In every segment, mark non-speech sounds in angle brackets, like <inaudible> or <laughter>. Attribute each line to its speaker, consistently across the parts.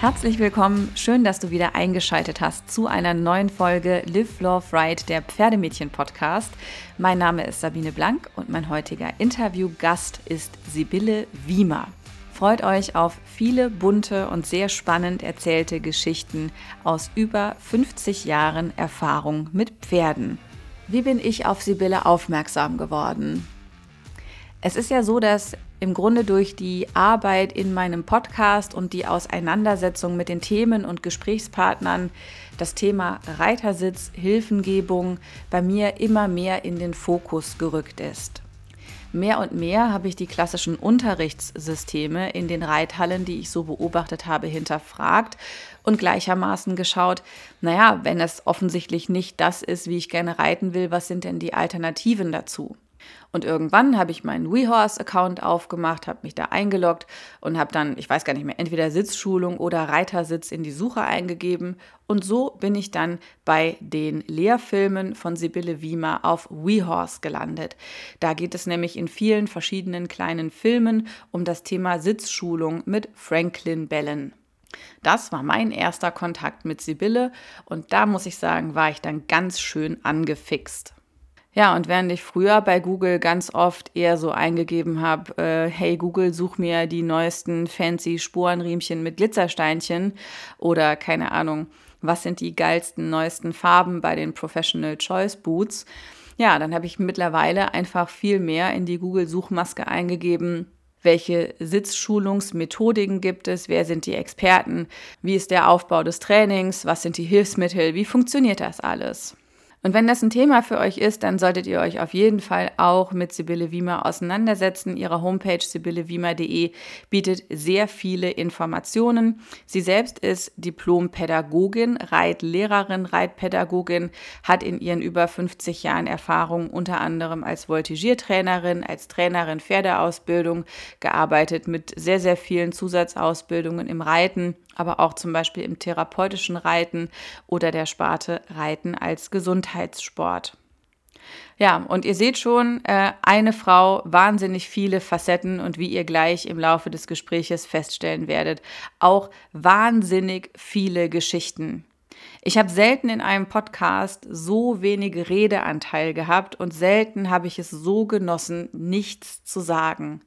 Speaker 1: Herzlich willkommen, schön, dass du wieder eingeschaltet hast zu einer neuen Folge Live, Love, Ride, der Pferdemädchen-Podcast. Mein Name ist Sabine Blank und mein heutiger Interviewgast ist Sibylle Wiemer. Freut euch auf viele bunte und sehr spannend erzählte Geschichten aus über 50 Jahren Erfahrung mit Pferden. Wie bin ich auf Sibylle aufmerksam geworden? Es ist ja so, dass im Grunde durch die Arbeit in meinem Podcast und die Auseinandersetzung mit den Themen und Gesprächspartnern das Thema Reitersitz, Hilfengebung bei mir immer mehr in den Fokus gerückt ist. Mehr und mehr habe ich die klassischen Unterrichtssysteme in den Reithallen, die ich so beobachtet habe, hinterfragt und gleichermaßen geschaut, naja, wenn es offensichtlich nicht das ist, wie ich gerne reiten will, was sind denn die Alternativen dazu? Und irgendwann habe ich meinen WeHorse-Account aufgemacht, habe mich da eingeloggt und habe dann, ich weiß gar nicht mehr, entweder Sitzschulung oder Reitersitz in die Suche eingegeben. Und so bin ich dann bei den Lehrfilmen von Sibylle Wiemer auf WeHorse gelandet. Da geht es nämlich in vielen verschiedenen kleinen Filmen um das Thema Sitzschulung mit Franklin Bellen. Das war mein erster Kontakt mit Sibylle und da muss ich sagen, war ich dann ganz schön angefixt. Ja, und während ich früher bei Google ganz oft eher so eingegeben habe, äh, hey Google, such mir die neuesten fancy Sporenriemchen mit Glitzersteinchen oder keine Ahnung, was sind die geilsten, neuesten Farben bei den Professional Choice Boots. Ja, dann habe ich mittlerweile einfach viel mehr in die Google-Suchmaske eingegeben, welche Sitzschulungsmethodiken gibt es? Wer sind die Experten? Wie ist der Aufbau des Trainings? Was sind die Hilfsmittel? Wie funktioniert das alles? Und wenn das ein Thema für euch ist, dann solltet ihr euch auf jeden Fall auch mit Sibylle Wiemer auseinandersetzen. Ihre Homepage sibyllewiemer.de bietet sehr viele Informationen. Sie selbst ist Diplom-Pädagogin, Reitlehrerin, Reitpädagogin, hat in ihren über 50 Jahren Erfahrung unter anderem als Voltigiertrainerin, als Trainerin Pferdeausbildung gearbeitet mit sehr, sehr vielen Zusatzausbildungen im Reiten aber auch zum Beispiel im therapeutischen Reiten oder der Sparte Reiten als Gesundheitssport. Ja, und ihr seht schon, äh, eine Frau, wahnsinnig viele Facetten und wie ihr gleich im Laufe des Gespräches feststellen werdet, auch wahnsinnig viele Geschichten. Ich habe selten in einem Podcast so wenig Redeanteil gehabt und selten habe ich es so genossen, nichts zu sagen.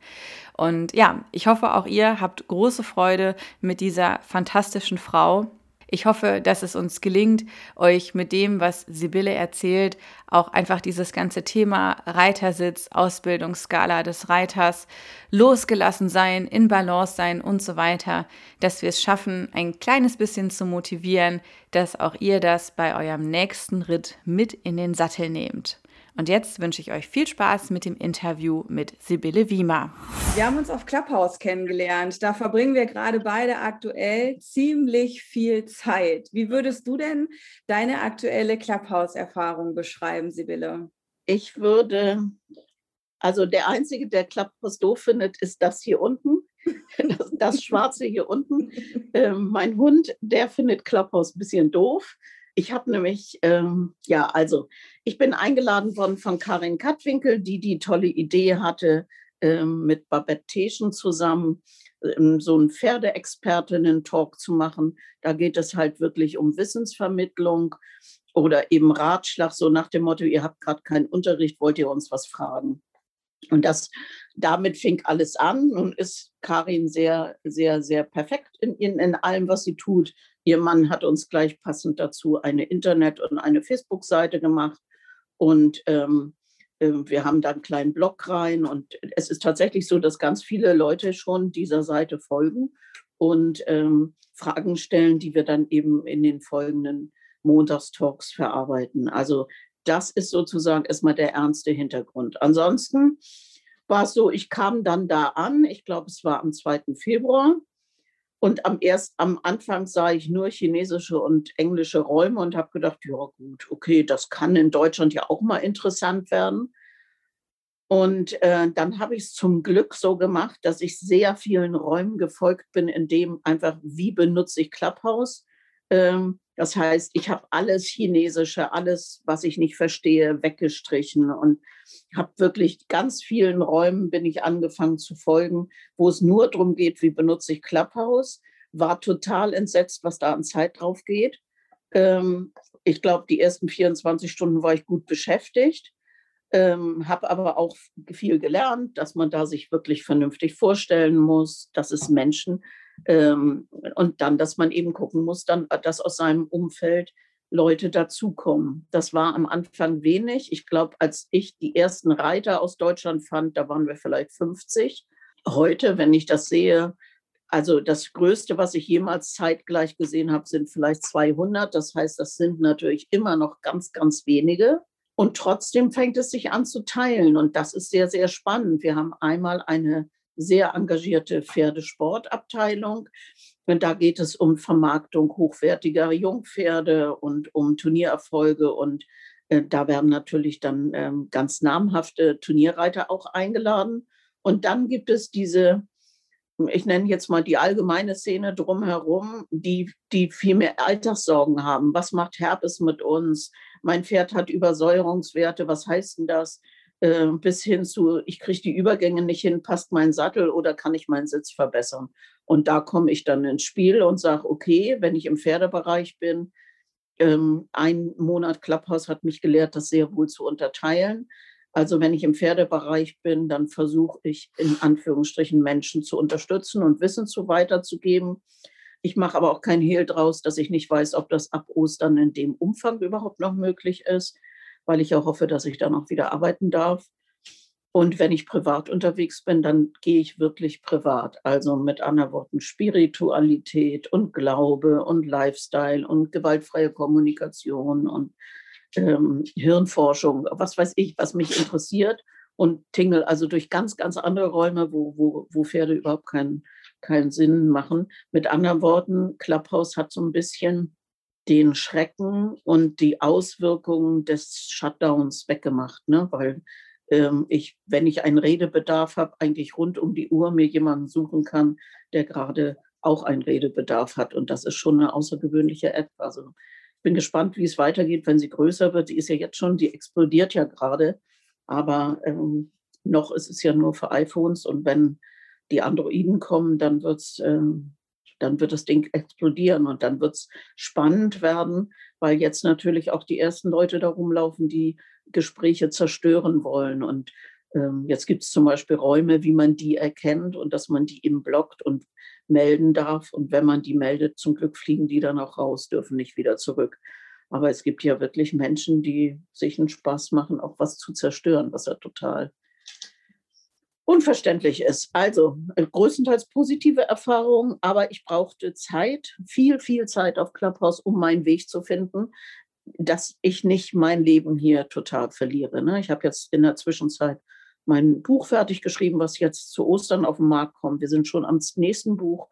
Speaker 1: Und ja, ich hoffe, auch ihr habt große Freude mit dieser fantastischen Frau. Ich hoffe, dass es uns gelingt, euch mit dem, was Sibylle erzählt, auch einfach dieses ganze Thema Reitersitz, Ausbildungsskala des Reiters, losgelassen sein, in Balance sein und so weiter, dass wir es schaffen, ein kleines bisschen zu motivieren, dass auch ihr das bei eurem nächsten Ritt mit in den Sattel nehmt. Und jetzt wünsche ich euch viel Spaß mit dem Interview mit Sibylle Wiemer. Wir haben uns auf Clubhouse kennengelernt. Da verbringen wir gerade beide aktuell ziemlich viel Zeit. Wie würdest du denn deine aktuelle Clubhouse-Erfahrung beschreiben, Sibylle?
Speaker 2: Ich würde, also der Einzige, der Clubhouse doof findet, ist das hier unten. <laughs> Das, das Schwarze hier unten. <laughs> Ähm, mein Hund, der findet Clubhouse ein bisschen doof. Ich habe nämlich, ähm, ja, also ich bin eingeladen worden von Karin Kattwinkel, die die tolle Idee hatte, ähm, mit Babette Teschen zusammen ähm, so einen Pferdeexpertinnen-Talk zu machen. Da geht es halt wirklich um Wissensvermittlung oder eben Ratschlag, so nach dem Motto, ihr habt gerade keinen Unterricht, wollt ihr uns was fragen? Und das, damit fing alles an und ist Karin sehr, sehr, sehr perfekt in, in, in allem, was sie tut. Ihr Mann hat uns gleich passend dazu eine Internet- und eine Facebook-Seite gemacht. Und ähm, äh, wir haben da einen kleinen Blog rein. Und es ist tatsächlich so, dass ganz viele Leute schon dieser Seite folgen und ähm, Fragen stellen, die wir dann eben in den folgenden Montagstalks verarbeiten. Also das ist sozusagen erstmal der ernste Hintergrund. Ansonsten war es so, ich kam dann da an, ich glaube, es war am 2. Februar und am, erst, am Anfang sah ich nur chinesische und englische Räume und habe gedacht, ja gut, okay, das kann in Deutschland ja auch mal interessant werden. Und äh, dann habe ich es zum Glück so gemacht, dass ich sehr vielen Räumen gefolgt bin, in dem einfach, wie benutze ich Clubhouse, ähm, das heißt, ich habe alles Chinesische, alles, was ich nicht verstehe, weggestrichen und habe wirklich ganz vielen Räumen bin ich angefangen zu folgen, wo es nur darum geht, wie benutze ich Clubhouse. war total entsetzt, was da an Zeit drauf geht. Ähm, ich glaube, die ersten 24 Stunden war ich gut beschäftigt, ähm, habe aber auch viel gelernt, dass man da sich wirklich vernünftig vorstellen muss, dass es Menschen ähm, und dann, dass man eben gucken muss, dann, dass aus seinem Umfeld Leute dazukommen. Das war am Anfang wenig. Ich glaube, als ich die ersten Reiter aus Deutschland fand, da waren wir vielleicht 50. Heute, wenn ich das sehe, also das Größte, was ich jemals zeitgleich gesehen habe, sind vielleicht 200. Das heißt, das sind natürlich immer noch ganz, ganz wenige. Und trotzdem fängt es sich an zu teilen. Und das ist sehr, sehr spannend. Wir haben einmal eine sehr engagierte Pferdesportabteilung. Da geht es um Vermarktung hochwertiger Jungpferde und um Turniererfolge. Und äh, da werden natürlich dann ähm, ganz namhafte Turnierreiter auch eingeladen. Und dann gibt es diese ich nenne jetzt mal die allgemeine Szene drumherum, die, die viel mehr Alltagssorgen haben. Was macht Herpes mit uns? Mein Pferd hat Übersäuerungswerte, was heißt denn das? Äh, bis hin zu, ich kriege die Übergänge nicht hin, passt mein Sattel oder kann ich meinen Sitz verbessern? Und da komme ich dann ins Spiel und sage, okay, wenn ich im Pferdebereich bin, ähm, ein Monat Clubhouse hat mich gelehrt, das sehr wohl zu unterteilen. Also wenn ich im Pferdebereich bin, dann versuche ich in Anführungsstrichen Menschen zu unterstützen und Wissen zu weiterzugeben. Ich mache aber auch kein Hehl draus, dass ich nicht weiß, ob das ab Ostern in dem Umfang überhaupt noch möglich ist, weil ich ja hoffe, dass ich dann auch wieder arbeiten darf. Und wenn ich privat unterwegs bin, dann gehe ich wirklich privat. Also mit anderen Worten Spiritualität und Glaube und Lifestyle und gewaltfreie Kommunikation und ähm, Hirnforschung, was weiß ich, was mich interessiert und tingle also durch ganz, ganz andere Räume, wo, wo, wo Pferde überhaupt keinen, keinen Sinn machen. Mit anderen Worten, Clubhouse hat so ein bisschen den Schrecken und die Auswirkungen des Shutdowns weggemacht, ne? weil ähm, ich, wenn ich einen Redebedarf habe, eigentlich rund um die Uhr mir jemanden suchen kann, der gerade auch einen Redebedarf hat. Und das ist schon eine außergewöhnliche App. Also bin gespannt, wie es weitergeht, wenn sie größer wird. Die ist ja jetzt schon, die explodiert ja gerade. Aber ähm, noch ist es ja nur für iPhones. Und wenn die Androiden kommen, dann, wird's, ähm, dann wird das Ding explodieren. Und dann wird es spannend werden, weil jetzt natürlich auch die ersten Leute da rumlaufen, die Gespräche zerstören wollen. Und ähm, jetzt gibt es zum Beispiel Räume, wie man die erkennt und dass man die eben blockt und melden darf. Und wenn man die meldet, zum Glück fliegen die dann auch raus, dürfen nicht wieder zurück. Aber es gibt ja wirklich Menschen, die sich einen Spaß machen, auch was zu zerstören, was ja total unverständlich ist. Also äh, größtenteils positive Erfahrungen, aber ich brauchte Zeit, viel, viel Zeit auf Clubhouse, um meinen Weg zu finden, dass ich nicht mein Leben hier total verliere. Ne? Ich habe jetzt in der Zwischenzeit mein Buch fertig geschrieben, was jetzt zu Ostern auf den Markt kommt. Wir sind schon am nächsten Buch.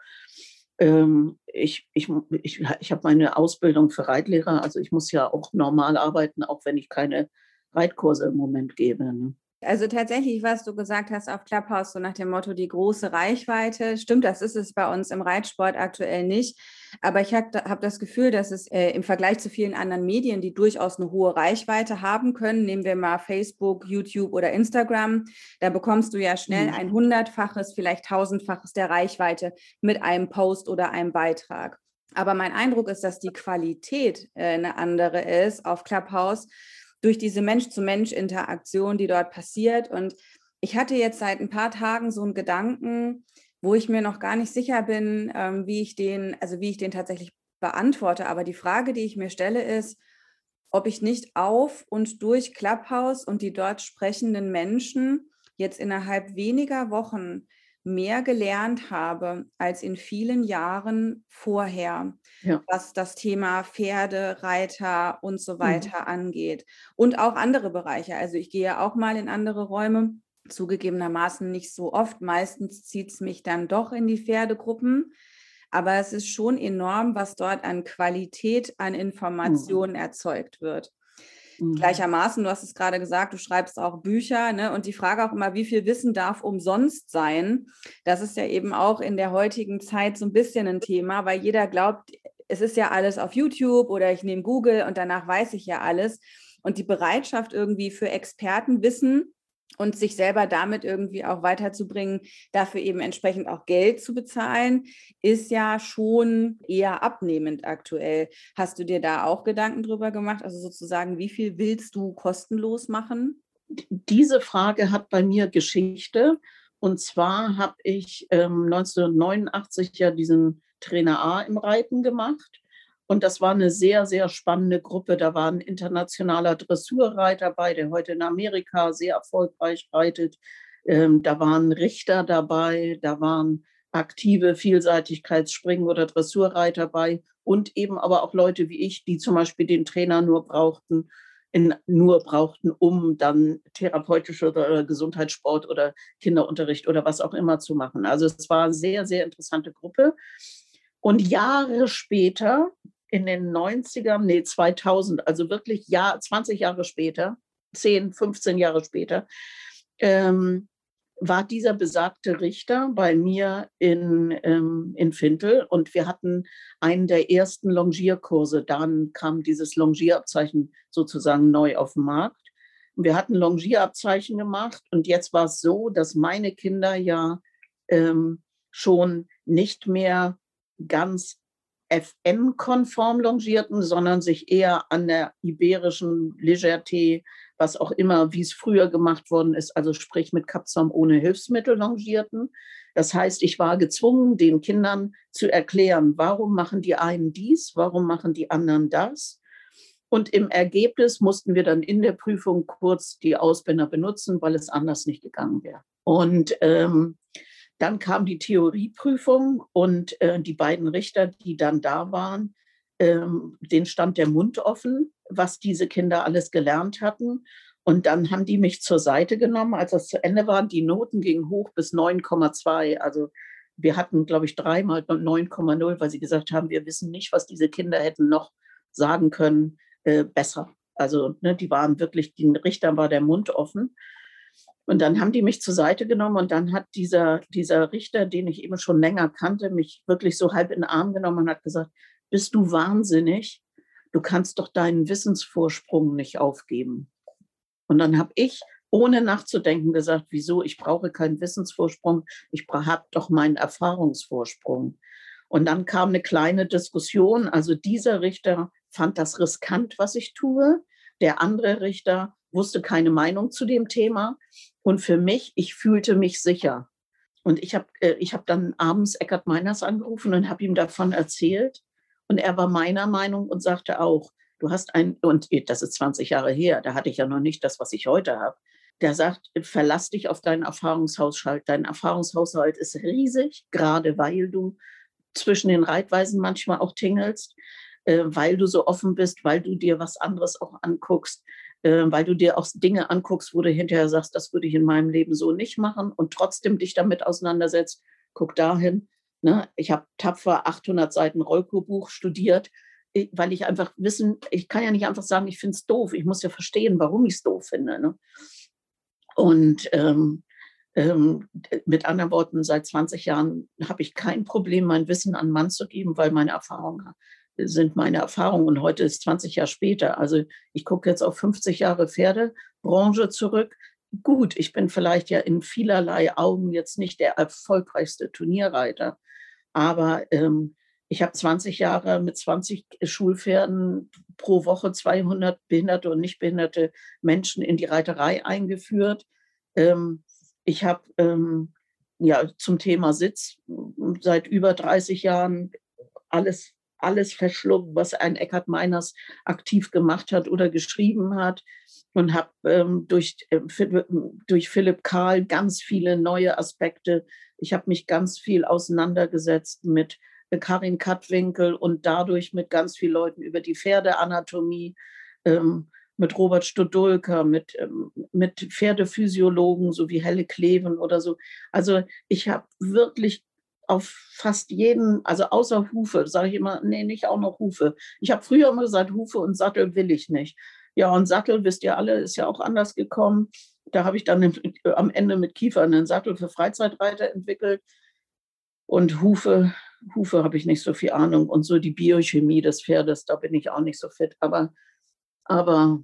Speaker 2: Ähm, ich ich, ich, ich habe meine Ausbildung für Reitlehrer, also ich muss ja auch normal arbeiten, auch wenn ich keine Reitkurse im Moment gebe. Ne?
Speaker 1: Also tatsächlich, was du gesagt hast auf Clubhouse, so nach dem Motto die große Reichweite, stimmt, das ist es bei uns im Reitsport aktuell nicht. Aber ich habe hab das Gefühl, dass es äh, im Vergleich zu vielen anderen Medien, die durchaus eine hohe Reichweite haben können, nehmen wir mal Facebook, YouTube oder Instagram, da bekommst du ja schnell mhm. ein hundertfaches, vielleicht tausendfaches der Reichweite mit einem Post oder einem Beitrag. Aber mein Eindruck ist, dass die Qualität äh, eine andere ist auf Clubhouse durch diese Mensch-zu-Mensch-Interaktion, die dort passiert. Und ich hatte jetzt seit ein paar Tagen so einen Gedanken, wo ich mir noch gar nicht sicher bin, ähm, wie ich den, also wie ich den tatsächlich beantworte. Aber die Frage, die ich mir stelle, ist, ob ich nicht auf und durch Clubhouse und die dort sprechenden Menschen jetzt innerhalb weniger Wochen mehr gelernt habe als in vielen Jahren vorher, ja. was das Thema Pferde, Reiter und so mhm. weiter mhm. angeht. Und auch andere Bereiche. Also ich gehe auch mal in andere Räume, zugegebenermaßen nicht so oft. Meistens zieht es mich dann doch in die Pferdegruppen. Aber es ist schon enorm, was dort an Qualität an mhm. Informationen mhm. erzeugt wird. Mhm. Gleichermaßen, du hast es gerade gesagt, du schreibst auch Bücher, ne? Und die Frage auch immer, wie viel Wissen darf umsonst sein? Das ist ja eben auch in der heutigen Zeit so ein bisschen ein Thema, weil jeder glaubt, es ist ja alles auf YouTube oder ich nehme Google und danach weiß ich ja alles. Und die Bereitschaft irgendwie für Expertenwissen und sich selber damit irgendwie auch weiterzubringen, dafür eben entsprechend auch Geld zu bezahlen, ist ja schon eher abnehmend aktuell. Hast du dir da auch Gedanken drüber gemacht? Also sozusagen, wie viel willst du kostenlos machen?
Speaker 2: Diese Frage hat bei mir Geschichte. Und zwar habe ich ähm, 1989 ja diesen Trainer A im Reiten gemacht. Und das war eine sehr, sehr spannende Gruppe. Da war ein internationaler Dressurreiter bei, der heute in Amerika sehr erfolgreich reitet. Ähm, da waren Richter dabei, da waren aktive Vielseitigkeitsspringen- oder Dressurreiter bei und eben aber auch Leute wie ich, die zum Beispiel den Trainer nur brauchten, in, nur brauchten, um dann therapeutische oder Gesundheitssport oder Kinderunterricht oder was auch immer zu machen. Also es war eine sehr, sehr interessante Gruppe. Und Jahre später in den 90ern, nee, 2000, also wirklich Jahr, 20 Jahre später, 10, 15 Jahre später, ähm, war dieser besagte Richter bei mir in, ähm, in Fintel und wir hatten einen der ersten Longierkurse. Dann kam dieses Longierabzeichen sozusagen neu auf den Markt. Wir hatten Longierabzeichen gemacht und jetzt war es so, dass meine Kinder ja ähm, schon nicht mehr ganz FN-konform longierten, sondern sich eher an der iberischen Legerté, was auch immer, wie es früher gemacht worden ist, also sprich mit Kapsom ohne Hilfsmittel longierten. Das heißt, ich war gezwungen, den Kindern zu erklären, warum machen die einen dies, warum machen die anderen das. Und im Ergebnis mussten wir dann in der Prüfung kurz die Ausbänder benutzen, weil es anders nicht gegangen wäre. Und ähm, dann kam die Theorieprüfung und äh, die beiden Richter, die dann da waren, ähm, denen stand der Mund offen, was diese Kinder alles gelernt hatten. Und dann haben die mich zur Seite genommen, als das zu Ende war. Die Noten gingen hoch bis 9,2. Also wir hatten, glaube ich, dreimal 9,0, weil sie gesagt haben, wir wissen nicht, was diese Kinder hätten noch sagen können, äh, besser. Also ne, die waren wirklich, den Richtern war der Mund offen. Und dann haben die mich zur Seite genommen und dann hat dieser, dieser Richter, den ich eben schon länger kannte, mich wirklich so halb in den Arm genommen und hat gesagt, bist du wahnsinnig? Du kannst doch deinen Wissensvorsprung nicht aufgeben. Und dann habe ich ohne nachzudenken gesagt, wieso, ich brauche keinen Wissensvorsprung, ich habe doch meinen Erfahrungsvorsprung. Und dann kam eine kleine Diskussion. Also dieser Richter fand das riskant, was ich tue. Der andere Richter wusste keine Meinung zu dem Thema. Und für mich, ich fühlte mich sicher. Und ich habe äh, ich hab dann abends Eckhard Meiners angerufen und habe ihm davon erzählt. Und er war meiner Meinung und sagte auch, du hast ein, und das ist 20 Jahre her, da hatte ich ja noch nicht das, was ich heute habe. Der sagt, verlass dich auf deinen Erfahrungshaushalt. Dein Erfahrungshaushalt ist riesig, gerade weil du zwischen den Reitweisen manchmal auch tingelst, äh, weil du so offen bist, weil du dir was anderes auch anguckst, weil du dir auch Dinge anguckst, wo du hinterher sagst, das würde ich in meinem Leben so nicht machen und trotzdem dich damit auseinandersetzt. Guck dahin. Ne? Ich habe tapfer 800 Seiten Rolko-Buch studiert, weil ich einfach wissen, ich kann ja nicht einfach sagen, ich finde es doof. Ich muss ja verstehen, warum ich es doof finde. Ne? Und ähm, ähm, mit anderen Worten, seit 20 Jahren habe ich kein Problem, mein Wissen an Mann zu geben, weil meine Erfahrung sind meine Erfahrungen und heute ist 20 Jahre später. Also ich gucke jetzt auf 50 Jahre Pferdebranche zurück. Gut, ich bin vielleicht ja in vielerlei Augen jetzt nicht der erfolgreichste Turnierreiter, aber ähm, ich habe 20 Jahre mit 20 Schulpferden pro Woche 200 behinderte und nicht behinderte Menschen in die Reiterei eingeführt. Ähm, ich habe ähm, ja zum Thema Sitz seit über 30 Jahren alles alles verschlungen, was ein Eckhard Meiners aktiv gemacht hat oder geschrieben hat und habe ähm, durch, äh, durch Philipp Karl ganz viele neue Aspekte. Ich habe mich ganz viel auseinandergesetzt mit äh, Karin Kattwinkel und dadurch mit ganz vielen Leuten über die Pferdeanatomie, ähm, mit Robert Studulka, mit, ähm, mit Pferdephysiologen, so wie Helle Kleven oder so. Also ich habe wirklich auf fast jeden, also außer Hufe, sage ich immer, nee, nicht auch noch Hufe. Ich habe früher immer gesagt, Hufe und Sattel will ich nicht. Ja, und Sattel, wisst ihr alle, ist ja auch anders gekommen. Da habe ich dann im, am Ende mit Kiefer einen Sattel für Freizeitreiter entwickelt. Und Hufe, Hufe habe ich nicht so viel Ahnung. Und so die Biochemie des Pferdes, da bin ich auch nicht so fit. Aber, aber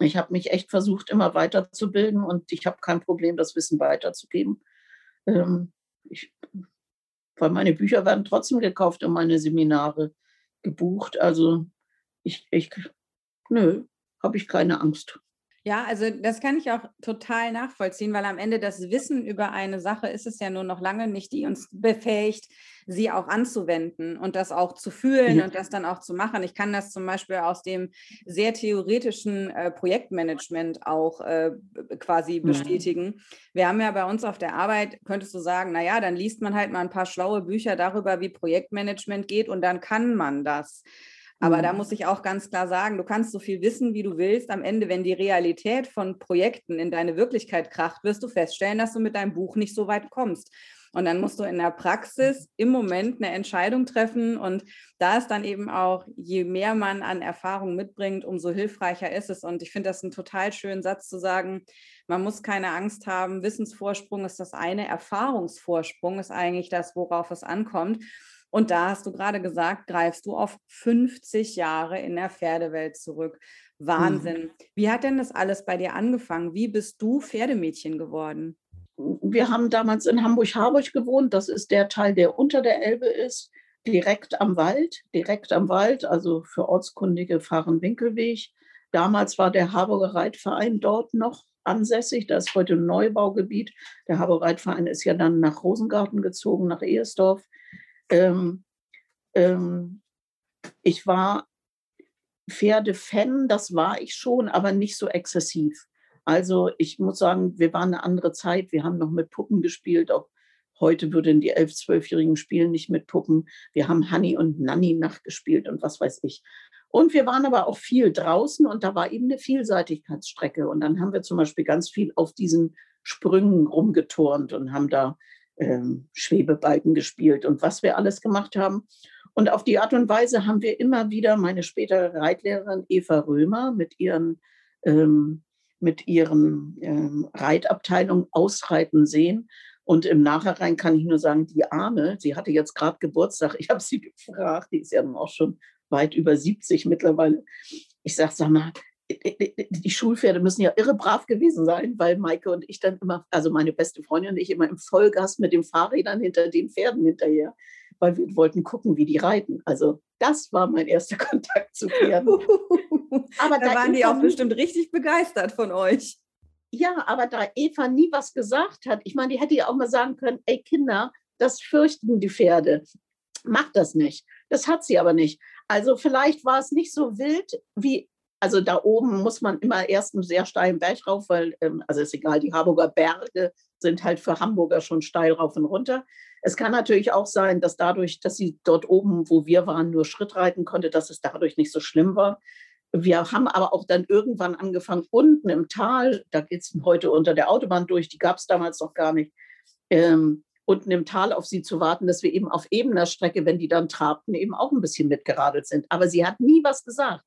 Speaker 2: Ich habe mich echt versucht, immer weiterzubilden und ich habe kein Problem, das Wissen weiterzugeben. Ähm, ich, weil meine Bücher werden trotzdem gekauft und meine Seminare gebucht. Also ich, ich nö, habe ich keine Angst.
Speaker 1: Ja, also das kann ich auch total nachvollziehen, weil am Ende das Wissen über eine Sache ist es ja nur noch lange nicht, die uns befähigt, sie auch anzuwenden und das auch zu fühlen ja. und das dann auch zu machen. Ich kann das zum Beispiel aus dem sehr theoretischen äh, Projektmanagement auch äh, quasi mhm. bestätigen. Wir haben ja bei uns auf der Arbeit, könntest du sagen, naja, dann liest man halt mal ein paar schlaue Bücher darüber, wie Projektmanagement geht und dann kann man das. Aber mhm. da muss ich auch ganz klar sagen, du kannst so viel wissen, wie du willst. Am Ende, wenn die Realität von Projekten in deine Wirklichkeit kracht, wirst du feststellen, dass du mit deinem Buch nicht so weit kommst. Und dann musst du in der Praxis im Moment eine Entscheidung treffen. Und da ist dann eben auch, je mehr man an Erfahrung mitbringt, umso hilfreicher ist es. Und ich finde das einen total schönen Satz zu sagen, man muss keine Angst haben. Wissensvorsprung ist das eine, Erfahrungsvorsprung ist eigentlich das, worauf es ankommt. Und da hast du gerade gesagt, greifst du auf 50 Jahre in der Pferdewelt zurück. Wahnsinn. Mhm. Wie hat denn das alles bei dir angefangen? Wie bist du Pferdemädchen geworden?
Speaker 2: Wir haben damals in Hamburg-Harburg gewohnt. Das ist der Teil, der unter der Elbe ist, direkt am Wald. Direkt am Wald, also für Ortskundige fahren Winkelweg. Damals war der Harburger Reitverein dort noch ansässig. Da ist heute ein Neubaugebiet. Der Harburger Reitverein ist ja dann nach Rosengarten gezogen, nach Ehersdorf. Ähm, ähm, ich war Pferdefan, das war ich schon, aber nicht so exzessiv. Also ich muss sagen, wir waren eine andere Zeit. Wir haben noch mit Puppen gespielt. Auch heute würden die 11-, 12-Jährigen spielen nicht mit Puppen. Wir haben Honey und Nanny nachgespielt und was weiß ich. Und wir waren aber auch viel draußen und da war eben eine Vielseitigkeitsstrecke. Und dann haben wir zum Beispiel ganz viel auf diesen Sprüngen rumgeturnt und haben da ähm, Schwebebalken gespielt und was wir alles gemacht haben. Und auf die Art und Weise haben wir immer wieder meine spätere Reitlehrerin Eva Römer mit ihren, ähm, mit ihren ähm, Reitabteilungen ausreiten sehen. Und im Nachhinein kann ich nur sagen, die Arme, sie hatte jetzt gerade Geburtstag, ich habe sie <laughs> gefragt, die ist ja auch schon weit über 70 mittlerweile. Ich sage, sag mal, die Schulpferde müssen ja irre brav gewesen sein, weil Maike und ich dann immer, also meine beste Freundin und ich immer im Vollgas mit den Fahrrädern hinter den Pferden hinterher, weil wir wollten gucken, wie die reiten. Also das war mein erster <laughs> Kontakt zu Pferden. <laughs>
Speaker 1: aber da, da waren die auch bestimmt richtig begeistert von euch.
Speaker 2: Ja, aber da Eva nie was gesagt hat, ich meine, die hätte ja auch mal sagen können, ey Kinder, das fürchten die Pferde. Macht das nicht. Das hat sie aber nicht. Also vielleicht war es nicht so wild, wie also da oben muss man immer erst einen sehr steilen Berg rauf, weil, ähm, also ist egal, die Harburger Berge sind halt für Hamburger schon steil rauf und runter. Es kann natürlich auch sein, dass dadurch, dass sie dort oben, wo wir waren, nur Schritt reiten konnte, dass es dadurch nicht so schlimm war. Wir haben aber auch dann irgendwann angefangen, unten im Tal, da geht es heute unter der Autobahn durch, die gab es damals noch gar nicht, ähm, unten im Tal auf sie zu warten, dass wir eben auf ebener Strecke, wenn die dann trabten, eben auch ein bisschen mitgeradelt sind. Aber sie hat nie was gesagt.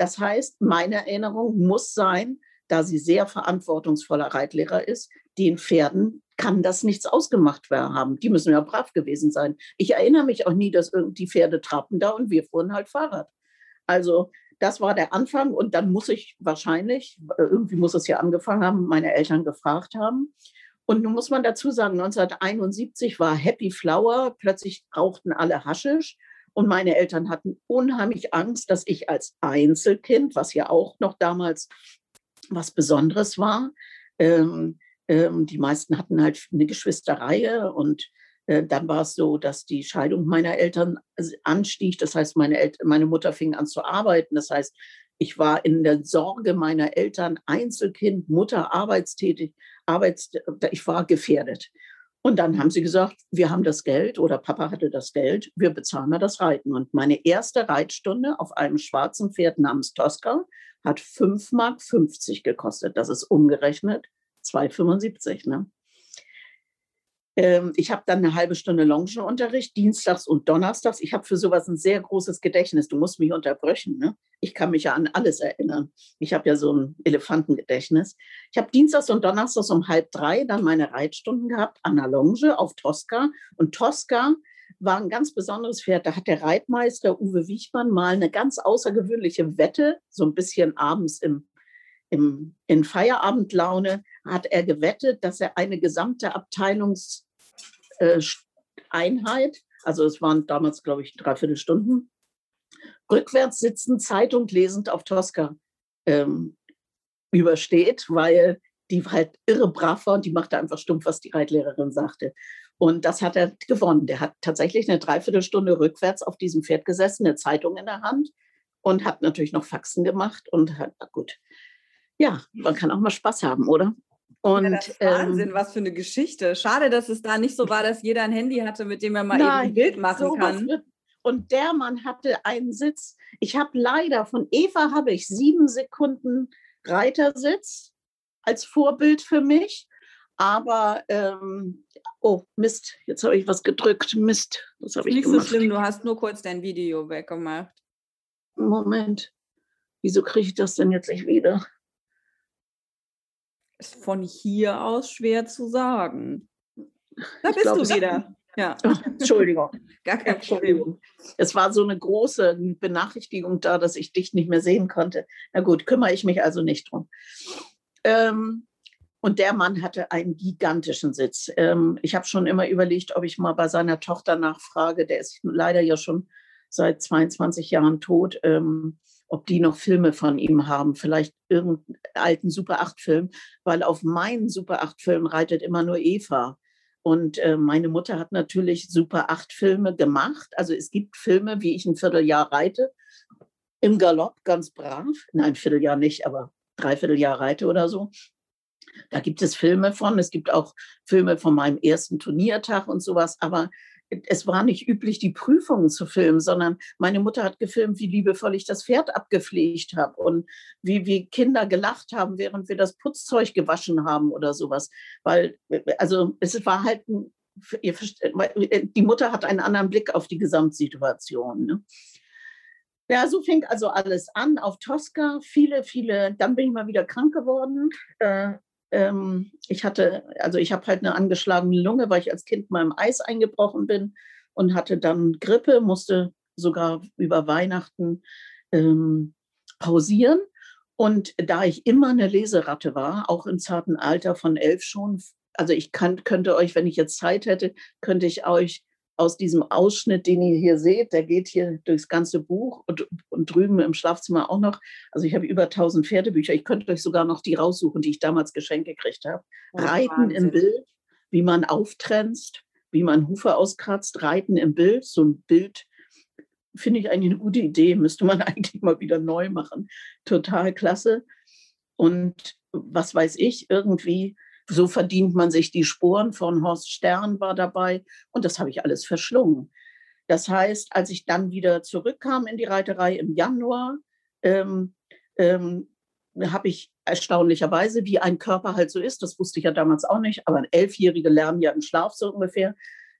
Speaker 2: Das heißt, meine Erinnerung muss sein, da sie sehr verantwortungsvoller Reitlehrer ist, den Pferden kann das nichts ausgemacht haben. Die müssen ja brav gewesen sein. Ich erinnere mich auch nie, dass die Pferde trappten da und wir fuhren halt Fahrrad. Also das war der Anfang und dann muss ich wahrscheinlich, äh, irgendwie muss es ja angefangen haben, meine Eltern gefragt haben. Und nun muss man dazu sagen, 1971 war Happy Flower, plötzlich rauchten alle Haschisch und meine Eltern hatten unheimlich Angst, dass ich als Einzelkind, was ja auch noch damals was Besonderes war, ähm, ähm, die meisten hatten halt eine Geschwisterreihe und äh, dann war es so, dass die Scheidung meiner Eltern anstieg. Das heißt, meine, El meine Mutter fing an zu arbeiten. Das heißt, ich war in der Sorge meiner Eltern, Einzelkind, Mutter, arbeitstätig, Arbeits ich war gefährdet. Und dann haben sie gesagt, wir haben das Geld oder Papa hatte das Geld, wir bezahlen mal das Reiten. Und meine erste Reitstunde auf einem schwarzen Pferd namens Tosca hat 5,50 Mark gekostet. Das ist umgerechnet 2,75. Ne? Ähm, ich habe dann eine halbe Stunde Longenunterricht, dienstags und donnerstags. Ich habe für sowas ein sehr großes Gedächtnis. Du musst mich unterbrechen. Ne? Ich kann mich ja an alles erinnern. Ich habe ja so ein Elefantengedächtnis. Ich habe dienstags und donnerstags um halb drei dann meine Reitstunden gehabt an der Longe auf Tosca. Und Tosca war ein ganz besonderes Pferd. Da hat der Reitmeister Uwe Wichmann mal eine ganz außergewöhnliche Wette, so ein bisschen abends im im, in Feierabendlaune hat er gewettet, dass er eine gesamte Abteilungseinheit, äh, also es waren damals, glaube ich, dreiviertel Stunden, rückwärts sitzend, Zeitung lesend auf Tosca ähm, übersteht, weil die halt irre brav war und die machte einfach stumpf, was die Reitlehrerin sagte. Und das hat er gewonnen. Der hat tatsächlich eine Dreiviertelstunde rückwärts auf diesem Pferd gesessen, eine Zeitung in der Hand und hat natürlich noch Faxen gemacht und hat, gut. Ja, man kann auch mal Spaß haben, oder?
Speaker 1: Und, ja, das Wahnsinn, ähm, was für eine Geschichte. Schade, dass es da nicht so war, dass jeder ein Handy hatte, mit dem er mal nein, eben ein Bild machen kann. Wird,
Speaker 2: und der Mann hatte einen Sitz. Ich habe leider von Eva habe ich sieben Sekunden Reitersitz als Vorbild für mich. Aber ähm, oh Mist, jetzt habe ich was gedrückt. Mist, was habe ich
Speaker 1: Nicht
Speaker 2: gemacht?
Speaker 1: so schlimm, du hast nur kurz dein Video weggemacht.
Speaker 2: Moment, wieso kriege ich das denn jetzt nicht wieder?
Speaker 1: Ist von hier aus schwer zu sagen. Da bist glaub, du wieder.
Speaker 2: Ja. Oh, <laughs> Entschuldigung. <laughs> Gar kein Problem. Es war so eine große Benachrichtigung da, dass ich dich nicht mehr sehen konnte. Na gut, kümmere ich mich also nicht drum. Ähm, und der Mann hatte einen gigantischen Sitz. Ähm, ich habe schon immer überlegt, ob ich mal bei seiner Tochter nachfrage. Der ist leider ja schon seit 22 Jahren tot. Ähm, ob die noch Filme von ihm haben, vielleicht irgendeinen alten Super 8-Film, weil auf meinen Super 8-Film reitet immer nur Eva. Und äh, meine Mutter hat natürlich Super 8 Filme gemacht. Also es gibt Filme, wie ich ein Vierteljahr reite, im Galopp, ganz brav. Nein, ein Vierteljahr nicht, aber Dreivierteljahr reite oder so. Da gibt es Filme von. Es gibt auch Filme von meinem ersten Turniertag und sowas. Aber es war nicht üblich, die Prüfungen zu filmen, sondern meine Mutter hat gefilmt, wie liebevoll ich das Pferd abgepflegt habe und wie, wie Kinder gelacht haben, während wir das Putzzeug gewaschen haben oder sowas. Weil, also es war halt, ein, die Mutter hat einen anderen Blick auf die Gesamtsituation. Ne? Ja, so fing also alles an auf Tosca. Viele, viele, dann bin ich mal wieder krank geworden. Äh, ähm, ich hatte, also ich habe halt eine angeschlagene Lunge, weil ich als Kind mal im Eis eingebrochen bin und hatte dann Grippe, musste sogar über Weihnachten ähm, pausieren. Und da ich immer eine Leseratte war, auch im zarten Alter von elf schon, also ich kann, könnte euch, wenn ich jetzt Zeit hätte, könnte ich euch aus diesem Ausschnitt, den ihr hier seht, der geht hier durchs ganze Buch und, und drüben im Schlafzimmer auch noch. Also ich habe über 1000 Pferdebücher. Ich könnte euch sogar noch die raussuchen, die ich damals geschenkt gekriegt habe. Oh, Reiten Wahnsinn. im Bild, wie man auftrenzt, wie man Hufe auskratzt, Reiten im Bild, so ein Bild finde ich eigentlich eine gute Idee, <laughs> müsste man eigentlich mal wieder neu machen. Total klasse. Und was weiß ich, irgendwie so verdient man sich die Sporen von Horst Stern war dabei und das habe ich alles verschlungen. Das heißt, als ich dann wieder zurückkam in die Reiterei im Januar, ähm, ähm, habe ich erstaunlicherweise, wie ein Körper halt so ist, das wusste ich ja damals auch nicht, aber Elfjährige lernen ja im Schlaf so ungefähr.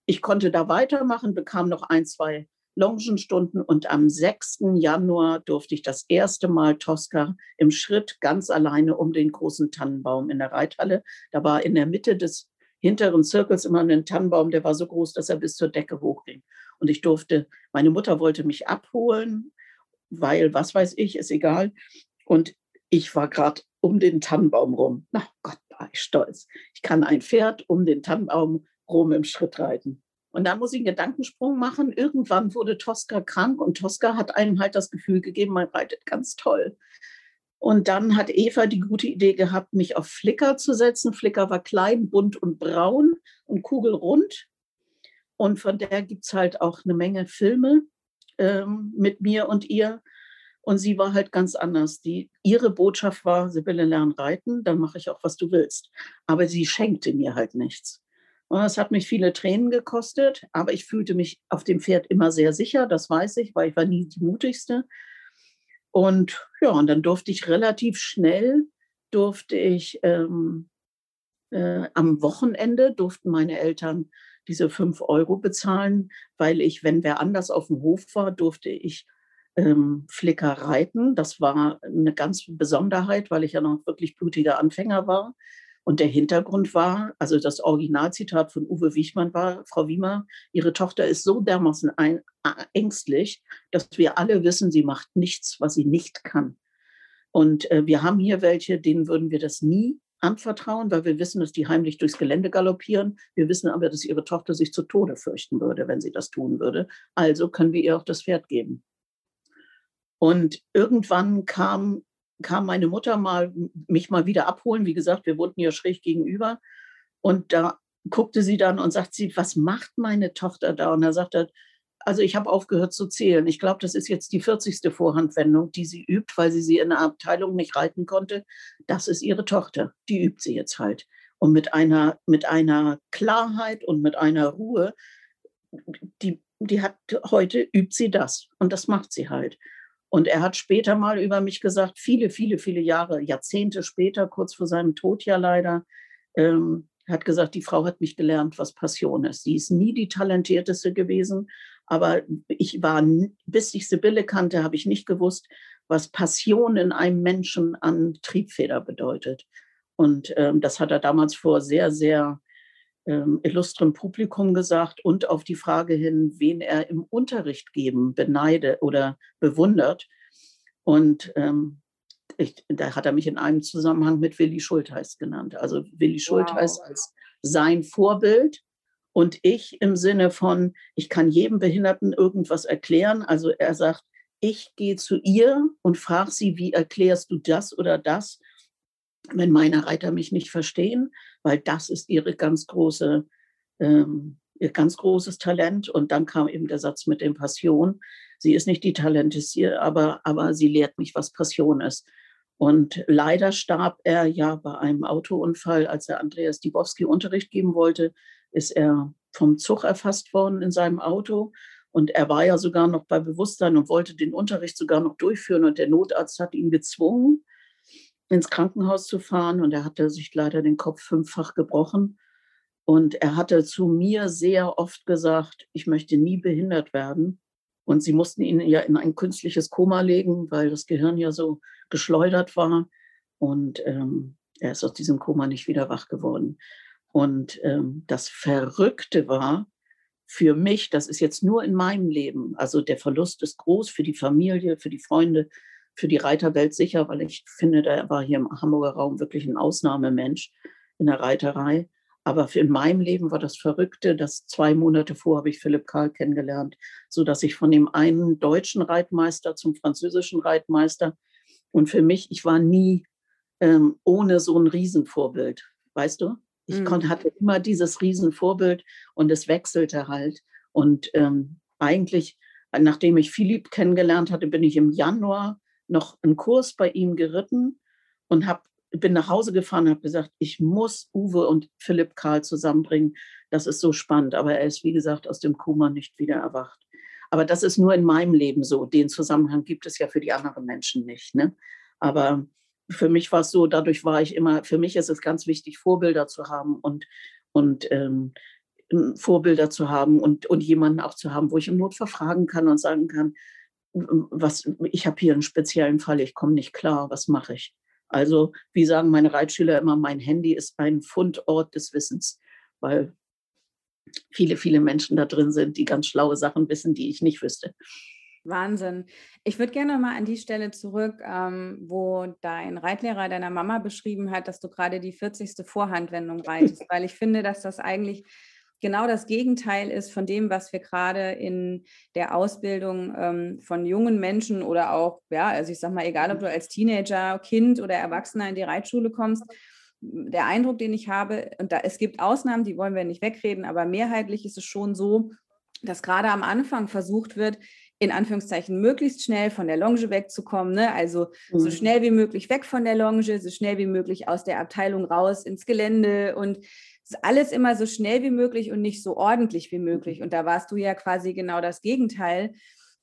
Speaker 2: Ich konnte da weitermachen, bekam noch ein, zwei Longenstunden und am 6. Januar durfte ich das erste Mal Tosca im Schritt ganz alleine um den großen Tannenbaum in der Reithalle. Da war in der Mitte des hinteren Zirkels immer ein Tannenbaum, der war so groß, dass er bis zur Decke hochging. Und ich durfte, meine Mutter wollte mich abholen, weil, was weiß ich, ist egal. Und ich war gerade um den Tannenbaum rum. Na Gott, war ich stolz. Ich kann ein Pferd um den Tannenbaum rum im Schritt reiten. Und dann muss ich einen Gedankensprung machen. Irgendwann wurde Tosca krank und Tosca hat einem halt das Gefühl gegeben, man reitet ganz toll. Und dann hat Eva die gute Idee gehabt, mich auf Flickr zu setzen. Flickr war klein, bunt und braun und kugelrund. Und von der gibt es halt auch eine Menge Filme ähm, mit mir und ihr. Und sie war halt ganz anders. Die, ihre Botschaft war, Sibylle, lern reiten, dann mache ich auch, was du willst. Aber sie schenkte mir halt nichts. Und es hat mich viele Tränen gekostet, aber ich fühlte mich auf dem Pferd immer sehr sicher, das weiß ich, weil ich war nie die mutigste. Und ja, und dann durfte ich relativ schnell, durfte ich ähm, äh, am Wochenende, durften meine Eltern diese fünf Euro bezahlen, weil ich, wenn wer anders auf dem Hof war, durfte ich ähm, Flicker reiten. Das war eine ganz Besonderheit, weil ich ja noch wirklich blutiger Anfänger war. Und der Hintergrund war, also das Originalzitat von Uwe Wichmann war, Frau Wiemer, Ihre Tochter ist so dermaßen ein, ängstlich, dass wir alle wissen, sie macht nichts, was sie nicht kann. Und äh, wir haben hier welche, denen würden wir das nie anvertrauen, weil wir wissen, dass die heimlich durchs Gelände galoppieren. Wir wissen aber, dass ihre Tochter sich zu Tode fürchten würde, wenn sie das tun würde. Also können wir ihr auch das Pferd geben. Und irgendwann kam, kam meine Mutter mal, mich mal wieder abholen. Wie gesagt, wir wohnten ja schräg gegenüber. Und da guckte sie dann und sagt sie, was macht meine Tochter da? Und er sagte, also ich habe aufgehört zu zählen. Ich glaube, das ist jetzt die 40. Vorhandwendung, die sie übt, weil sie sie in der Abteilung nicht reiten konnte. Das ist ihre Tochter. Die übt sie jetzt halt. Und mit einer, mit einer Klarheit und mit einer Ruhe, die, die hat heute übt sie das. Und das macht sie halt. Und er hat später mal über mich gesagt, viele, viele, viele Jahre, Jahrzehnte später, kurz vor seinem Tod ja leider, ähm, hat gesagt, die Frau hat mich gelernt, was Passion ist. Sie ist nie die talentierteste gewesen, aber ich war, bis ich Sibylle kannte, habe ich nicht gewusst, was Passion in einem Menschen an Triebfeder bedeutet. Und ähm, das hat er damals vor sehr, sehr ähm, illustrem Publikum gesagt und auf die Frage hin, wen er im Unterricht geben beneide oder bewundert. Und ähm, ich, da hat er mich in einem Zusammenhang mit Willi Schultheiß genannt. Also Willi Schultheiß wow. als sein Vorbild und ich im Sinne von, ich kann jedem Behinderten irgendwas erklären. Also er sagt, ich gehe zu ihr und frage sie, wie erklärst du das oder das, wenn meine Reiter mich nicht verstehen, weil das ist ihre ganz große, ähm, ihr ganz großes Talent. Und dann kam eben der Satz mit dem Passion. Sie ist nicht die Talentessier, aber, aber sie lehrt mich, was Passion ist. Und leider starb er ja bei einem Autounfall, als er Andreas Dibowski Unterricht geben wollte, ist er vom Zug erfasst worden in seinem Auto. Und er war ja sogar noch bei Bewusstsein und wollte den Unterricht sogar noch durchführen. Und der Notarzt hat ihn gezwungen, ins Krankenhaus zu fahren. Und er hatte sich leider den Kopf fünffach gebrochen. Und er hatte zu mir sehr oft gesagt, ich möchte nie behindert werden. Und sie mussten ihn ja in ein künstliches Koma legen, weil das Gehirn ja so geschleudert war. Und ähm, er ist aus diesem Koma nicht wieder wach geworden. Und ähm, das Verrückte war für mich, das ist jetzt nur in meinem Leben, also der Verlust ist groß für die Familie, für die Freunde, für die Reiterwelt sicher, weil ich finde, der war hier im Hamburger Raum wirklich ein Ausnahmemensch in der Reiterei. Aber in meinem Leben war das Verrückte, dass zwei Monate vor habe ich Philipp Karl kennengelernt, so dass ich von dem einen deutschen Reitmeister zum französischen Reitmeister und für mich, ich war nie ähm, ohne so ein Riesenvorbild, weißt du? Ich mhm. konnte, hatte immer dieses Riesenvorbild und es wechselte halt. Und ähm, eigentlich, nachdem ich Philipp kennengelernt hatte, bin ich im Januar noch einen Kurs bei ihm geritten und hab, bin nach Hause gefahren und habe gesagt, ich muss Uwe und Philipp Karl zusammenbringen. Das ist so spannend. Aber er ist, wie gesagt, aus dem Koma nicht wieder erwacht. Aber das ist nur in meinem Leben so. Den Zusammenhang gibt es ja für die anderen Menschen nicht. Ne? Aber für mich war es so, dadurch war ich immer, für mich ist es ganz wichtig, Vorbilder zu haben und, und ähm, Vorbilder zu haben und, und jemanden auch zu haben, wo ich im Notfall fragen kann und sagen kann, was, ich habe hier einen speziellen Fall, ich komme nicht klar, was mache ich? Also, wie sagen meine Reitschüler immer, mein Handy ist ein Fundort des Wissens, weil viele, viele Menschen da drin sind, die ganz schlaue Sachen wissen, die ich nicht wüsste.
Speaker 1: Wahnsinn. Ich würde gerne mal an die Stelle zurück, ähm, wo dein Reitlehrer deiner Mama beschrieben hat, dass du gerade die 40. Vorhandwendung reitest, <laughs> weil ich finde, dass das eigentlich genau das Gegenteil ist von dem, was wir gerade in der Ausbildung ähm, von jungen Menschen oder auch, ja, also ich sag mal, egal ob du als Teenager, Kind oder Erwachsener in die Reitschule kommst, der Eindruck, den ich habe, und da, es gibt Ausnahmen, die wollen wir nicht wegreden, aber mehrheitlich ist es schon so, dass gerade am Anfang versucht wird, in Anführungszeichen möglichst schnell von der Longe wegzukommen. Ne? Also mhm. so schnell wie möglich weg von der Longe, so schnell wie möglich aus der Abteilung raus ins Gelände und alles immer so schnell wie möglich und nicht so ordentlich wie möglich. Mhm. Und da warst du ja quasi genau das Gegenteil.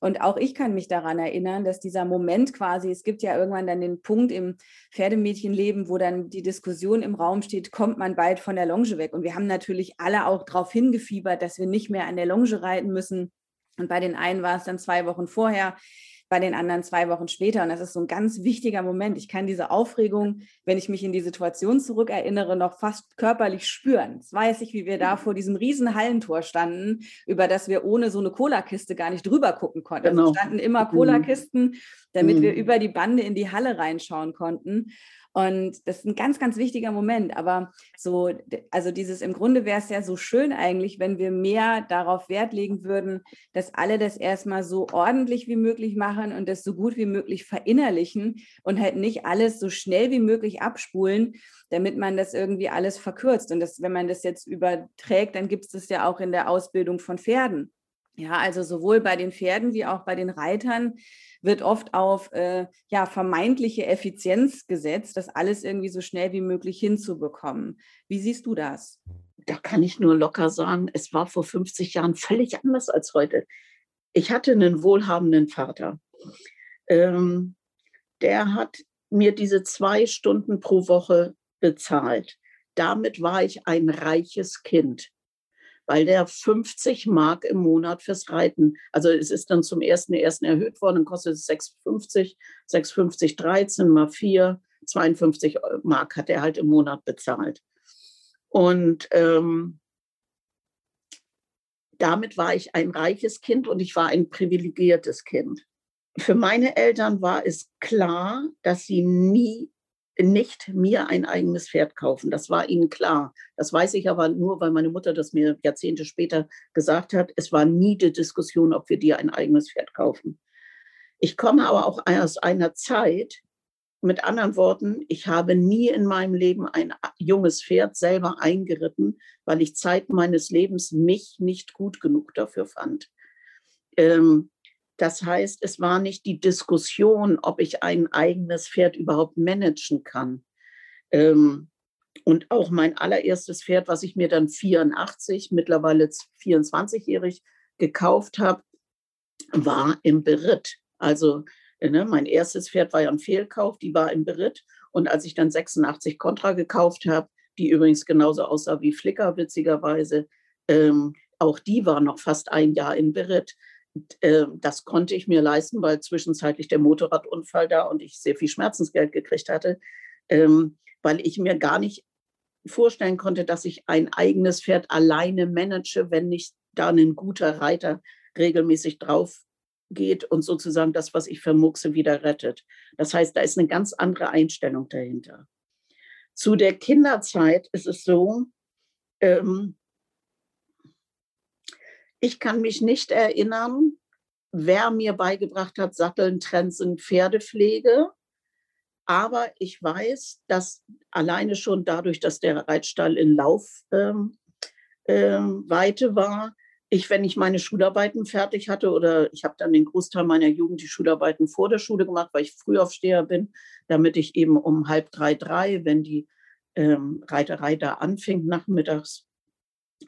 Speaker 1: Und auch ich kann mich daran erinnern, dass dieser Moment quasi, es gibt ja irgendwann dann den Punkt im Pferdemmädchenleben, wo dann die Diskussion im Raum steht, kommt man bald von der Longe weg? Und wir haben natürlich alle auch darauf hingefiebert, dass wir nicht mehr an der Longe reiten müssen, und bei den einen war es dann zwei Wochen vorher. Bei den anderen zwei Wochen später. Und das ist so ein ganz wichtiger Moment. Ich kann diese Aufregung, wenn ich mich in die Situation zurückerinnere, noch fast körperlich spüren. Das weiß ich, wie wir da vor diesem riesen Hallentor standen, über das wir ohne so eine Cola-Kiste gar nicht drüber gucken konnten. Also genau. Also standen immer mhm. Cola-Kisten, damit mhm. wir über die Bande in die Halle reinschauen konnten. Und das ist ein ganz, ganz wichtiger Moment. Aber so, also dieses im Grunde wäre es ja so schön eigentlich, wenn wir mehr darauf Wert legen würden, dass alle das erstmal so ordentlich wie möglich machen und das so gut wie möglich verinnerlichen und halt nicht alles so schnell wie möglich abspulen, damit man das irgendwie alles verkürzt. Und das, wenn man das jetzt überträgt, dann gibt es das ja auch in der Ausbildung von Pferden. Ja, also sowohl bei den Pferden wie auch bei den Reitern wird oft auf äh, ja, vermeintliche Effizienz gesetzt, das alles irgendwie so schnell wie möglich hinzubekommen. Wie siehst du das?
Speaker 2: Da kann ich nur locker sagen, es war vor 50 Jahren völlig anders als heute. Ich hatte einen wohlhabenden Vater. Ähm, der hat mir diese zwei Stunden pro Woche bezahlt. Damit war ich ein reiches Kind weil der 50 Mark im Monat fürs Reiten, also es ist dann zum 1.1. erhöht worden, dann kostet es 6,50, 6,50, 13 mal 4, 52 Mark hat er halt im Monat bezahlt. Und ähm, damit war ich ein reiches Kind und ich war ein privilegiertes Kind. Für meine Eltern war es klar, dass sie nie nicht mir ein eigenes Pferd kaufen. Das war ihnen klar. Das weiß ich aber nur, weil meine Mutter das mir Jahrzehnte später gesagt hat. Es war nie die Diskussion, ob wir dir ein eigenes Pferd kaufen. Ich komme aber auch aus einer Zeit, mit anderen Worten, ich habe nie in meinem Leben ein junges Pferd selber eingeritten, weil ich Zeit meines Lebens mich nicht gut genug dafür fand. Ähm, das heißt, es war nicht die Diskussion, ob ich ein eigenes Pferd überhaupt managen kann. Ähm, und auch mein allererstes Pferd, was ich mir dann 84, mittlerweile 24-jährig gekauft habe, war im Beritt. Also ne, mein erstes Pferd war ja ein Fehlkauf, die war im Beritt. Und als ich dann 86 Contra gekauft habe, die übrigens genauso aussah wie Flicker, witzigerweise, ähm, auch die war noch fast ein Jahr in Beritt. Äh, das konnte ich mir leisten, weil zwischenzeitlich der Motorradunfall da und ich sehr viel Schmerzensgeld gekriegt hatte, ähm, weil ich mir gar nicht vorstellen konnte, dass ich ein eigenes Pferd alleine manage, wenn nicht da ein guter Reiter regelmäßig drauf geht und sozusagen das, was ich vermuchse, wieder rettet. Das heißt, da ist eine ganz andere Einstellung dahinter. Zu der Kinderzeit ist es so, ähm, ich kann mich nicht erinnern, wer mir beigebracht hat, Satteln, Trensen, Pferdepflege. Aber ich weiß, dass alleine schon dadurch, dass der Reitstall in Laufweite ähm, ähm, war, ich, wenn ich meine Schularbeiten fertig hatte oder ich habe dann den Großteil meiner Jugend die Schularbeiten vor der Schule gemacht, weil ich Frühaufsteher bin, damit ich eben um halb drei, drei, wenn die ähm, Reiterei da anfing, nachmittags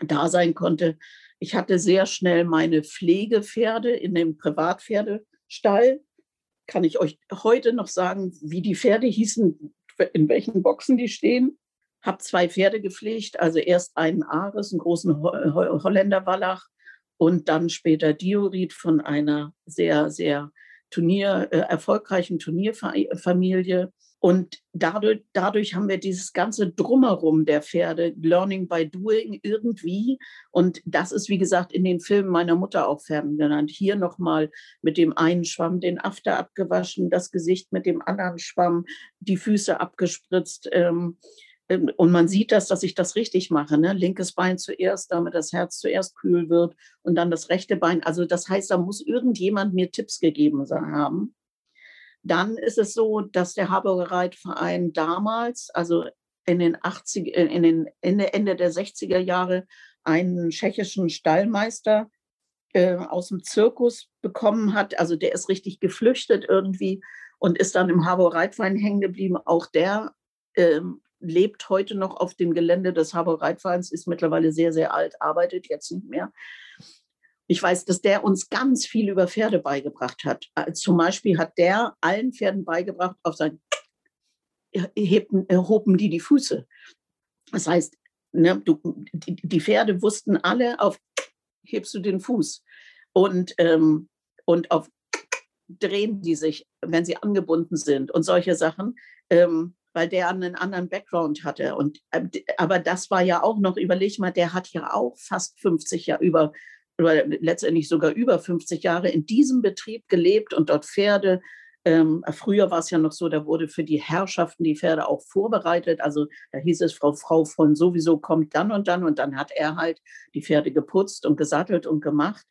Speaker 2: da sein konnte. Ich hatte sehr schnell meine Pflegepferde in dem Privatpferdestall. Kann ich euch heute noch sagen, wie die Pferde hießen, in welchen Boxen die stehen? Habe zwei Pferde gepflegt, also erst einen Ares, einen großen Holländer Wallach und dann später Diorit von einer sehr, sehr Turnier, äh, erfolgreichen Turnierfamilie. Und dadurch, dadurch haben wir dieses ganze Drumherum der Pferde, Learning by Doing irgendwie. Und das ist, wie gesagt, in den Filmen meiner Mutter auch Pferden genannt. Hier nochmal mit dem einen Schwamm den After abgewaschen, das Gesicht mit dem anderen Schwamm, die Füße abgespritzt. Ähm, ähm, und man sieht das, dass ich das richtig mache. Ne? Linkes Bein zuerst, damit das Herz zuerst kühl wird und dann das rechte Bein. Also das heißt, da muss irgendjemand mir Tipps gegeben haben. Dann ist es so, dass der Harburger Reitverein damals, also in den 80, äh, in den Ende, Ende der 60er Jahre, einen tschechischen Stallmeister äh, aus dem Zirkus bekommen hat. Also der ist richtig geflüchtet irgendwie und ist dann im Harburger Reitverein hängen geblieben. Auch der äh, lebt heute noch auf dem Gelände des Harburger Reitvereins, ist mittlerweile sehr, sehr alt, arbeitet jetzt nicht mehr. Ich weiß, dass der uns ganz viel über Pferde beigebracht hat. Äh, zum Beispiel hat der allen Pferden beigebracht, auf sein heben, hoben die die Füße. Das heißt, ne, du, die, die, Pferde wussten alle, auf hebst du den Fuß. Und, ähm, und auf drehen die sich, wenn sie angebunden sind und solche Sachen, ähm, weil der einen anderen Background hatte. Und, äh, aber das war ja auch noch, überleg mal, der hat ja auch fast 50 Jahre über, oder letztendlich sogar über 50 Jahre in diesem Betrieb gelebt und dort Pferde ähm, früher war es ja noch so, da wurde für die Herrschaften die Pferde auch vorbereitet. Also da hieß es, Frau, Frau von sowieso kommt dann und dann und dann hat er halt die Pferde geputzt und gesattelt und gemacht.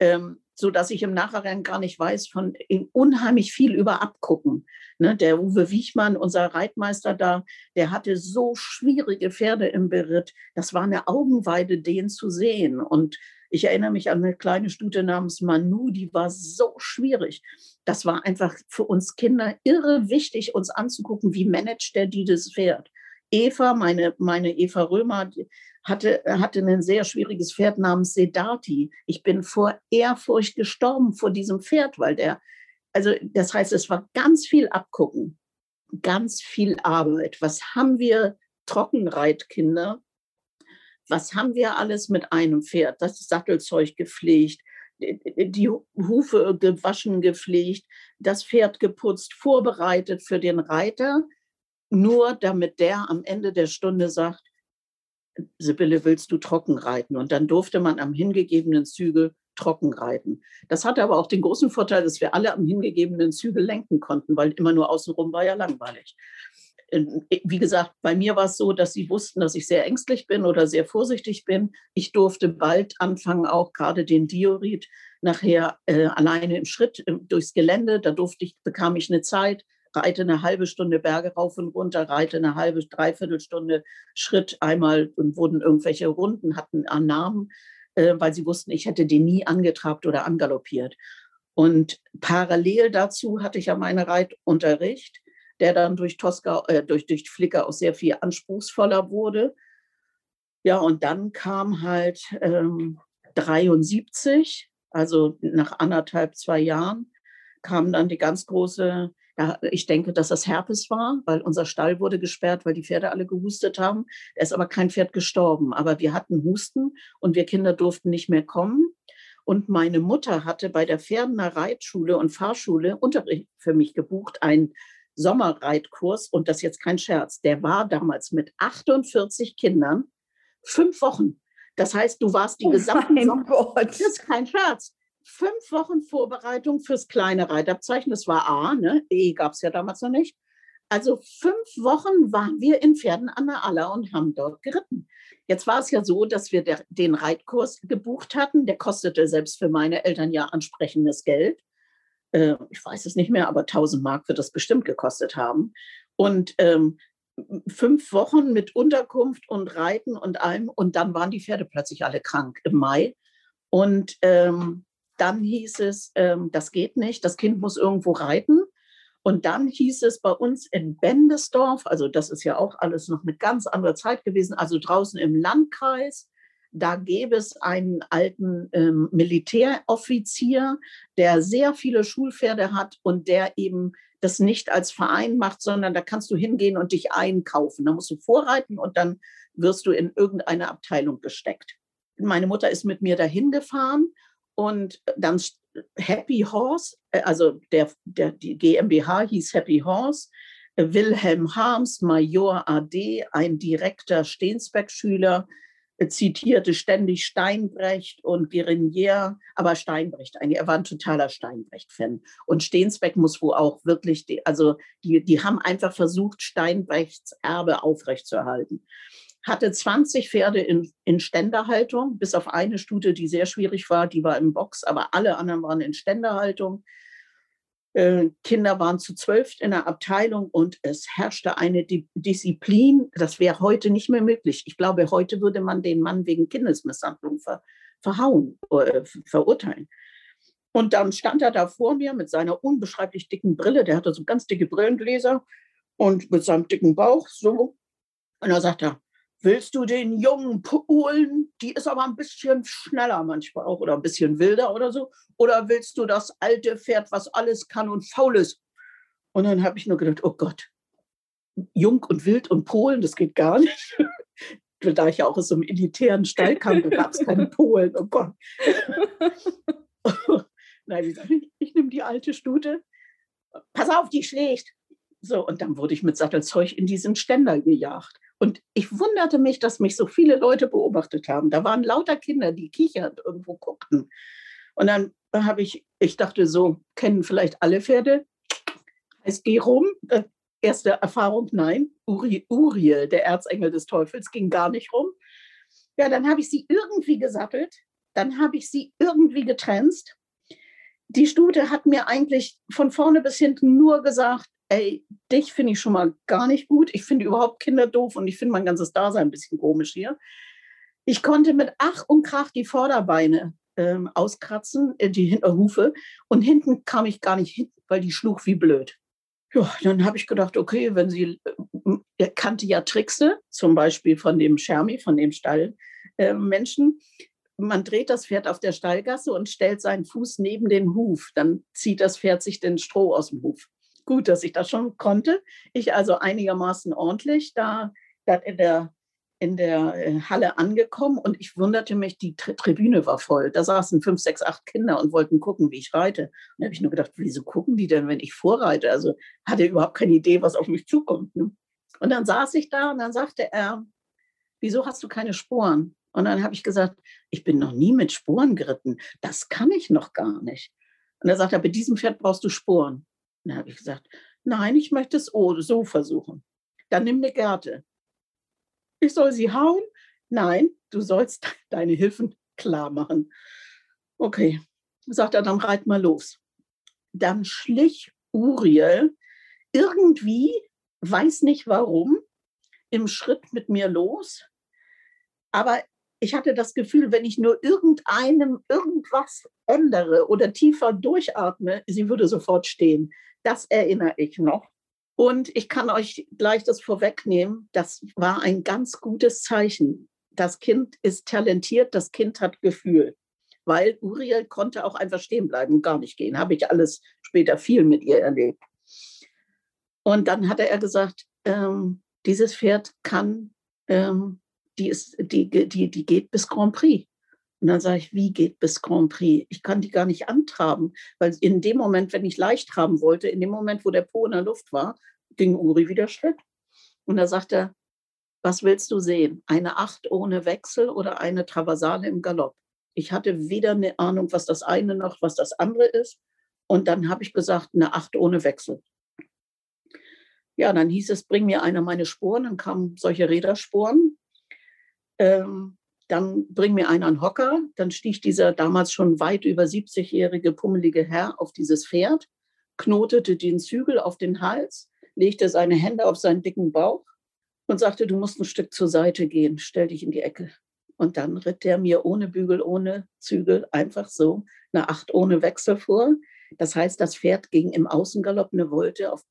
Speaker 2: Ähm, so dass ich im Nachhinein gar nicht weiß von unheimlich viel über Abgucken. Ne, der Uwe Wiechmann, unser Reitmeister da, der hatte so schwierige Pferde im Beritt. Das war eine Augenweide, den zu sehen. Und ich erinnere mich an eine kleine Stute namens Manu, die war so schwierig. Das war einfach für uns Kinder irre wichtig, uns anzugucken, wie managt der dieses Pferd. Eva, meine, meine Eva Römer, hatte, hatte ein sehr schwieriges Pferd namens Sedati. Ich bin vor Ehrfurcht gestorben vor diesem Pferd, weil der, also das heißt, es war ganz viel Abgucken, ganz viel Arbeit. Was haben wir Trockenreitkinder? Was haben wir alles mit einem Pferd? Das Sattelzeug gepflegt, die Hufe gewaschen, gepflegt, das Pferd geputzt, vorbereitet für den Reiter, nur damit der am Ende der Stunde sagt, Sibylle, willst du trocken reiten? Und dann durfte man am hingegebenen Zügel trocken reiten. Das hatte aber auch den großen Vorteil, dass wir alle am hingegebenen Zügel lenken konnten, weil immer nur außenrum war ja langweilig. Wie gesagt, bei mir war es so, dass sie wussten, dass ich sehr ängstlich bin oder sehr vorsichtig bin. Ich durfte bald anfangen, auch gerade den Diorit nachher äh, alleine im Schritt äh, durchs Gelände. Da durfte ich, bekam ich eine Zeit, reite eine halbe Stunde Berge rauf und runter, reite eine halbe, dreiviertel Stunde Schritt einmal und wurden irgendwelche Runden, hatten einen Namen, äh, weil sie wussten, ich hätte den nie angetrabt oder angaloppiert. Und parallel dazu hatte ich ja meine Reitunterricht, der dann durch Tosca, äh, durch, durch Flicker auch sehr viel anspruchsvoller wurde. Ja, und dann kam halt ähm, 73, also nach anderthalb, zwei Jahren, kam dann die ganz große ja, ich denke, dass das Herpes war, weil unser Stall wurde gesperrt, weil die Pferde alle gehustet haben. Da ist aber kein Pferd gestorben. Aber wir hatten Husten und wir Kinder durften nicht mehr kommen. Und meine Mutter hatte bei der Pferdener Reitschule und Fahrschule Unterricht für mich gebucht, einen Sommerreitkurs. Und das ist jetzt kein Scherz. Der war damals mit 48 Kindern fünf Wochen. Das heißt, du warst die oh gesamte
Speaker 1: oh Sommer.
Speaker 2: Das ist kein Scherz fünf Wochen Vorbereitung fürs kleine Reitabzeichen. Das war A, ne? E gab es ja damals noch nicht. Also fünf Wochen waren wir in Pferden an der Aller und haben dort geritten. Jetzt war es ja so, dass wir der, den Reitkurs gebucht hatten. Der kostete selbst für meine Eltern ja ansprechendes Geld. Äh, ich weiß es nicht mehr, aber 1000 Mark wird das bestimmt gekostet haben. Und ähm, fünf Wochen mit Unterkunft und Reiten und allem. Und dann waren die Pferde plötzlich alle krank im Mai. Und ähm, dann hieß es, ähm, das geht nicht, das Kind muss irgendwo reiten. Und dann hieß es bei uns in Bendesdorf, also das ist ja auch alles noch eine ganz andere Zeit gewesen, also draußen im Landkreis, da gäbe es einen alten ähm, Militäroffizier, der sehr viele Schulpferde hat und der eben das nicht als Verein macht, sondern da kannst du hingehen und dich einkaufen. Da musst du vorreiten und dann wirst du in irgendeine Abteilung gesteckt. Meine Mutter ist mit mir dahin gefahren und dann Happy Horse, äh, also der, der, die GmbH hieß Happy Horse. Wilhelm Harms, Major AD, ein direkter Stensbeck-Schüler, äh, zitierte ständig Steinbrecht und Gerinier, aber Steinbrecht, eigentlich, er war ein totaler Steinbrecht-Fan. Und Stensbeck muss wohl auch wirklich, die, also die, die haben einfach versucht, Steinbrechts Erbe aufrechtzuerhalten hatte 20 Pferde in, in Ständerhaltung, bis auf eine Stute, die sehr schwierig war, die war im Box, aber alle anderen waren in Ständerhaltung. Äh, Kinder waren zu zwölf in der Abteilung und es herrschte eine Di Disziplin, das wäre heute nicht mehr möglich. Ich glaube, heute würde man den Mann wegen Kindesmisshandlung ver verhauen, äh, verurteilen. Und dann stand er da vor mir mit seiner unbeschreiblich dicken Brille, der hatte so ganz dicke Brillengläser und mit seinem dicken Bauch so. Und da sagt er, Willst du den Jungen holen? Die ist aber ein bisschen schneller manchmal auch oder ein bisschen wilder oder so. Oder willst du das alte Pferd, was alles kann und faul ist? Und dann habe ich nur gedacht, oh Gott, jung und wild und Polen, das geht gar nicht. <laughs> da ich ja auch aus so einem elitären Stall kam, da gab es keine <laughs> Polen, oh Gott. <laughs> Nein, ich, ich, ich nehme die alte Stute. Pass auf, die schlägt. So, und dann wurde ich mit Sattelzeug in diesen Ständer gejagt. Und ich wunderte mich, dass mich so viele Leute beobachtet haben. Da waren lauter Kinder, die kichernd irgendwo guckten. Und dann habe ich, ich dachte so, kennen vielleicht alle Pferde. Es geht rum. Äh, erste Erfahrung, nein. Uri, Uriel, der Erzengel des Teufels, ging gar nicht rum. Ja, dann habe ich sie irgendwie gesattelt. Dann habe ich sie irgendwie getrennt. Die Stute hat mir eigentlich von vorne bis hinten nur gesagt, ey, dich finde ich schon mal gar nicht gut. Ich finde überhaupt Kinder doof und ich finde mein ganzes Dasein ein bisschen komisch hier. Ich konnte mit Ach und Krach die Vorderbeine ähm, auskratzen, äh, die Hinterhufe. Und hinten kam ich gar nicht hin, weil die schlug wie blöd. Ja, dann habe ich gedacht, okay, wenn sie, äh, er kannte ja Trickse, zum Beispiel von dem Schermi, von dem Stallmenschen. Äh, man dreht das Pferd auf der Stallgasse und stellt seinen Fuß neben den Huf. Dann zieht das Pferd sich den Stroh aus dem Huf. Gut, dass ich das schon konnte. Ich also einigermaßen ordentlich da, in der in der äh, Halle angekommen und ich wunderte mich, die Tri Tribüne war voll. Da saßen fünf, sechs, acht Kinder und wollten gucken, wie ich reite. Und da habe ich nur gedacht, wieso gucken die denn, wenn ich vorreite? Also hatte überhaupt keine Idee, was auf mich zukommt. Ne? Und dann saß ich da und dann sagte er, wieso hast du keine Sporen? Und dann habe ich gesagt, ich bin noch nie mit Sporen geritten. Das kann ich noch gar nicht. Und er sagte, bei diesem Pferd brauchst du Sporen. Dann habe ich gesagt, nein, ich möchte es so versuchen. Dann nimm eine Gerte ich soll sie hauen? Nein, du sollst <laughs> deine Hilfen klar machen. Okay, sagt er, dann reit mal los. Dann schlich Uriel irgendwie, weiß nicht warum, im Schritt mit mir los. Aber ich hatte das Gefühl, wenn ich nur irgendeinem irgendwas ändere oder tiefer durchatme, sie würde sofort stehen. Das erinnere ich noch. Und ich kann euch gleich das vorwegnehmen, das war ein ganz gutes Zeichen. Das Kind ist talentiert, das Kind hat Gefühl. Weil Uriel konnte auch einfach stehen bleiben und gar nicht gehen. Habe ich alles später viel mit ihr erlebt. Und dann hatte er gesagt, ähm, dieses Pferd kann, ähm, die, ist, die, die, die geht bis Grand Prix. Und dann sage ich, wie geht bis Grand Prix? Ich kann die gar nicht antraben, weil in dem Moment, wenn ich leicht traben wollte, in dem Moment, wo der Po in der Luft war, ging Uri wieder Schritt. Und da sagt er, was willst du sehen? Eine Acht ohne Wechsel oder eine Traversale im Galopp? Ich hatte weder eine Ahnung, was das eine noch, was das andere ist. Und dann habe ich gesagt, eine Acht ohne Wechsel. Ja, dann hieß es, bring mir einer meine Sporen. Dann kamen solche Rädersporen. Ähm, dann bring mir einen Hocker. Dann stieg dieser damals schon weit über 70-jährige pummelige Herr auf dieses Pferd, knotete den Zügel auf den Hals, legte seine Hände auf seinen dicken Bauch und sagte, du musst ein Stück zur Seite gehen, stell dich in die Ecke. Und dann ritt der mir ohne Bügel, ohne Zügel, einfach so eine Acht ohne Wechsel vor. Das heißt, das Pferd ging im Außengalopp eine Wolte, auf,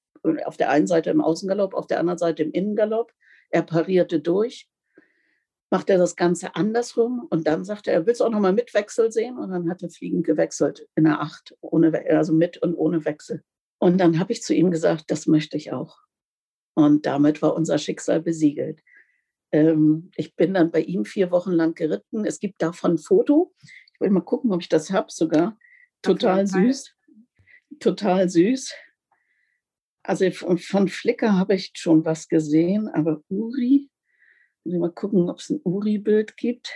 Speaker 2: auf der einen Seite im Außengalopp, auf der anderen Seite im Innengalopp. Er parierte durch macht er das Ganze andersrum und dann sagt er, er will es auch nochmal mit Wechsel sehen und dann hat er fliegend gewechselt in der Acht, ohne, also mit und ohne Wechsel. Und dann habe ich zu ihm gesagt, das möchte ich auch. Und damit war unser Schicksal besiegelt. Ähm, ich bin dann bei ihm vier Wochen lang geritten. Es gibt davon ein Foto. Ich will mal gucken, ob ich das habe sogar. Total süß. Total süß. Also von, von Flickr habe ich schon was gesehen, aber Uri, Mal gucken, ob es ein Uri-Bild gibt.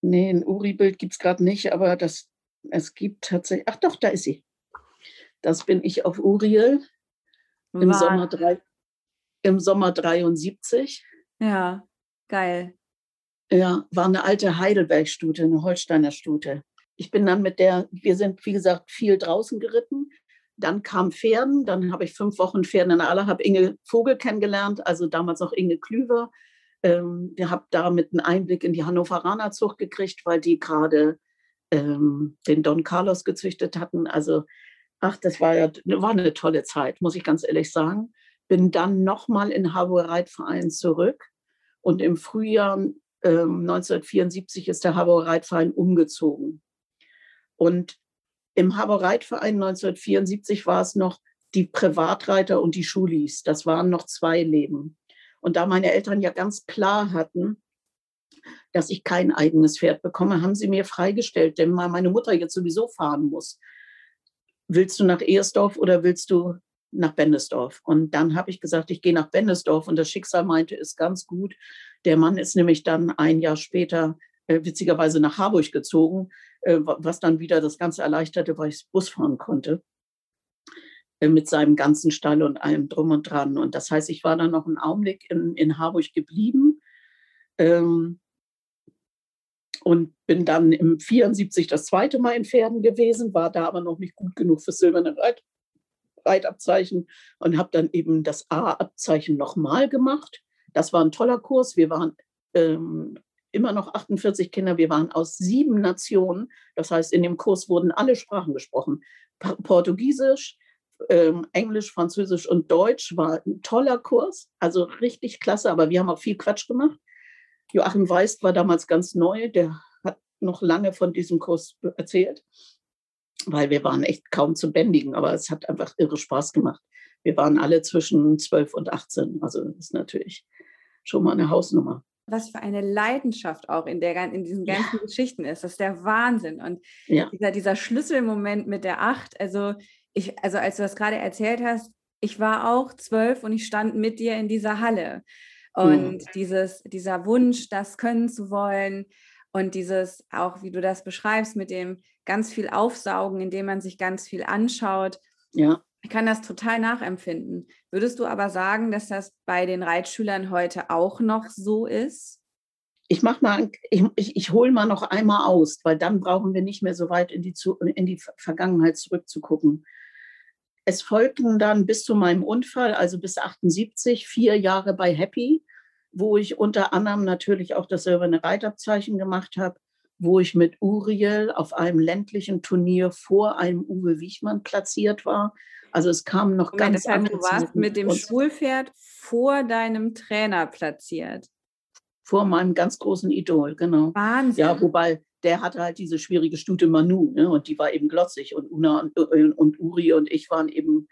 Speaker 2: Nee, ein Uri-Bild gibt es gerade nicht, aber das, es gibt tatsächlich. Ach doch, da ist sie. Das bin ich auf Uriel im Sommer, drei, im Sommer 73.
Speaker 1: Ja, geil.
Speaker 2: Ja, war eine alte Heidelberg-Stute, eine Holsteiner Stute. Ich bin dann mit der, wir sind wie gesagt viel draußen geritten. Dann kam Pferden, dann habe ich fünf Wochen Pferden in aller, habe Inge Vogel kennengelernt, also damals auch Inge Klüver. Ähm, ich habe damit einen Einblick in die Hannoveraner Zucht gekriegt, weil die gerade ähm, den Don Carlos gezüchtet hatten. Also, ach, das war ja war eine tolle Zeit, muss ich ganz ehrlich sagen. Bin dann nochmal in Harburger Reitverein zurück und im Frühjahr ähm, 1974 ist der Harburger Reitverein umgezogen. Und im Haber-Reitverein 1974 war es noch die Privatreiter und die Schulis. Das waren noch zwei Leben. Und da meine Eltern ja ganz klar hatten, dass ich kein eigenes Pferd bekomme, haben sie mir freigestellt, denn meine Mutter jetzt sowieso fahren muss. Willst du nach Ehersdorf oder willst du nach Bendesdorf? Und dann habe ich gesagt, ich gehe nach Bendesdorf und das Schicksal meinte, ist ganz gut. Der Mann ist nämlich dann ein Jahr später witzigerweise nach Harburg gezogen, äh, was dann wieder das Ganze erleichterte, weil ich Bus fahren konnte äh, mit seinem ganzen Stall und allem drum und dran. Und das heißt, ich war dann noch einen Augenblick in, in Harburg geblieben ähm, und bin dann im 74 das zweite Mal in Pferden gewesen, war da aber noch nicht gut genug fürs silberne Reit, Reitabzeichen und habe dann eben das A-Abzeichen nochmal gemacht. Das war ein toller Kurs. Wir waren ähm, immer noch 48 Kinder. Wir waren aus sieben Nationen. Das heißt, in dem Kurs wurden alle Sprachen gesprochen. Portugiesisch, ähm, Englisch, Französisch und Deutsch war ein toller Kurs, also richtig klasse, aber wir haben auch viel Quatsch gemacht. Joachim Weist war damals ganz neu, der hat noch lange von diesem Kurs erzählt, weil wir waren echt kaum zu bändigen, aber es hat einfach irre Spaß gemacht. Wir waren alle zwischen 12 und 18, also das ist natürlich schon mal eine Hausnummer
Speaker 1: was für eine Leidenschaft auch in, der, in diesen ganzen ja. Geschichten ist. Das ist der Wahnsinn. Und ja. dieser, dieser Schlüsselmoment mit der Acht, also ich, also als du das gerade erzählt hast, ich war auch zwölf und ich stand mit dir in dieser Halle. Und mhm. dieses, dieser Wunsch, das können zu wollen und dieses, auch wie du das beschreibst, mit dem ganz viel Aufsaugen, indem man sich ganz viel anschaut. Ja. Ich kann das total nachempfinden. Würdest du aber sagen, dass das bei den Reitschülern heute auch noch so ist?
Speaker 2: Ich mach mal, ich, ich, ich hole mal noch einmal aus, weil dann brauchen wir nicht mehr so weit in die, in die Vergangenheit zurückzugucken. Es folgten dann bis zu meinem Unfall, also bis 78, vier Jahre bei Happy, wo ich unter anderem natürlich auch das silberne Reitabzeichen gemacht habe, wo ich mit Uriel auf einem ländlichen Turnier vor einem Uwe Wichmann platziert war. Also es kam noch Moment, ganz
Speaker 1: das heißt, Du warst mit dem Schulpferd vor deinem Trainer platziert.
Speaker 2: Vor meinem ganz großen Idol, genau. Wahnsinn. Ja, wobei der hatte halt diese schwierige Stute Manu, ne? und die war eben glotzig. Und Una und, und Uri und ich waren eben,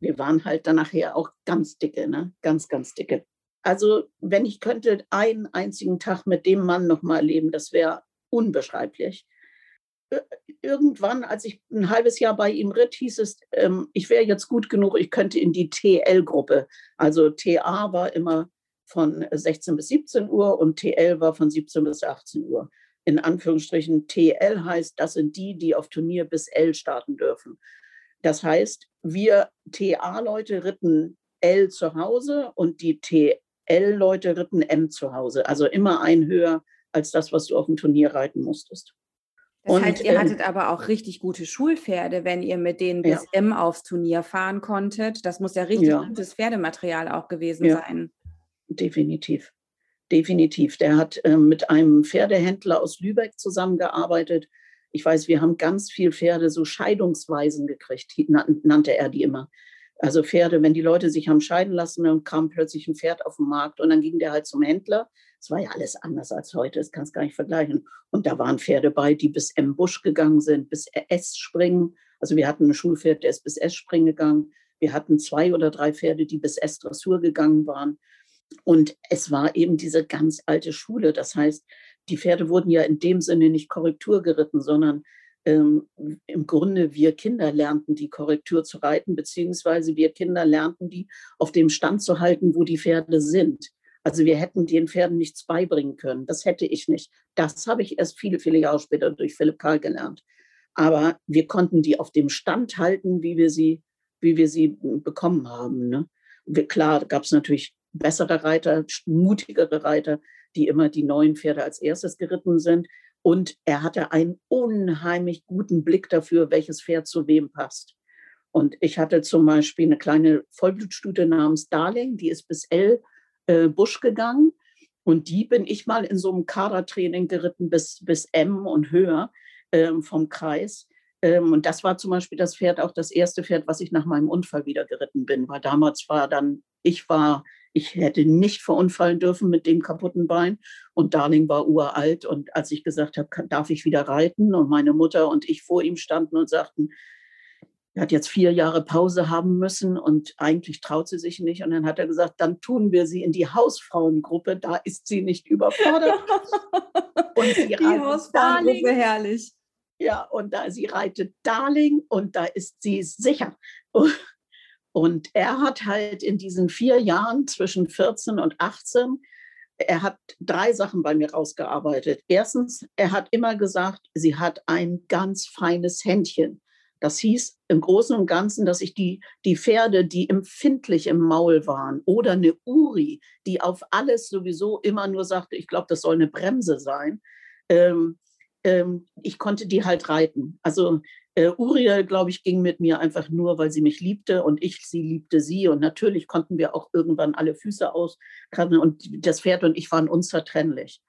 Speaker 2: wir waren halt dann nachher auch ganz dicke, ne? ganz, ganz dicke. Also, wenn ich könnte einen einzigen Tag mit dem Mann nochmal leben, das wäre unbeschreiblich. Irgendwann, als ich ein halbes Jahr bei ihm ritt, hieß es, ähm, ich wäre jetzt gut genug, ich könnte in die TL-Gruppe. Also TA war immer von 16 bis 17 Uhr und TL war von 17 bis 18 Uhr in Anführungsstrichen TL heißt, das sind die, die auf Turnier bis L starten dürfen. Das heißt, wir TA-Leute ritten L zu Hause und die TL-Leute ritten M zu Hause. Also immer ein höher als das, was du auf dem Turnier reiten musstest.
Speaker 1: Das und, heißt, ihr ähm, hattet aber auch richtig gute Schulpferde, wenn ihr mit denen bis ja. M aufs Turnier fahren konntet. Das muss ja richtig ja. gutes Pferdematerial auch gewesen ja. sein.
Speaker 2: Definitiv definitiv. Der hat äh, mit einem Pferdehändler aus Lübeck zusammengearbeitet. Ich weiß, wir haben ganz viel Pferde so Scheidungsweisen gekriegt, nannte er die immer. Also Pferde, wenn die Leute sich haben scheiden lassen, dann kam plötzlich ein Pferd auf den Markt und dann ging der halt zum Händler. Es war ja alles anders als heute, das kannst du gar nicht vergleichen. Und da waren Pferde bei, die bis M Busch gegangen sind, bis S springen. Also wir hatten ein Schulpferd, der ist bis S springen gegangen. Wir hatten zwei oder drei Pferde, die bis S Dressur gegangen waren. Und es war eben diese ganz alte Schule. Das heißt, die Pferde wurden ja in dem Sinne nicht Korrektur geritten, sondern ähm, im Grunde wir Kinder lernten die Korrektur zu reiten, beziehungsweise wir Kinder lernten die auf dem Stand zu halten, wo die Pferde sind. Also wir hätten den Pferden nichts beibringen können. Das hätte ich nicht. Das habe ich erst viele, viele Jahre später durch Philipp Karl gelernt. Aber wir konnten die auf dem Stand halten, wie wir sie, wie wir sie bekommen haben. Ne? Klar, gab es natürlich bessere Reiter, mutigere Reiter, die immer die neuen Pferde als erstes geritten sind. Und er hatte einen unheimlich guten Blick dafür, welches Pferd zu wem passt. Und ich hatte zum Beispiel eine kleine Vollblutstute namens Darling, die ist bis L äh, Busch gegangen. Und die bin ich mal in so einem Kadertraining geritten bis, bis M und höher ähm, vom Kreis. Ähm, und das war zum Beispiel das Pferd, auch das erste Pferd, was ich nach meinem Unfall wieder geritten bin. Weil damals war dann, ich war ich hätte nicht verunfallen dürfen mit dem kaputten Bein. Und Darling war uralt. Und als ich gesagt habe, darf ich wieder reiten? Und meine Mutter und ich vor ihm standen und sagten, er hat jetzt vier Jahre Pause haben müssen und eigentlich traut sie sich nicht. Und dann hat er gesagt, dann tun wir sie in die Hausfrauengruppe, da ist sie nicht überfordert. <laughs>
Speaker 1: und sie die Hausfrauengruppe, herrlich.
Speaker 2: Ja, und da sie reitet Darling und da ist sie sicher. Und er hat halt in diesen vier Jahren zwischen 14 und 18, er hat drei Sachen bei mir rausgearbeitet. Erstens, er hat immer gesagt, sie hat ein ganz feines Händchen. Das hieß im Großen und Ganzen, dass ich die, die Pferde, die empfindlich im Maul waren, oder eine Uri, die auf alles sowieso immer nur sagte, ich glaube, das soll eine Bremse sein, ähm, ähm, ich konnte die halt reiten. Also äh, Uriel, glaube ich, ging mit mir einfach nur, weil sie mich liebte und ich sie liebte sie. Und natürlich konnten wir auch irgendwann alle Füße auskratzen und das Pferd und ich waren unzertrennlich.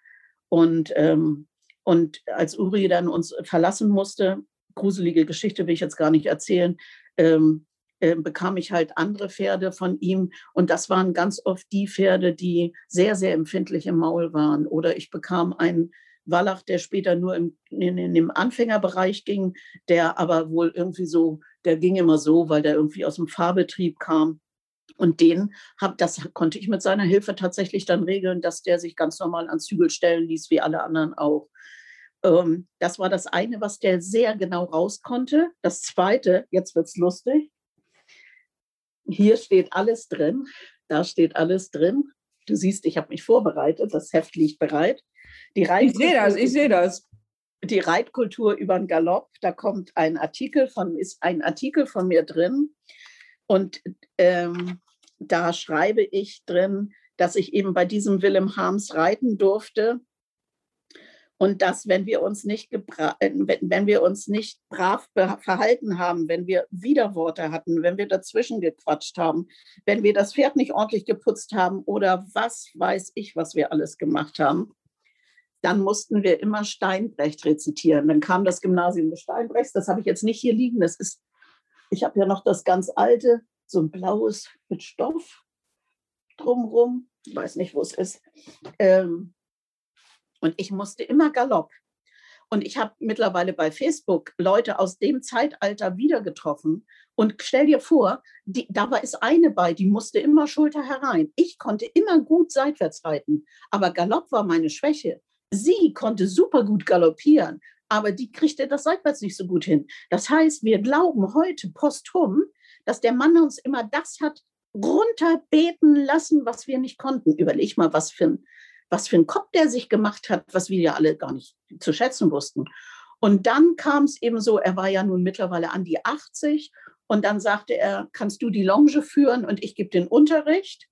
Speaker 2: Und, ähm, und als Uri dann uns verlassen musste, gruselige Geschichte will ich jetzt gar nicht erzählen, ähm, äh, bekam ich halt andere Pferde von ihm. Und das waren ganz oft die Pferde, die sehr, sehr empfindlich im Maul waren. Oder ich bekam einen Wallach, der später nur im, in, in dem Anfängerbereich ging, der aber wohl irgendwie so, der ging immer so, weil der irgendwie aus dem Fahrbetrieb kam. Und den hab, das konnte ich mit seiner Hilfe tatsächlich dann regeln, dass der sich ganz normal ans Zügel stellen ließ, wie alle anderen auch. Ähm, das war das eine, was der sehr genau raus konnte. Das zweite, jetzt wird es lustig. Hier steht alles drin. Da steht alles drin. Du siehst, ich habe mich vorbereitet. Das Heft liegt bereit.
Speaker 1: Die ich sehe das, ich sehe das.
Speaker 2: Die Reitkultur über den Galopp. Da kommt ein Artikel von, ist ein Artikel von mir drin. Und ähm, da schreibe ich drin, dass ich eben bei diesem Willem Harms reiten durfte und dass, wenn wir uns nicht, äh, wenn wir uns nicht brav verhalten haben, wenn wir Widerworte hatten, wenn wir dazwischen gequatscht haben, wenn wir das Pferd nicht ordentlich geputzt haben oder was weiß ich, was wir alles gemacht haben, dann mussten wir immer Steinbrecht rezitieren. Dann kam das Gymnasium des Steinbrechts, das habe ich jetzt nicht hier liegen, das ist, ich habe ja noch das ganz alte, so ein blaues mit Stoff drumrum, ich weiß nicht, wo es ist. Ähm, und ich musste immer Galopp. Und ich habe mittlerweile bei Facebook Leute aus dem Zeitalter wieder getroffen. Und stell dir vor, die, da war es eine bei, die musste immer Schulter herein. Ich konnte immer gut seitwärts reiten, aber Galopp war meine Schwäche. Sie konnte super gut galoppieren, aber die kriegte das seitwärts nicht so gut hin. Das heißt, wir glauben heute posthum, dass der Mann uns immer das hat runterbeten lassen, was wir nicht konnten. Überleg mal, was für ein was für ein Kopf der sich gemacht hat, was wir ja alle gar nicht zu schätzen wussten. Und dann kam es eben so, er war ja nun mittlerweile an die 80 und dann sagte er, kannst du die Longe führen und ich gebe den Unterricht.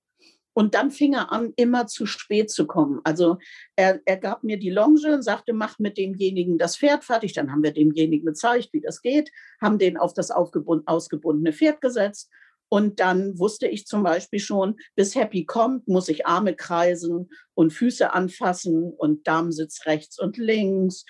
Speaker 2: Und dann fing er an, immer zu spät zu kommen. Also er, er gab mir die Longe und sagte, mach mit demjenigen das Pferd fertig. Dann haben wir demjenigen gezeigt, wie das geht, haben den auf das ausgebundene Pferd gesetzt und dann wusste ich zum Beispiel schon, bis Happy kommt, muss ich Arme kreisen und Füße anfassen und Darmsitz rechts und links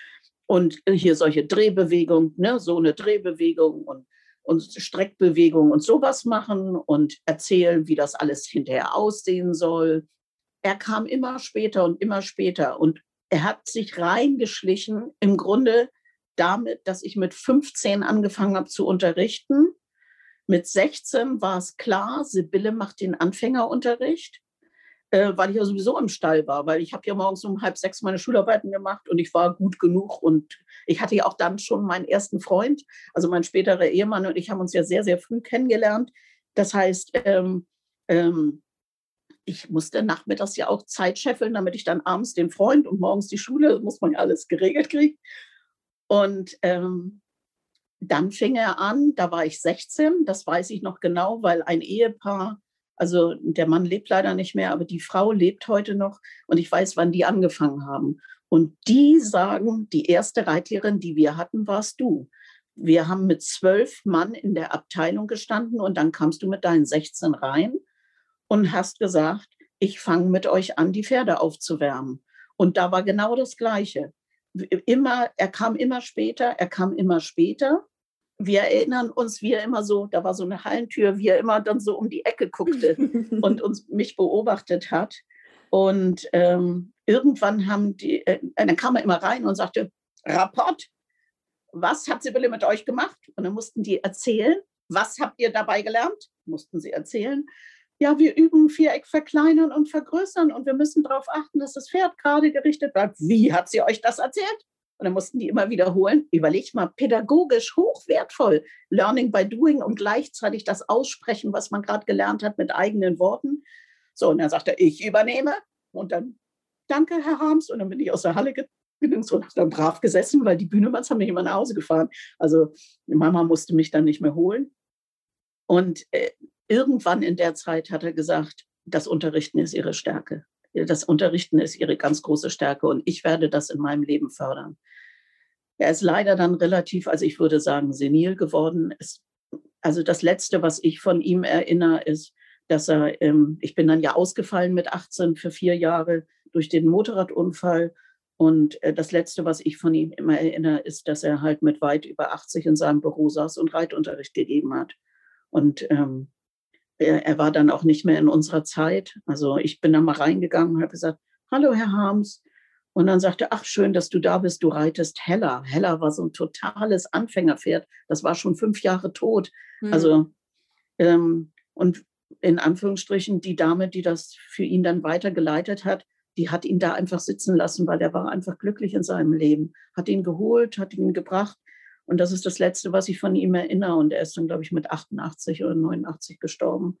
Speaker 2: und hier solche Drehbewegungen, ne, so eine Drehbewegung und, und Streckbewegung und sowas machen und erzählen, wie das alles hinterher aussehen soll. Er kam immer später und immer später und er hat sich reingeschlichen, im Grunde damit, dass ich mit 15 angefangen habe zu unterrichten mit 16 war es klar, Sibylle macht den Anfängerunterricht, äh, weil ich ja sowieso im Stall war, weil ich habe ja morgens um halb sechs meine Schularbeiten gemacht und ich war gut genug und ich hatte ja auch dann schon meinen ersten Freund, also mein späterer Ehemann und ich haben uns ja sehr, sehr früh kennengelernt. Das heißt, ähm, ähm, ich musste nachmittags ja auch Zeit scheffeln, damit ich dann abends den Freund und morgens die Schule, muss man ja alles geregelt kriegen. Und ähm, dann fing er an, da war ich 16, das weiß ich noch genau, weil ein Ehepaar, also der Mann lebt leider nicht mehr, aber die Frau lebt heute noch und ich weiß, wann die angefangen haben. Und die sagen, die erste Reitlehrerin, die wir hatten, warst du. Wir haben mit zwölf Mann in der Abteilung gestanden und dann kamst du mit deinen 16 rein und hast gesagt, ich fange mit euch an, die Pferde aufzuwärmen. Und da war genau das Gleiche immer, er kam immer später, er kam immer später. Wir erinnern uns, wie er immer so, da war so eine Hallentür, wie er immer dann so um die Ecke guckte <laughs> und uns mich beobachtet hat. Und ähm, irgendwann haben die, äh, dann kam er immer rein und sagte, Rapport, was hat Sibylle mit euch gemacht? Und dann mussten die erzählen. was habt ihr dabei gelernt? Mussten sie erzählen. Ja, wir üben Viereck verkleinern und vergrößern und wir müssen darauf achten, dass das Pferd gerade gerichtet bleibt. Wie hat sie euch das erzählt? Und dann mussten die immer wiederholen. Überlegt mal, pädagogisch hochwertvoll. Learning by doing und gleichzeitig das Aussprechen, was man gerade gelernt hat, mit eigenen Worten. So, und dann sagte er, ich übernehme. Und dann, danke, Herr Harms. Und dann bin ich aus der Halle gegangen und habe dann brav gesessen, weil die Bühnemanns haben mich immer nach Hause gefahren. Also Mama musste mich dann nicht mehr holen. Und äh, irgendwann in der Zeit hat er gesagt, das Unterrichten ist ihre Stärke das Unterrichten ist ihre ganz große Stärke und ich werde das in meinem Leben fördern. Er ist leider dann relativ, also ich würde sagen, senil geworden. Es, also das Letzte, was ich von ihm erinnere, ist, dass er, ähm, ich bin dann ja ausgefallen mit 18 für vier Jahre durch den Motorradunfall. Und äh, das Letzte, was ich von ihm immer erinnere, ist, dass er halt mit weit über 80 in seinem Büro saß und Reitunterricht gegeben hat. Und ähm, er, war dann auch nicht mehr in unserer Zeit. Also ich bin da mal reingegangen und habe gesagt, hallo Herr Harms. Und dann sagte, er, ach schön, dass du da bist, du reitest Hella. Hella war so ein totales Anfängerpferd. Das war schon fünf Jahre tot. Mhm. Also, ähm, und in Anführungsstrichen, die Dame, die das für ihn dann weitergeleitet hat, die hat ihn da einfach sitzen lassen, weil er war einfach glücklich in seinem Leben. Hat ihn geholt, hat ihn gebracht und das ist das Letzte, was ich von ihm erinnere. Und er ist dann, glaube ich, mit 88 oder 89 gestorben.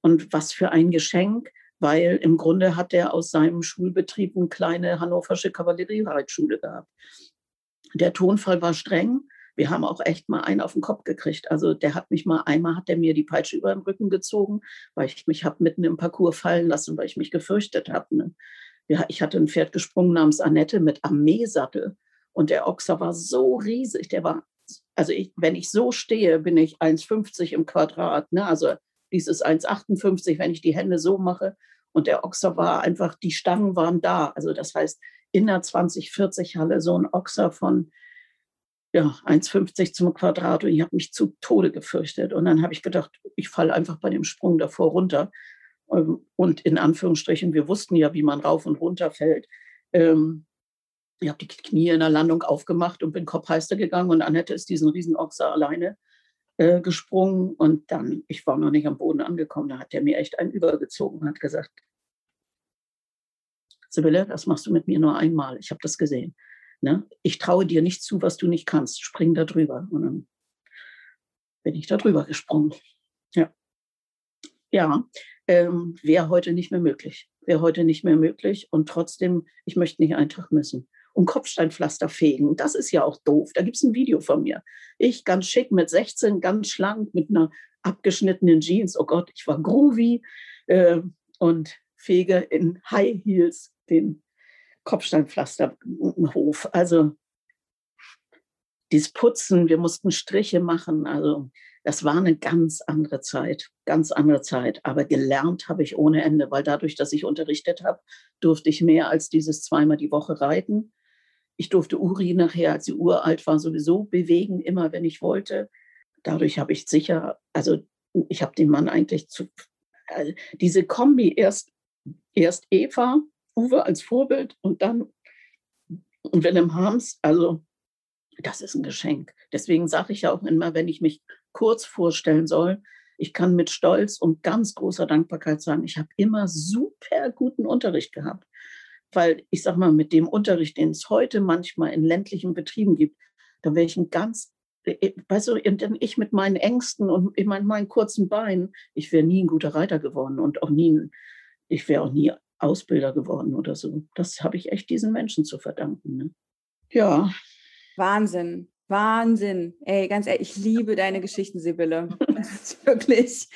Speaker 2: Und was für ein Geschenk, weil im Grunde hat er aus seinem Schulbetrieb eine kleine hannoversche Kavalleriereitschule gehabt. Der Tonfall war streng. Wir haben auch echt mal einen auf den Kopf gekriegt. Also der hat mich mal, einmal hat er mir die Peitsche über den Rücken gezogen, weil ich mich habe mitten im Parcours fallen lassen, weil ich mich gefürchtet habe. Ne? Ja, ich hatte ein Pferd gesprungen namens Annette mit Armeesattel. Und der Ochser war so riesig, der war, also ich, wenn ich so stehe, bin ich 1,50 im Quadrat. Ne? Also dieses 1,58, wenn ich die Hände so mache. Und der Ochser war einfach, die Stangen waren da. Also das heißt, in der 2040 Halle so ein Ochser von ja, 1,50 zum Quadrat und ich habe mich zu Tode gefürchtet. Und dann habe ich gedacht, ich falle einfach bei dem Sprung davor runter. Ähm, und in Anführungsstrichen, wir wussten ja, wie man rauf und runter fällt. Ähm, ich habe die Knie in der Landung aufgemacht und bin kopfheister gegangen und Annette ist diesen Riesenochser alleine äh, gesprungen und dann, ich war noch nicht am Boden angekommen, da hat der mir echt einen übergezogen und hat gesagt, Sibylle, das machst du mit mir nur einmal, ich habe das gesehen. Ne? Ich traue dir nicht zu, was du nicht kannst, spring da drüber. Und dann bin ich da drüber gesprungen. Ja, ja ähm, wäre heute nicht mehr möglich. Wäre heute nicht mehr möglich und trotzdem, ich möchte nicht einen Tag müssen und Kopfsteinpflaster fegen. Das ist ja auch doof. Da gibt es ein Video von mir. Ich ganz schick mit 16, ganz schlank, mit einer abgeschnittenen Jeans. Oh Gott, ich war groovy äh, und fege in High Heels den Kopfsteinpflasterhof. Also dieses Putzen, wir mussten Striche machen. Also das war eine ganz andere Zeit, ganz andere Zeit. Aber gelernt habe ich ohne Ende, weil dadurch, dass ich unterrichtet habe, durfte ich mehr als dieses zweimal die Woche reiten. Ich durfte Uri nachher, als sie uralt war, sowieso bewegen, immer wenn ich wollte. Dadurch habe ich sicher, also ich habe den Mann eigentlich zu, äh, diese Kombi, erst, erst Eva, Uwe als Vorbild und dann Willem Harms, also das ist ein Geschenk. Deswegen sage ich ja auch immer, wenn ich mich kurz vorstellen soll, ich kann mit Stolz und ganz großer Dankbarkeit sagen, ich habe immer super guten Unterricht gehabt weil ich sage mal, mit dem Unterricht, den es heute manchmal in ländlichen Betrieben gibt, da wäre ich ein ganz, äh, äh, weißt du, ich mit meinen Ängsten und ich mein, meinen kurzen Beinen, ich wäre nie ein guter Reiter geworden und auch nie, ich wäre auch nie Ausbilder geworden oder so. Das habe ich echt diesen Menschen zu verdanken. Ne? Ja.
Speaker 1: Wahnsinn. Wahnsinn. Ey, ganz ehrlich, ich liebe deine Geschichten, Sibylle. Das ist wirklich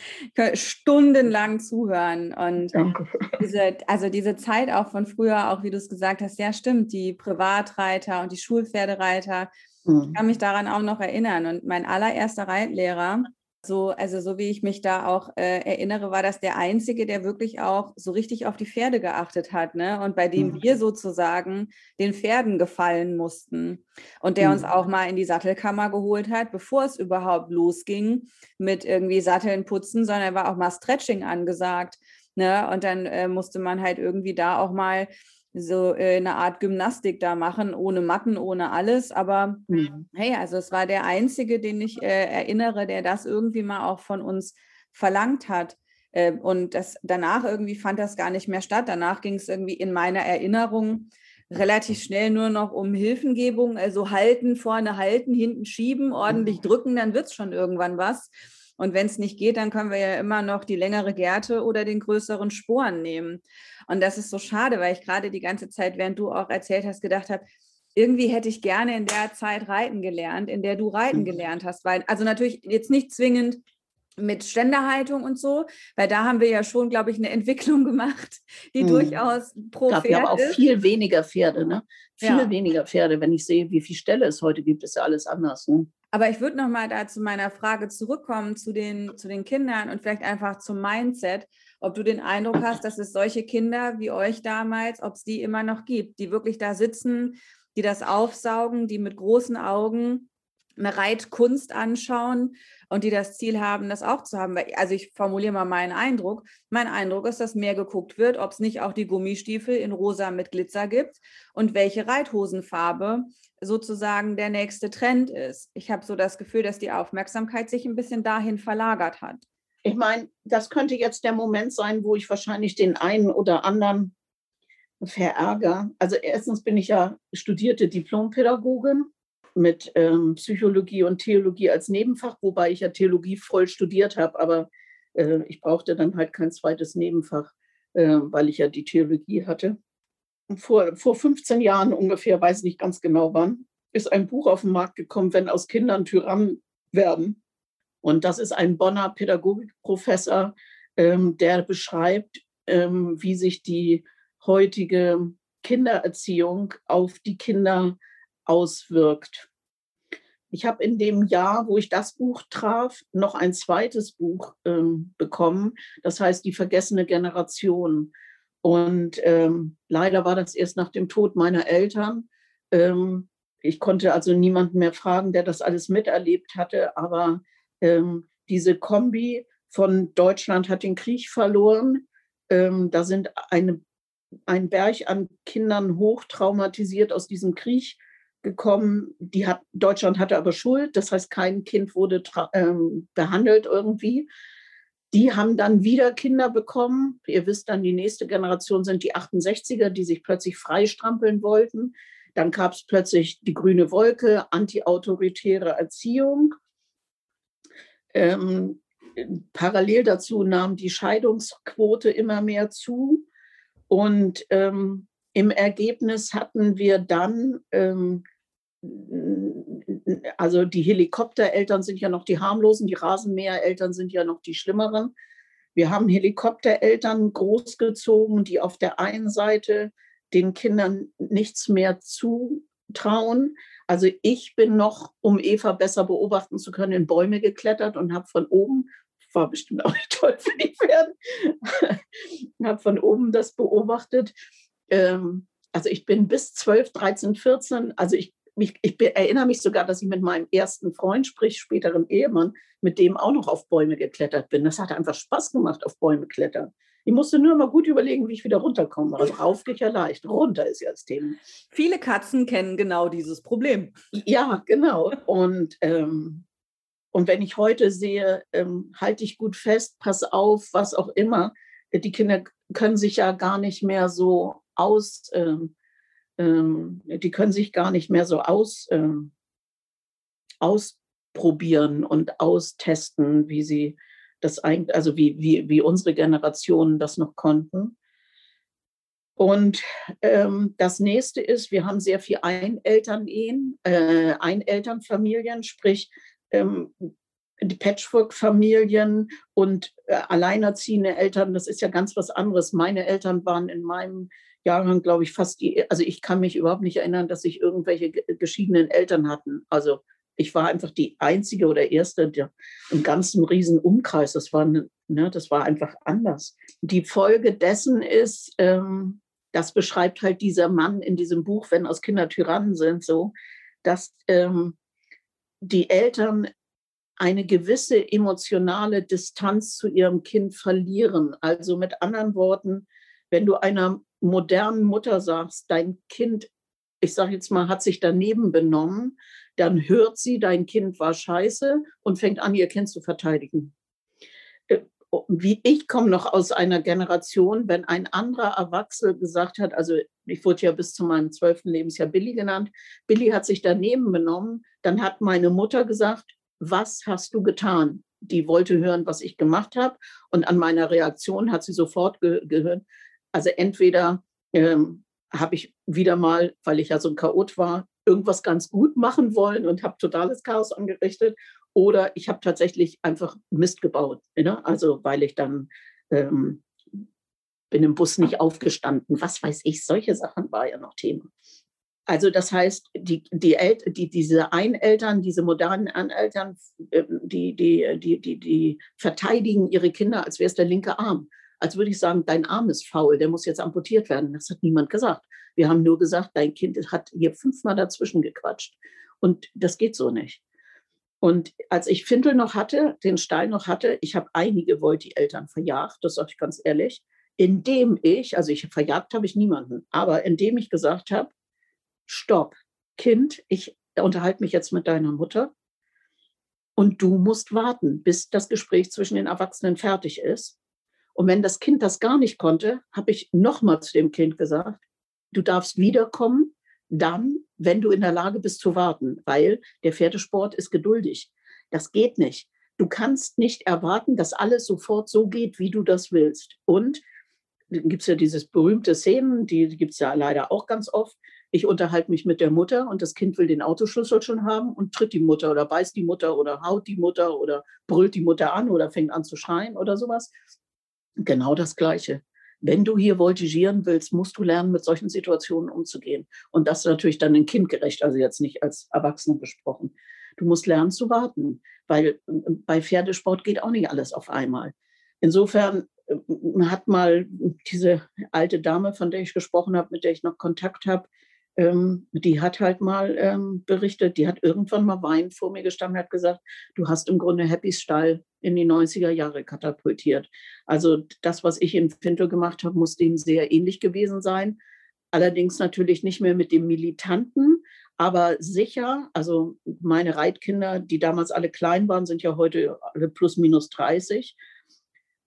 Speaker 1: stundenlang zuhören. Und Danke. Diese, also diese Zeit auch von früher, auch wie du es gesagt hast, ja, stimmt, die Privatreiter und die Schulpferdereiter. Mhm. Ich kann mich daran auch noch erinnern. Und mein allererster Reitlehrer, so, also so wie ich mich da auch äh, erinnere, war das der einzige, der wirklich auch so richtig auf die Pferde geachtet hat, ne? Und bei dem mhm. wir sozusagen den Pferden gefallen mussten. Und der mhm. uns auch mal in die Sattelkammer geholt hat, bevor es überhaupt losging mit irgendwie Satteln putzen, sondern war auch mal Stretching angesagt. Ne? Und dann äh, musste man halt irgendwie da auch mal so äh, eine Art Gymnastik da machen, ohne Matten, ohne alles. Aber mhm. hey, also es war der Einzige, den ich äh, erinnere, der das irgendwie mal auch von uns verlangt hat. Äh, und das danach irgendwie fand das gar nicht mehr statt. Danach ging es irgendwie in meiner Erinnerung relativ schnell nur noch um Hilfengebung, also halten, vorne halten, hinten schieben, ordentlich mhm. drücken, dann wird es schon irgendwann was. Und wenn es nicht geht, dann können wir ja immer noch die längere Gerte oder den größeren Sporen nehmen. Und das ist so schade, weil ich gerade die ganze Zeit, während du auch erzählt hast, gedacht habe, irgendwie hätte ich gerne in der Zeit reiten gelernt, in der du reiten mhm. gelernt hast. Weil, also natürlich jetzt nicht zwingend mit Ständerhaltung und so, weil da haben wir ja schon, glaube ich, eine Entwicklung <laughs> gemacht, die mhm. durchaus pro
Speaker 2: Pferd Wir haben auch ist. viel weniger Pferde, ne? Viel ja. weniger Pferde. Wenn ich sehe, wie viele Ställe es heute gibt, ist ja alles anders. Ne?
Speaker 1: Aber ich würde noch mal da zu meiner Frage zurückkommen zu den, zu den Kindern und vielleicht einfach zum Mindset, ob du den Eindruck hast, dass es solche Kinder wie euch damals, ob es die immer noch gibt, die wirklich da sitzen, die das aufsaugen, die mit großen Augen eine Reitkunst anschauen und die das Ziel haben, das auch zu haben. Also ich formuliere mal meinen Eindruck. Mein Eindruck ist, dass mehr geguckt wird, ob es nicht auch die Gummistiefel in rosa mit Glitzer gibt und welche Reithosenfarbe sozusagen der nächste Trend ist. Ich habe so das Gefühl, dass die Aufmerksamkeit sich ein bisschen dahin verlagert hat.
Speaker 2: Ich meine, das könnte jetzt der Moment sein, wo ich wahrscheinlich den einen oder anderen verärgere. Also erstens bin ich ja studierte Diplompädagogin mit ähm, Psychologie und Theologie als Nebenfach, wobei ich ja Theologie voll studiert habe, aber äh, ich brauchte dann halt kein zweites Nebenfach, äh, weil ich ja die Theologie hatte. Vor, vor 15 Jahren ungefähr, weiß nicht ganz genau wann, ist ein Buch auf den Markt gekommen, wenn aus Kindern Tyrannen werden. Und das ist ein Bonner Pädagogikprofessor, ähm, der beschreibt, ähm, wie sich die heutige Kindererziehung auf die Kinder auswirkt. Ich habe in dem Jahr, wo ich das Buch traf, noch ein zweites Buch ähm, bekommen. Das heißt Die vergessene Generation. Und ähm, leider war das erst nach dem Tod meiner Eltern. Ähm, ich konnte also niemanden mehr fragen, der das alles miterlebt hatte. Aber ähm, diese Kombi von Deutschland hat den Krieg verloren. Ähm, da sind eine, ein Berg an Kindern hochtraumatisiert aus diesem Krieg gekommen. Die hat, Deutschland hatte aber Schuld, das heißt, kein Kind wurde ähm, behandelt irgendwie. Die haben dann wieder Kinder bekommen. Ihr wisst dann, die nächste Generation sind die 68er, die sich plötzlich freistrampeln wollten. Dann gab es plötzlich die grüne Wolke, antiautoritäre Erziehung. Ähm, parallel dazu nahm die Scheidungsquote immer mehr zu. Und ähm, im Ergebnis hatten wir dann ähm, also die Helikoptereltern sind ja noch die harmlosen, die Rasenmähereltern sind ja noch die schlimmeren. Wir haben Helikoptereltern großgezogen, die auf der einen Seite den Kindern nichts mehr zutrauen. Also ich bin noch, um Eva besser beobachten zu können, in Bäume geklettert und habe von oben, war bestimmt auch nicht toll für die Pferde, <laughs> habe von oben das beobachtet. Ähm, also ich bin bis 12, 13, 14, also ich ich, ich erinnere mich sogar, dass ich mit meinem ersten Freund, sprich späteren Ehemann, mit dem auch noch auf Bäume geklettert bin. Das hat einfach Spaß gemacht, auf Bäume klettern. Ich musste nur mal gut überlegen, wie ich wieder runterkomme. Also rauf geht ja leicht, runter ist ja das Thema.
Speaker 1: Viele Katzen kennen genau dieses Problem.
Speaker 2: Ja, genau. Und, ähm, und wenn ich heute sehe, ähm, halte ich gut fest, pass auf, was auch immer. Die Kinder können sich ja gar nicht mehr so aus, ähm, ähm, die können sich gar nicht mehr so aus, ähm, ausprobieren und austesten, wie sie das eigentlich, also wie, wie, wie unsere Generationen das noch konnten. Und ähm, das nächste ist, wir haben sehr viel Einelternehen, äh, Einelternfamilien, sprich ähm, die Patchwork-Familien und äh, alleinerziehende Eltern, das ist ja ganz was anderes. Meine Eltern waren in meinem Jahrgang, glaube ich, fast die, also ich kann mich überhaupt nicht erinnern, dass ich irgendwelche geschiedenen Eltern hatten. Also ich war einfach die einzige oder erste der, im ganzen riesen Umkreis. Das war, ne, das war einfach anders. Die Folge dessen ist, ähm, das beschreibt halt dieser Mann in diesem Buch, wenn aus Kinder Tyrannen sind, so, dass ähm, die Eltern eine gewisse emotionale Distanz zu ihrem Kind verlieren. Also mit anderen Worten, wenn du einer modernen Mutter sagst, dein Kind, ich sage jetzt mal, hat sich daneben benommen, dann hört sie, dein Kind war scheiße und fängt an, ihr Kind zu verteidigen. Äh, wie ich komme noch aus einer Generation, wenn ein anderer Erwachsener gesagt hat, also ich wurde ja bis zu meinem zwölften Lebensjahr Billy genannt, Billy hat sich daneben benommen, dann hat meine Mutter gesagt, was hast du getan? Die wollte hören, was ich gemacht habe und an meiner Reaktion hat sie sofort ge gehört. Also entweder ähm, habe ich wieder mal, weil ich ja so ein Chaot war, irgendwas ganz gut machen wollen und habe totales Chaos angerichtet. Oder ich habe tatsächlich einfach Mist gebaut. Ne? Also weil ich dann ähm, bin im Bus nicht aufgestanden. Was weiß ich, solche Sachen war ja noch Thema. Also das heißt, die, die, El die diese Eineltern, diese modernen Aneltern, ähm, die, die, die, die, die verteidigen ihre Kinder, als wäre es der linke Arm. Als würde ich sagen, dein Arm ist faul, der muss jetzt amputiert werden. Das hat niemand gesagt. Wir haben nur gesagt, dein Kind hat hier fünfmal dazwischen gequatscht. Und das geht so nicht. Und als ich Fintel noch hatte, den Stall noch hatte, ich habe einige Volti-Eltern verjagt, das sage ich ganz ehrlich, indem ich, also ich verjagt habe ich niemanden, aber indem ich gesagt habe, stopp, Kind, ich unterhalte mich jetzt mit deiner Mutter und du musst warten, bis das Gespräch zwischen den Erwachsenen fertig ist. Und wenn das Kind das gar nicht konnte, habe ich nochmal zu dem Kind gesagt, du darfst wiederkommen, dann, wenn du in der Lage bist zu warten, weil der Pferdesport ist geduldig. Das geht nicht. Du kannst nicht erwarten, dass alles sofort so geht, wie du das willst. Und gibt es ja dieses berühmte Szenen, die gibt es ja leider auch ganz oft. Ich unterhalte mich mit der Mutter und das Kind will den Autoschlüssel schon haben und tritt die Mutter oder beißt die Mutter oder haut die Mutter oder brüllt die Mutter an oder fängt an zu schreien oder sowas. Genau das Gleiche wenn du hier voltigieren willst, musst du lernen, mit solchen Situationen umzugehen. Und das natürlich dann ein kindgerecht, also jetzt nicht als Erwachsene gesprochen. Du musst lernen zu warten, weil äh, bei Pferdesport geht auch nicht alles auf einmal. Insofern äh, hat mal diese alte Dame, von der ich gesprochen habe, mit der ich noch Kontakt habe, ähm, die hat halt mal ähm, berichtet, die hat irgendwann mal Wein vor mir gestanden, hat gesagt, du hast im Grunde Happys Stall in die 90er Jahre katapultiert. Also das, was ich in Finto gemacht habe, muss dem sehr ähnlich gewesen sein. Allerdings natürlich nicht mehr mit dem Militanten, aber sicher, also meine Reitkinder, die damals alle klein waren, sind ja heute alle plus minus 30.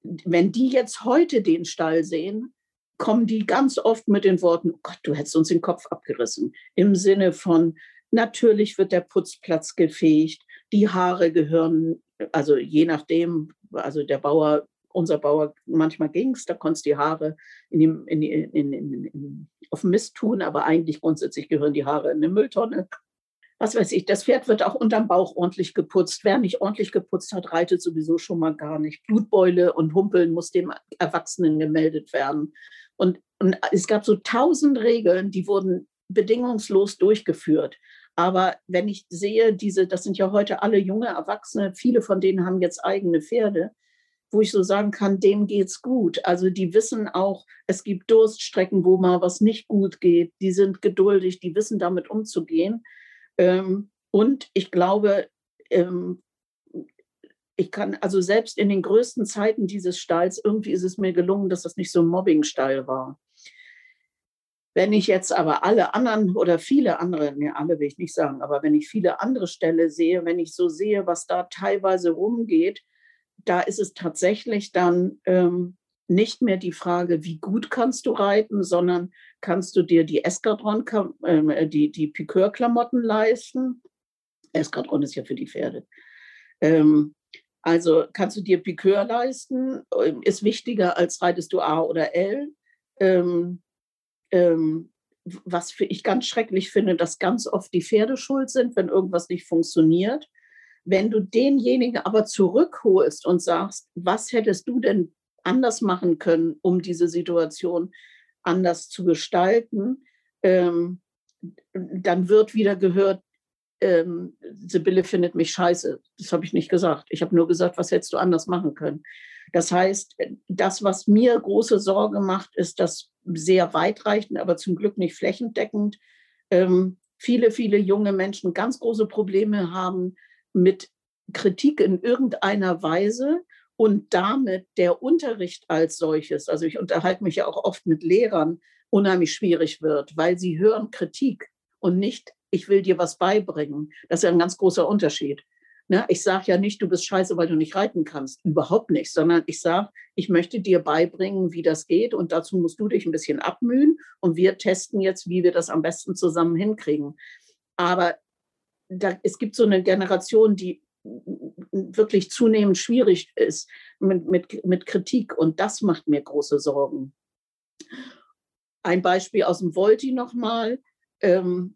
Speaker 2: Wenn die jetzt heute den Stall sehen, kommen die ganz oft mit den Worten, oh Gott, du hättest uns den Kopf abgerissen. Im Sinne von, natürlich wird der Putzplatz gefegt, die Haare gehören, also je nachdem, also der Bauer, unser Bauer, manchmal ging es, da konntest du die Haare in die, in die, in, in, auf den Mist tun, aber eigentlich grundsätzlich gehören die Haare in eine Mülltonne. Was weiß ich, das Pferd wird auch unterm Bauch ordentlich geputzt. Wer nicht ordentlich geputzt hat, reitet sowieso schon mal gar nicht. Blutbeule und Humpeln muss dem Erwachsenen gemeldet werden. Und, und es gab so tausend Regeln, die wurden bedingungslos durchgeführt. Aber wenn ich sehe, diese, das sind ja heute alle junge Erwachsene, viele von denen haben jetzt eigene Pferde, wo ich so sagen kann, dem geht's gut. Also die wissen auch, es gibt Durststrecken, wo mal was nicht gut geht. Die sind geduldig, die wissen damit umzugehen. Ähm, und ich glaube, ähm, ich kann, also selbst in den größten Zeiten dieses Stalls, irgendwie ist es mir gelungen, dass das nicht so ein Mobbingstall war. Wenn ich jetzt aber alle anderen oder viele andere, ne, alle will ich nicht sagen, aber wenn ich viele andere Ställe sehe, wenn ich so sehe, was da teilweise rumgeht, da ist es tatsächlich dann ähm, nicht mehr die Frage, wie gut kannst du reiten, sondern kannst du dir die Eskadron, äh, die, die Piqueur-Klamotten leisten. Eskadron ist ja für die Pferde. Ähm, also kannst du dir Piqueur leisten, ähm, ist wichtiger als reitest du A oder L. Ähm, ähm, was ich ganz schrecklich finde, dass ganz oft die Pferde schuld sind, wenn irgendwas nicht funktioniert. Wenn du denjenigen aber zurückholst und sagst, was hättest du denn anders machen können, um diese Situation anders zu gestalten, ähm, dann wird wieder gehört, ähm, Sibylle findet mich scheiße. Das habe ich nicht gesagt. Ich habe nur gesagt, was hättest du anders machen können. Das heißt, das, was mir große Sorge macht, ist, dass sehr weitreichend, aber zum Glück nicht flächendeckend, ähm, viele, viele junge Menschen ganz große Probleme haben mit Kritik in irgendeiner Weise und damit der Unterricht als solches. Also ich unterhalte mich ja auch oft mit Lehrern, unheimlich schwierig wird, weil sie hören Kritik und nicht, ich will dir was beibringen. Das ist ja ein ganz großer Unterschied. Ne? Ich sage ja nicht, du bist scheiße, weil du nicht reiten kannst. Überhaupt nicht, sondern ich sage, ich möchte dir beibringen, wie das geht und dazu musst du dich ein bisschen abmühen und wir testen jetzt, wie wir das am besten zusammen hinkriegen. Aber da, es gibt so eine Generation, die wirklich zunehmend schwierig ist mit, mit, mit Kritik und das macht mir große Sorgen. Ein Beispiel aus dem Volti nochmal. Ähm,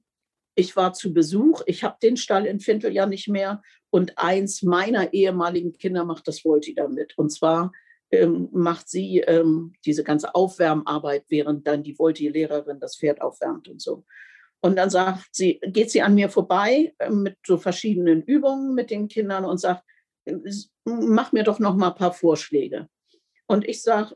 Speaker 2: ich war zu Besuch, ich habe den Stall in Fintel ja nicht mehr und eins meiner ehemaligen Kinder macht das Volti damit. Und zwar ähm, macht sie ähm, diese ganze Aufwärmarbeit, während dann die Volti-Lehrerin das Pferd aufwärmt und so. Und dann sagt sie, geht sie an mir vorbei äh, mit so verschiedenen Übungen mit den Kindern und sagt, mach mir doch noch mal ein paar Vorschläge. Und ich sage,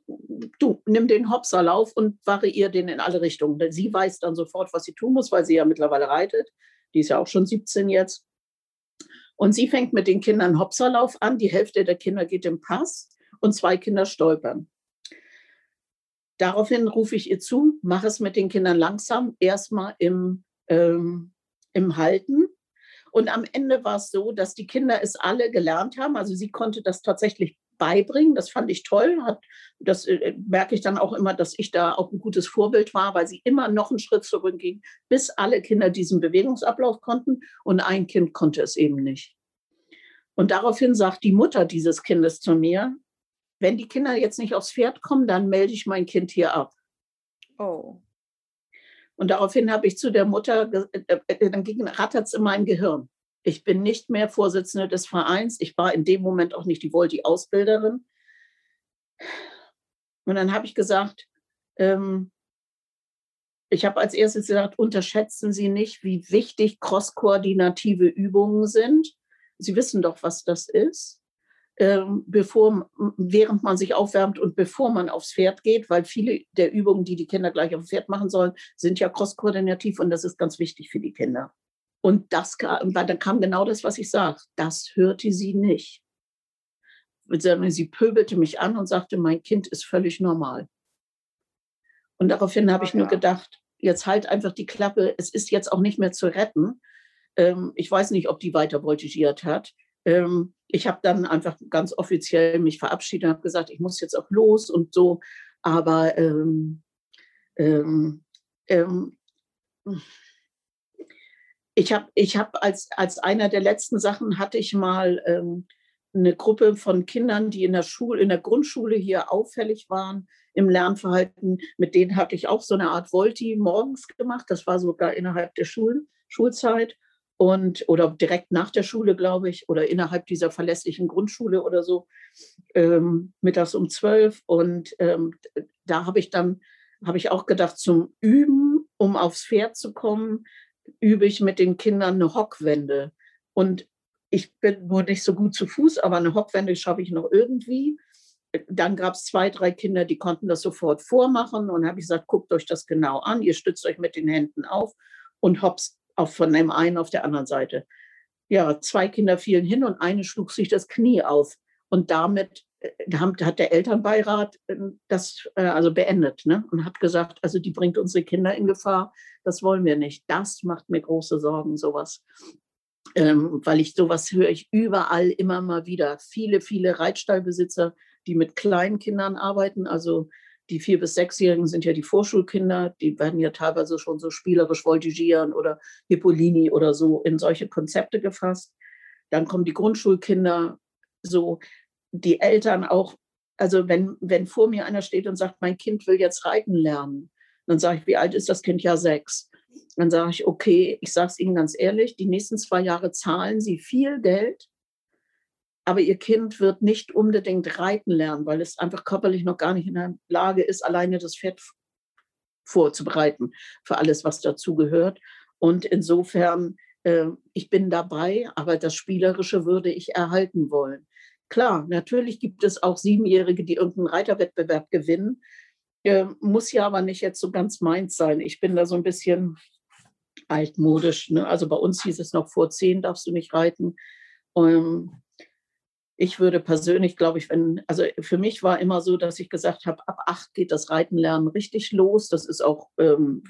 Speaker 2: du, nimm den Hopserlauf und variier den in alle Richtungen. Denn sie weiß dann sofort, was sie tun muss, weil sie ja mittlerweile reitet. Die ist ja auch schon 17 jetzt. Und sie fängt mit den Kindern Hopserlauf an. Die Hälfte der Kinder geht im Pass und zwei Kinder stolpern. Daraufhin rufe ich ihr zu, mache es mit den Kindern langsam, erstmal im, ähm, im Halten. Und am Ende war es so, dass die Kinder es alle gelernt haben. Also sie konnte das tatsächlich beibringen. Das fand ich toll. Hat, das äh, merke ich dann auch immer, dass ich da auch ein gutes Vorbild war, weil sie immer noch einen Schritt zurückging, bis alle Kinder diesen Bewegungsablauf konnten und ein Kind konnte es eben nicht. Und daraufhin sagt die Mutter dieses Kindes zu mir, wenn die Kinder jetzt nicht aufs Pferd kommen, dann melde ich mein Kind hier ab. Oh. Und daraufhin habe ich zu der Mutter, äh, äh, dann rattert es in meinem Gehirn. Ich bin nicht mehr Vorsitzende des Vereins. Ich war in dem Moment auch nicht die Volti-Ausbilderin. Und dann habe ich gesagt, ähm, ich habe als erstes gesagt, unterschätzen Sie nicht, wie wichtig cross-koordinative Übungen sind. Sie wissen doch, was das ist. Ähm, bevor, während man sich aufwärmt und bevor man aufs Pferd geht, weil viele der Übungen, die die Kinder gleich auf dem Pferd machen sollen, sind ja cross-koordinativ und das ist ganz wichtig für die Kinder. Und das kam, dann kam genau das, was ich sage. Das hörte sie nicht. Sie pöbelte mich an und sagte, mein Kind ist völlig normal. Und daraufhin habe ich nur gedacht, jetzt halt einfach die Klappe, es ist jetzt auch nicht mehr zu retten. Ähm, ich weiß nicht, ob die weiter voltigiert hat. Ähm, ich habe dann einfach ganz offiziell mich verabschiedet und habe gesagt, ich muss jetzt auch los und so. Aber ähm, ähm, ähm ich habe ich hab als, als einer der letzten Sachen hatte ich mal ähm, eine Gruppe von Kindern, die in der Schule, in der Grundschule hier auffällig waren im Lernverhalten. Mit denen hatte ich auch so eine Art Volti morgens gemacht. Das war sogar innerhalb der Schul Schulzeit und oder direkt nach der Schule, glaube ich, oder innerhalb dieser verlässlichen Grundschule oder so, ähm, mittags um zwölf. Und ähm, da habe ich dann, habe ich auch gedacht, zum Üben, um aufs Pferd zu kommen, übe ich mit den Kindern eine Hockwende. Und ich bin nur nicht so gut zu Fuß, aber eine Hockwende schaffe ich noch irgendwie. Dann gab es zwei, drei Kinder, die konnten das sofort vormachen. Und habe ich gesagt, guckt euch das genau an. Ihr stützt euch mit den Händen auf und hops auf von dem einen auf der anderen Seite. Ja, zwei Kinder fielen hin und eine schlug sich das Knie auf. Und damit hat der Elternbeirat ähm, das äh, also beendet ne? und hat gesagt, also die bringt unsere Kinder in Gefahr, das wollen wir nicht. Das macht mir große Sorgen, sowas. Ähm, weil ich sowas höre ich überall immer mal wieder. Viele, viele Reitstallbesitzer, die mit kleinen Kindern arbeiten, also die vier- bis sechsjährigen sind ja die Vorschulkinder, die werden ja teilweise schon so spielerisch voltigieren oder Hippolini oder so in solche Konzepte gefasst. Dann kommen die Grundschulkinder, so die Eltern auch, also wenn, wenn vor mir einer steht und sagt, mein Kind will jetzt reiten lernen, dann sage ich, wie alt ist das Kind? Ja, sechs. Dann sage ich, okay, ich sage es Ihnen ganz ehrlich, die nächsten zwei Jahre zahlen Sie viel Geld, aber Ihr Kind wird nicht unbedingt reiten lernen, weil es einfach körperlich noch gar nicht in der Lage ist, alleine das Pferd vorzubereiten für alles, was dazugehört. Und insofern, äh, ich bin dabei, aber das Spielerische würde ich erhalten wollen. Klar, natürlich gibt es auch Siebenjährige, die irgendeinen Reiterwettbewerb gewinnen. Äh, muss ja aber nicht jetzt so ganz meins sein. Ich bin da so ein bisschen altmodisch. Ne? Also bei uns hieß es noch, vor zehn darfst du nicht reiten. Ähm, ich würde persönlich, glaube ich, wenn, also für mich war immer so, dass ich gesagt habe, ab acht geht das Reitenlernen richtig los. Das ist auch ähm,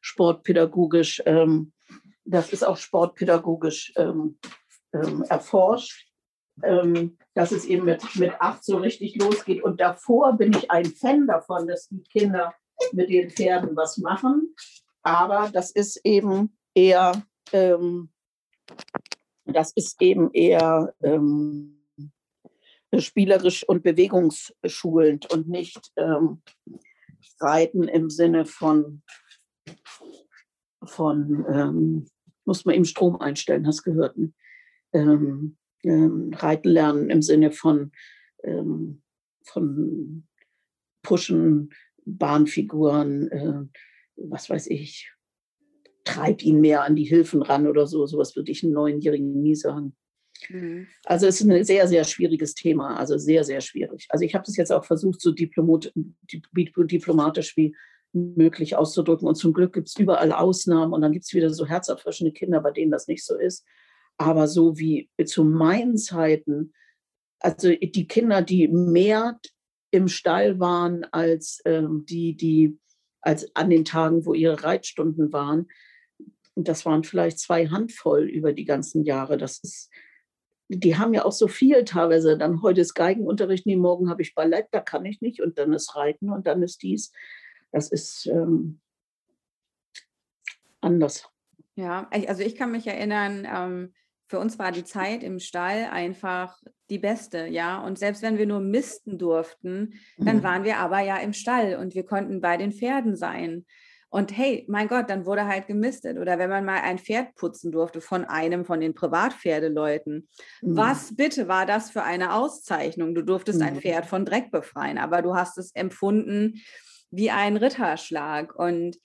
Speaker 2: sportpädagogisch, ähm, das ist auch sportpädagogisch ähm, ähm erforscht, ähm, dass es eben mit, mit acht so richtig losgeht. Und davor bin ich ein Fan davon, dass die Kinder mit den Pferden was machen. Aber das ist eben eher ähm, das ist eben eher ähm, spielerisch und bewegungsschulend und nicht ähm, Reiten im Sinne von, von ähm, muss man eben Strom einstellen, hast gehört. Ne? Ähm, Reiten lernen im Sinne von, ähm, von Pushen, Bahnfiguren, äh, was weiß ich, treib ihn mehr an die Hilfen ran oder so. Sowas würde ich einem Neunjährigen nie sagen. Mhm. Also es ist ein sehr, sehr schwieriges Thema, also sehr, sehr schwierig. Also ich habe das jetzt auch versucht, so diplomatisch wie möglich auszudrücken. Und zum Glück gibt es überall Ausnahmen und dann gibt es wieder so herzerfrischende Kinder, bei denen das nicht so ist. Aber so wie zu meinen Zeiten, also die Kinder, die mehr im Stall waren als ähm, die, die als an den Tagen, wo ihre Reitstunden waren, das waren vielleicht zwei Handvoll über die ganzen Jahre. Das ist, die haben ja auch so viel teilweise. Dann heute ist Geigenunterricht, nee, morgen habe ich Ballett, da kann ich nicht. Und dann ist Reiten und dann ist dies. Das ist ähm, anders.
Speaker 1: Ja, also ich kann mich erinnern, ähm, für uns war die Zeit im Stall einfach die beste, ja. Und selbst wenn wir nur misten durften, dann mhm. waren wir aber ja im Stall und wir konnten bei den Pferden sein. Und hey, mein Gott, dann wurde halt gemistet. Oder wenn man mal ein Pferd putzen durfte von einem von den Privatpferdeleuten. Mhm. Was bitte war das für eine Auszeichnung? Du durftest mhm. ein Pferd von Dreck befreien, aber du hast es empfunden wie ein Ritterschlag. Und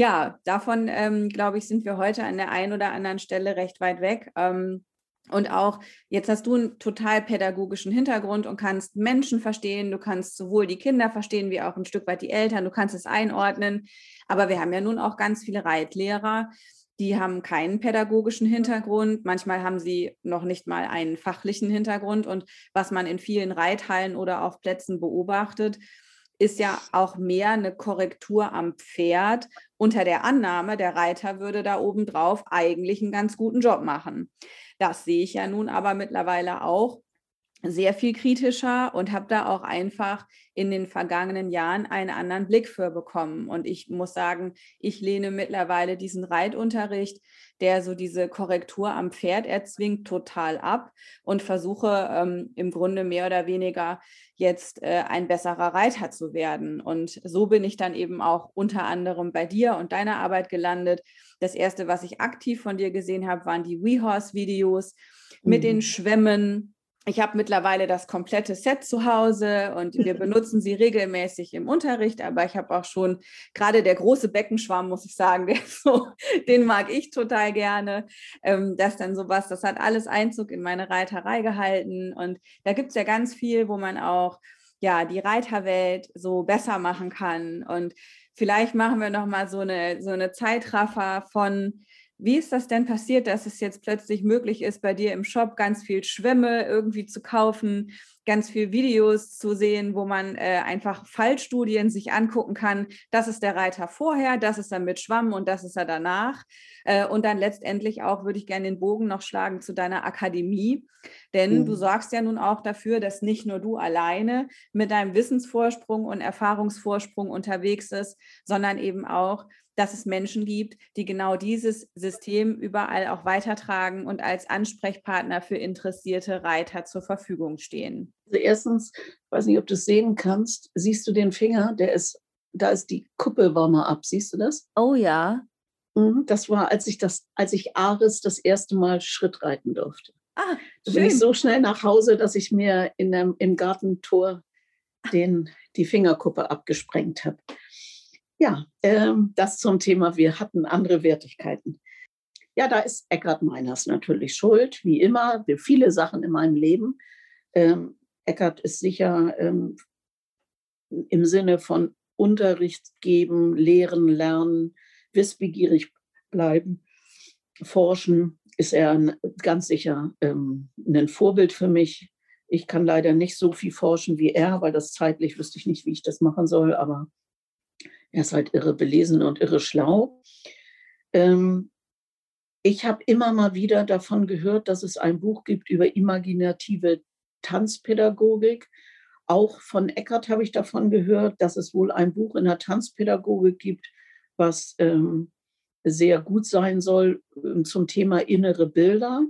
Speaker 1: ja, davon, ähm, glaube ich, sind wir heute an der einen oder anderen Stelle recht weit weg. Ähm, und auch, jetzt hast du einen total pädagogischen Hintergrund und kannst Menschen verstehen, du kannst sowohl die Kinder verstehen wie auch ein Stück weit die Eltern, du kannst es einordnen. Aber wir haben ja nun auch ganz viele Reitlehrer, die haben keinen pädagogischen Hintergrund. Manchmal haben sie noch nicht mal einen fachlichen Hintergrund. Und was man in vielen Reithallen oder auf Plätzen beobachtet, ist ja auch mehr eine Korrektur am Pferd unter der Annahme, der Reiter würde da obendrauf eigentlich einen ganz guten Job machen. Das sehe ich ja nun aber mittlerweile auch sehr viel kritischer und habe da auch einfach in den vergangenen Jahren einen anderen Blick für bekommen. Und ich muss sagen, ich lehne mittlerweile diesen Reitunterricht, der so diese Korrektur am Pferd erzwingt, total ab und versuche ähm, im Grunde mehr oder weniger jetzt äh, ein besserer Reiter zu werden. Und so bin ich dann eben auch unter anderem bei dir und deiner Arbeit gelandet. Das erste, was ich aktiv von dir gesehen habe, waren die WeHorse-Videos mit mhm. den Schwämmen ich habe mittlerweile das komplette Set zu Hause und wir <laughs> benutzen sie regelmäßig im Unterricht, aber ich habe auch schon gerade der große Beckenschwamm, muss ich sagen, <laughs> so, den mag ich total gerne. Ähm, das dann sowas, das hat alles Einzug in meine Reiterei gehalten und da gibt es ja ganz viel, wo man auch ja die Reiterwelt so besser machen kann und vielleicht machen wir noch mal so eine so eine Zeitraffer von wie ist das denn passiert, dass es jetzt plötzlich möglich ist, bei dir im Shop ganz viel Schwämme irgendwie zu kaufen, ganz viel Videos zu sehen, wo man äh, einfach Fallstudien sich angucken kann. Das ist der Reiter vorher, das ist er mit Schwamm und das ist er danach. Äh, und dann letztendlich auch würde ich gerne den Bogen noch schlagen zu deiner Akademie, denn mhm. du sorgst ja nun auch dafür, dass nicht nur du alleine mit deinem Wissensvorsprung und Erfahrungsvorsprung unterwegs ist, sondern eben auch dass es Menschen gibt, die genau dieses System überall auch weitertragen und als Ansprechpartner für interessierte Reiter zur Verfügung stehen.
Speaker 2: Also erstens, ich weiß nicht, ob du es sehen kannst, siehst du den Finger, der ist, da ist die Kuppel warmer ab, siehst du das?
Speaker 1: Oh ja.
Speaker 2: Mhm, das war, als ich das, als ich Aris das erste Mal Schritt reiten durfte.
Speaker 1: Ah,
Speaker 2: da bin ich so schnell nach Hause, dass ich mir in dem, im Gartentor den, die Fingerkuppe abgesprengt habe. Ja, ähm, das zum Thema, wir hatten andere Wertigkeiten. Ja, da ist Eckhard Meiners natürlich schuld, wie immer, wie viele Sachen in meinem Leben. Ähm, Eckhard ist sicher ähm, im Sinne von Unterricht geben, lehren, lernen, wissbegierig bleiben, forschen, ist er ganz sicher ähm, ein Vorbild für mich. Ich kann leider nicht so viel forschen wie er, weil das zeitlich wüsste ich nicht, wie ich das machen soll, aber er ist halt irre belesen und irre schlau. Ähm, ich habe immer mal wieder davon gehört, dass es ein Buch gibt über imaginative Tanzpädagogik. Auch von Eckert habe ich davon gehört, dass es wohl ein Buch in der Tanzpädagogik gibt, was ähm, sehr gut sein soll ähm, zum Thema innere Bilder.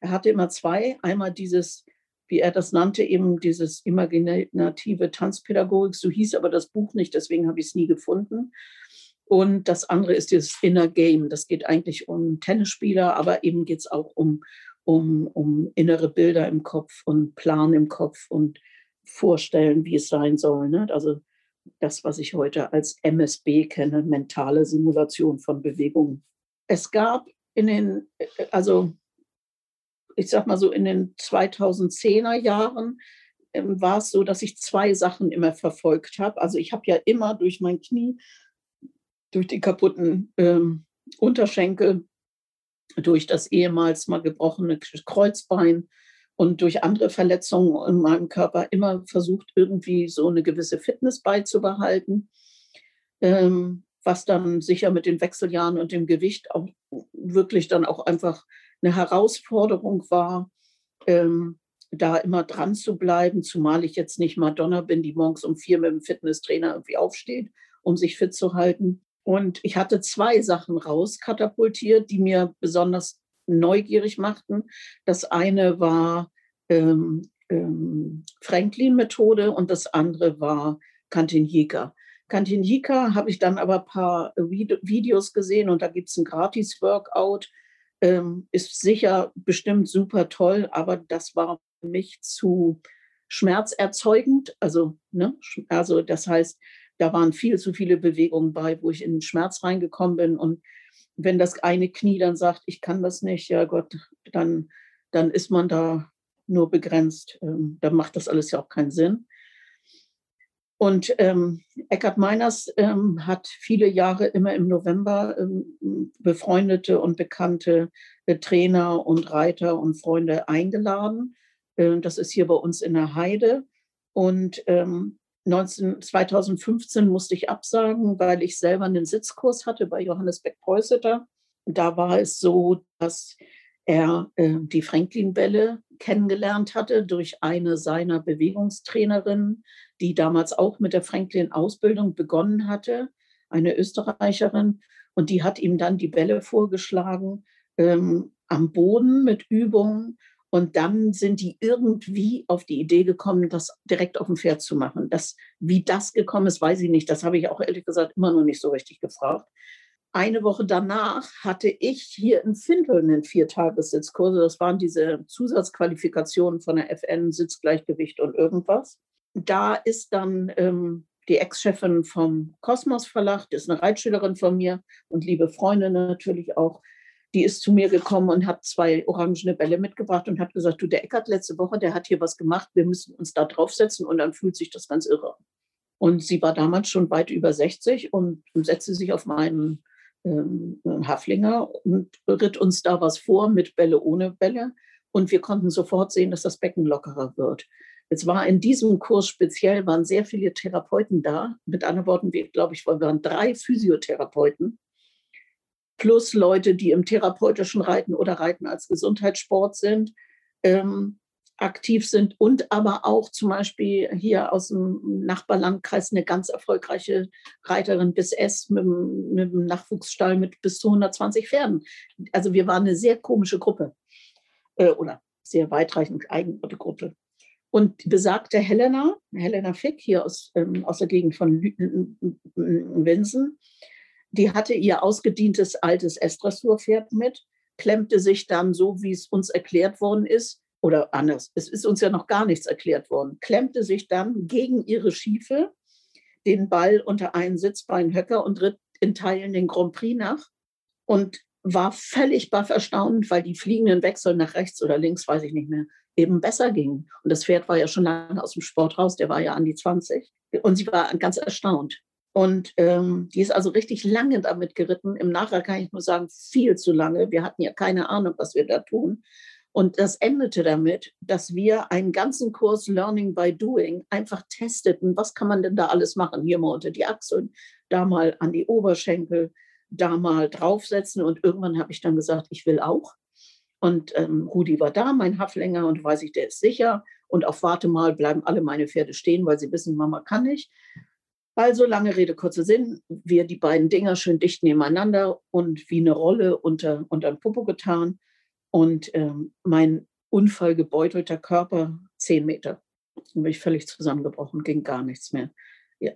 Speaker 2: Er hatte immer zwei. Einmal dieses, wie er das nannte, eben dieses imaginative Tanzpädagogik. So hieß aber das Buch nicht, deswegen habe ich es nie gefunden. Und das andere ist dieses Inner Game. Das geht eigentlich um Tennisspieler, aber eben geht es auch um, um, um innere Bilder im Kopf und Plan im Kopf und vorstellen, wie es sein soll. Ne? Also das, was ich heute als MSB kenne, mentale Simulation von Bewegungen. Es gab in den, also ich sag mal so in den 2010er Jahren ähm, war es so, dass ich zwei Sachen immer verfolgt habe. Also ich habe ja immer durch mein Knie, durch die kaputten ähm, Unterschenkel, durch das ehemals mal gebrochene Kreuzbein und durch andere Verletzungen in meinem Körper immer versucht, irgendwie so eine gewisse Fitness beizubehalten, ähm, was dann sicher mit den Wechseljahren und dem Gewicht auch wirklich dann auch einfach eine Herausforderung war, ähm, da immer dran zu bleiben, zumal ich jetzt nicht Madonna bin, die morgens um vier mit dem Fitnesstrainer irgendwie aufsteht, um sich fit zu halten. Und ich hatte zwei Sachen rauskatapultiert, die mir besonders neugierig machten. Das eine war ähm, ähm, Franklin-Methode und das andere war Kantinjika. Kantinjika habe ich dann aber ein paar Videos gesehen und da gibt es ein Gratis-Workout. Ähm, ist sicher bestimmt super toll, aber das war für mich zu schmerzerzeugend. Also, ne? also das heißt, da waren viel zu viele Bewegungen bei, wo ich in den Schmerz reingekommen bin und wenn das eine Knie dann sagt, ich kann das nicht, ja Gott, dann, dann ist man da nur begrenzt. Ähm, dann macht das alles ja auch keinen Sinn. Und ähm, Eckhard Meiners ähm, hat viele Jahre immer im November ähm, befreundete und bekannte äh, Trainer und Reiter und Freunde eingeladen. Äh, das ist hier bei uns in der Heide. Und ähm, 19, 2015 musste ich absagen, weil ich selber einen Sitzkurs hatte bei Johannes Beck-Preußeter. Da war es so, dass er äh, die Franklin-Bälle kennengelernt hatte durch eine seiner Bewegungstrainerinnen, die damals auch mit der Franklin-Ausbildung begonnen hatte, eine Österreicherin. Und die hat ihm dann die Bälle vorgeschlagen ähm, am Boden mit Übungen. Und dann sind die irgendwie auf die Idee gekommen, das direkt auf dem Pferd zu machen. Das, wie das gekommen ist, weiß ich nicht. Das habe ich auch ehrlich gesagt immer noch nicht so richtig gefragt. Eine Woche danach hatte ich hier in Findel einen Viertagessitzkurs. Das waren diese Zusatzqualifikationen von der FN, Sitzgleichgewicht und irgendwas. Da ist dann ähm, die Ex-Chefin vom Kosmos Verlag, die ist eine Reitschülerin von mir und liebe Freundin natürlich auch, die ist zu mir gekommen und hat zwei orangene Bälle mitgebracht und hat gesagt, du, der Eckert letzte Woche, der hat hier was gemacht, wir müssen uns da draufsetzen und dann fühlt sich das ganz irre. Und sie war damals schon weit über 60 und setzte sich auf meinen ähm, Haflinger und ritt uns da was vor mit Bälle ohne Bälle. Und wir konnten sofort sehen, dass das Becken lockerer wird. Es war in diesem Kurs speziell, waren sehr viele Therapeuten da. Mit anderen Worten, wir, glaube ich, waren drei Physiotherapeuten plus Leute, die im therapeutischen Reiten oder Reiten als Gesundheitssport sind, ähm, aktiv sind und aber auch zum Beispiel hier aus dem Nachbarlandkreis eine ganz erfolgreiche Reiterin bis S mit, mit dem Nachwuchsstall mit bis zu 120 Pferden. Also wir waren eine sehr komische Gruppe äh, oder sehr weitreichend eigene Gruppe. Und besagte Helena, Helena Fick hier aus, ähm, aus der Gegend von Winsen, die hatte ihr ausgedientes altes S-Dressurpferd mit, klemmte sich dann so, wie es uns erklärt worden ist, oder anders, es ist uns ja noch gar nichts erklärt worden, klemmte sich dann gegen ihre Schiefe den Ball unter einen Sitzbeinhöcker und ritt in Teilen den Grand Prix nach und war völlig baff erstaunt, weil die fliegenden Wechsel nach rechts oder links, weiß ich nicht mehr, eben besser gingen. Und das Pferd war ja schon lange aus dem Sport raus, der war ja an die 20. Und sie war ganz erstaunt. Und ähm, die ist also richtig lange damit geritten. Im Nachhinein kann ich nur sagen, viel zu lange. Wir hatten ja keine Ahnung, was wir da tun. Und das endete damit, dass wir einen ganzen Kurs Learning by Doing einfach testeten, was kann man denn da alles machen? Hier mal unter die Achseln, da mal an die Oberschenkel, da mal draufsetzen. Und irgendwann habe ich dann gesagt, ich will auch. Und ähm, Rudi war da, mein Haflänger, und weiß ich, der ist sicher. Und auf Warte mal bleiben alle meine Pferde stehen, weil sie wissen, Mama kann nicht. Also lange Rede, kurzer Sinn, wir die beiden Dinger schön dicht nebeneinander und wie eine Rolle unter, unter den Popo getan. Und ähm, mein unfallgebeutelter Körper zehn Meter. Dann bin ich völlig zusammengebrochen, ging gar nichts mehr.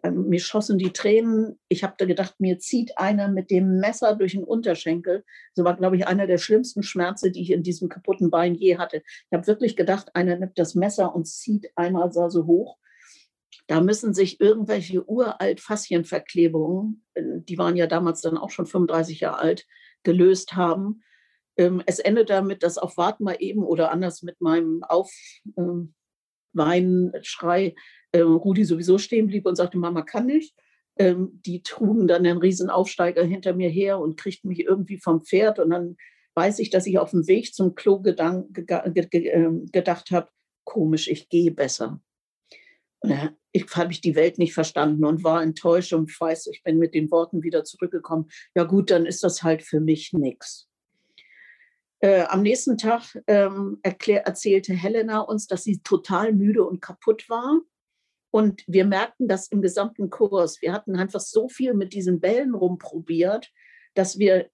Speaker 2: Ähm, mir schossen die Tränen. Ich habe da gedacht, mir zieht einer mit dem Messer durch den Unterschenkel. Das war, glaube ich, einer der schlimmsten Schmerzen, die ich in diesem kaputten Bein je hatte. Ich habe wirklich gedacht, einer nimmt das Messer und zieht einmal so hoch. Da müssen sich irgendwelche uralt Faszienverklebungen, äh, die waren ja damals dann auch schon 35 Jahre alt, gelöst haben. Ähm, es endet damit, dass auf Warten mal eben oder anders mit meinem Aufweinschrei äh, Rudi sowieso stehen blieb und sagte, Mama kann nicht. Ähm, die trugen dann einen riesen Aufsteiger hinter mir her und kriegten mich irgendwie vom Pferd. Und dann weiß ich, dass ich auf dem Weg zum Klo gedacht habe, komisch, ich gehe besser. Ich, habe die Welt nicht verstanden und war enttäuscht und weiß, ich bin mit den Worten wieder zurückgekommen. Ja gut, dann ist das halt für mich nichts. Äh, am nächsten Tag ähm, erklär, erzählte Helena uns, dass sie total müde und kaputt war. Und wir merkten das im gesamten Kurs. Wir hatten einfach so viel mit diesen Bällen rumprobiert, dass wir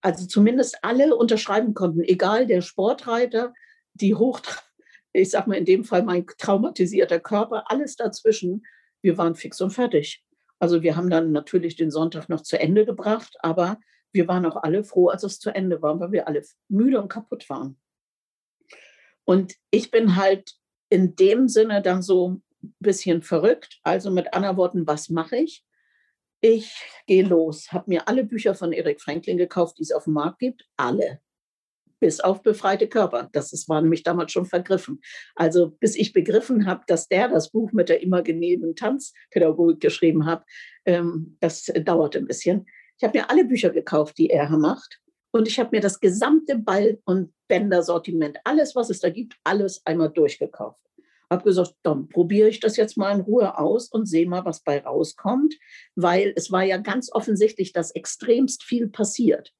Speaker 2: also zumindest alle unterschreiben konnten, egal der Sportreiter, die hoch <laughs> ich sage mal in dem Fall mein traumatisierter Körper, alles dazwischen. Wir waren fix und fertig. Also wir haben dann natürlich den Sonntag noch zu Ende gebracht, aber wir waren auch alle froh, als es zu Ende war, weil wir alle müde und kaputt waren. Und ich bin halt in dem Sinne dann so ein bisschen verrückt. Also mit anderen Worten, was mache ich? Ich gehe los, habe mir alle Bücher von Erik Franklin gekauft, die es auf dem Markt gibt, alle bis auf befreite Körper. Das ist, war nämlich damals schon vergriffen. Also bis ich begriffen habe, dass der das Buch mit der imaginären Tanzpädagogik geschrieben hat, ähm, das dauerte ein bisschen. Ich habe mir alle Bücher gekauft, die er macht. Und ich habe mir das gesamte Ball- und Bändersortiment, alles, was es da gibt, alles einmal durchgekauft. Habe gesagt, dann probiere ich das jetzt mal in Ruhe aus und sehe mal, was bei rauskommt, weil es war ja ganz offensichtlich, dass extremst viel passiert.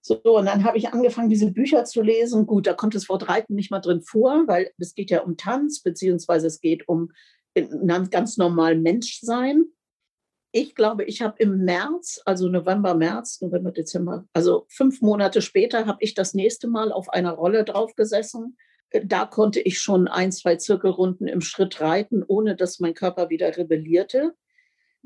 Speaker 2: So, und dann habe ich angefangen, diese Bücher zu lesen. Gut, da kommt das Wort Reiten nicht mal drin vor, weil es geht ja um Tanz, beziehungsweise es geht um ganz normal Menschsein. Ich glaube, ich habe im März, also November, März, November, Dezember, also fünf Monate später, habe ich das nächste Mal auf einer Rolle drauf gesessen. Da konnte ich schon ein, zwei Zirkelrunden im Schritt reiten, ohne dass mein Körper wieder rebellierte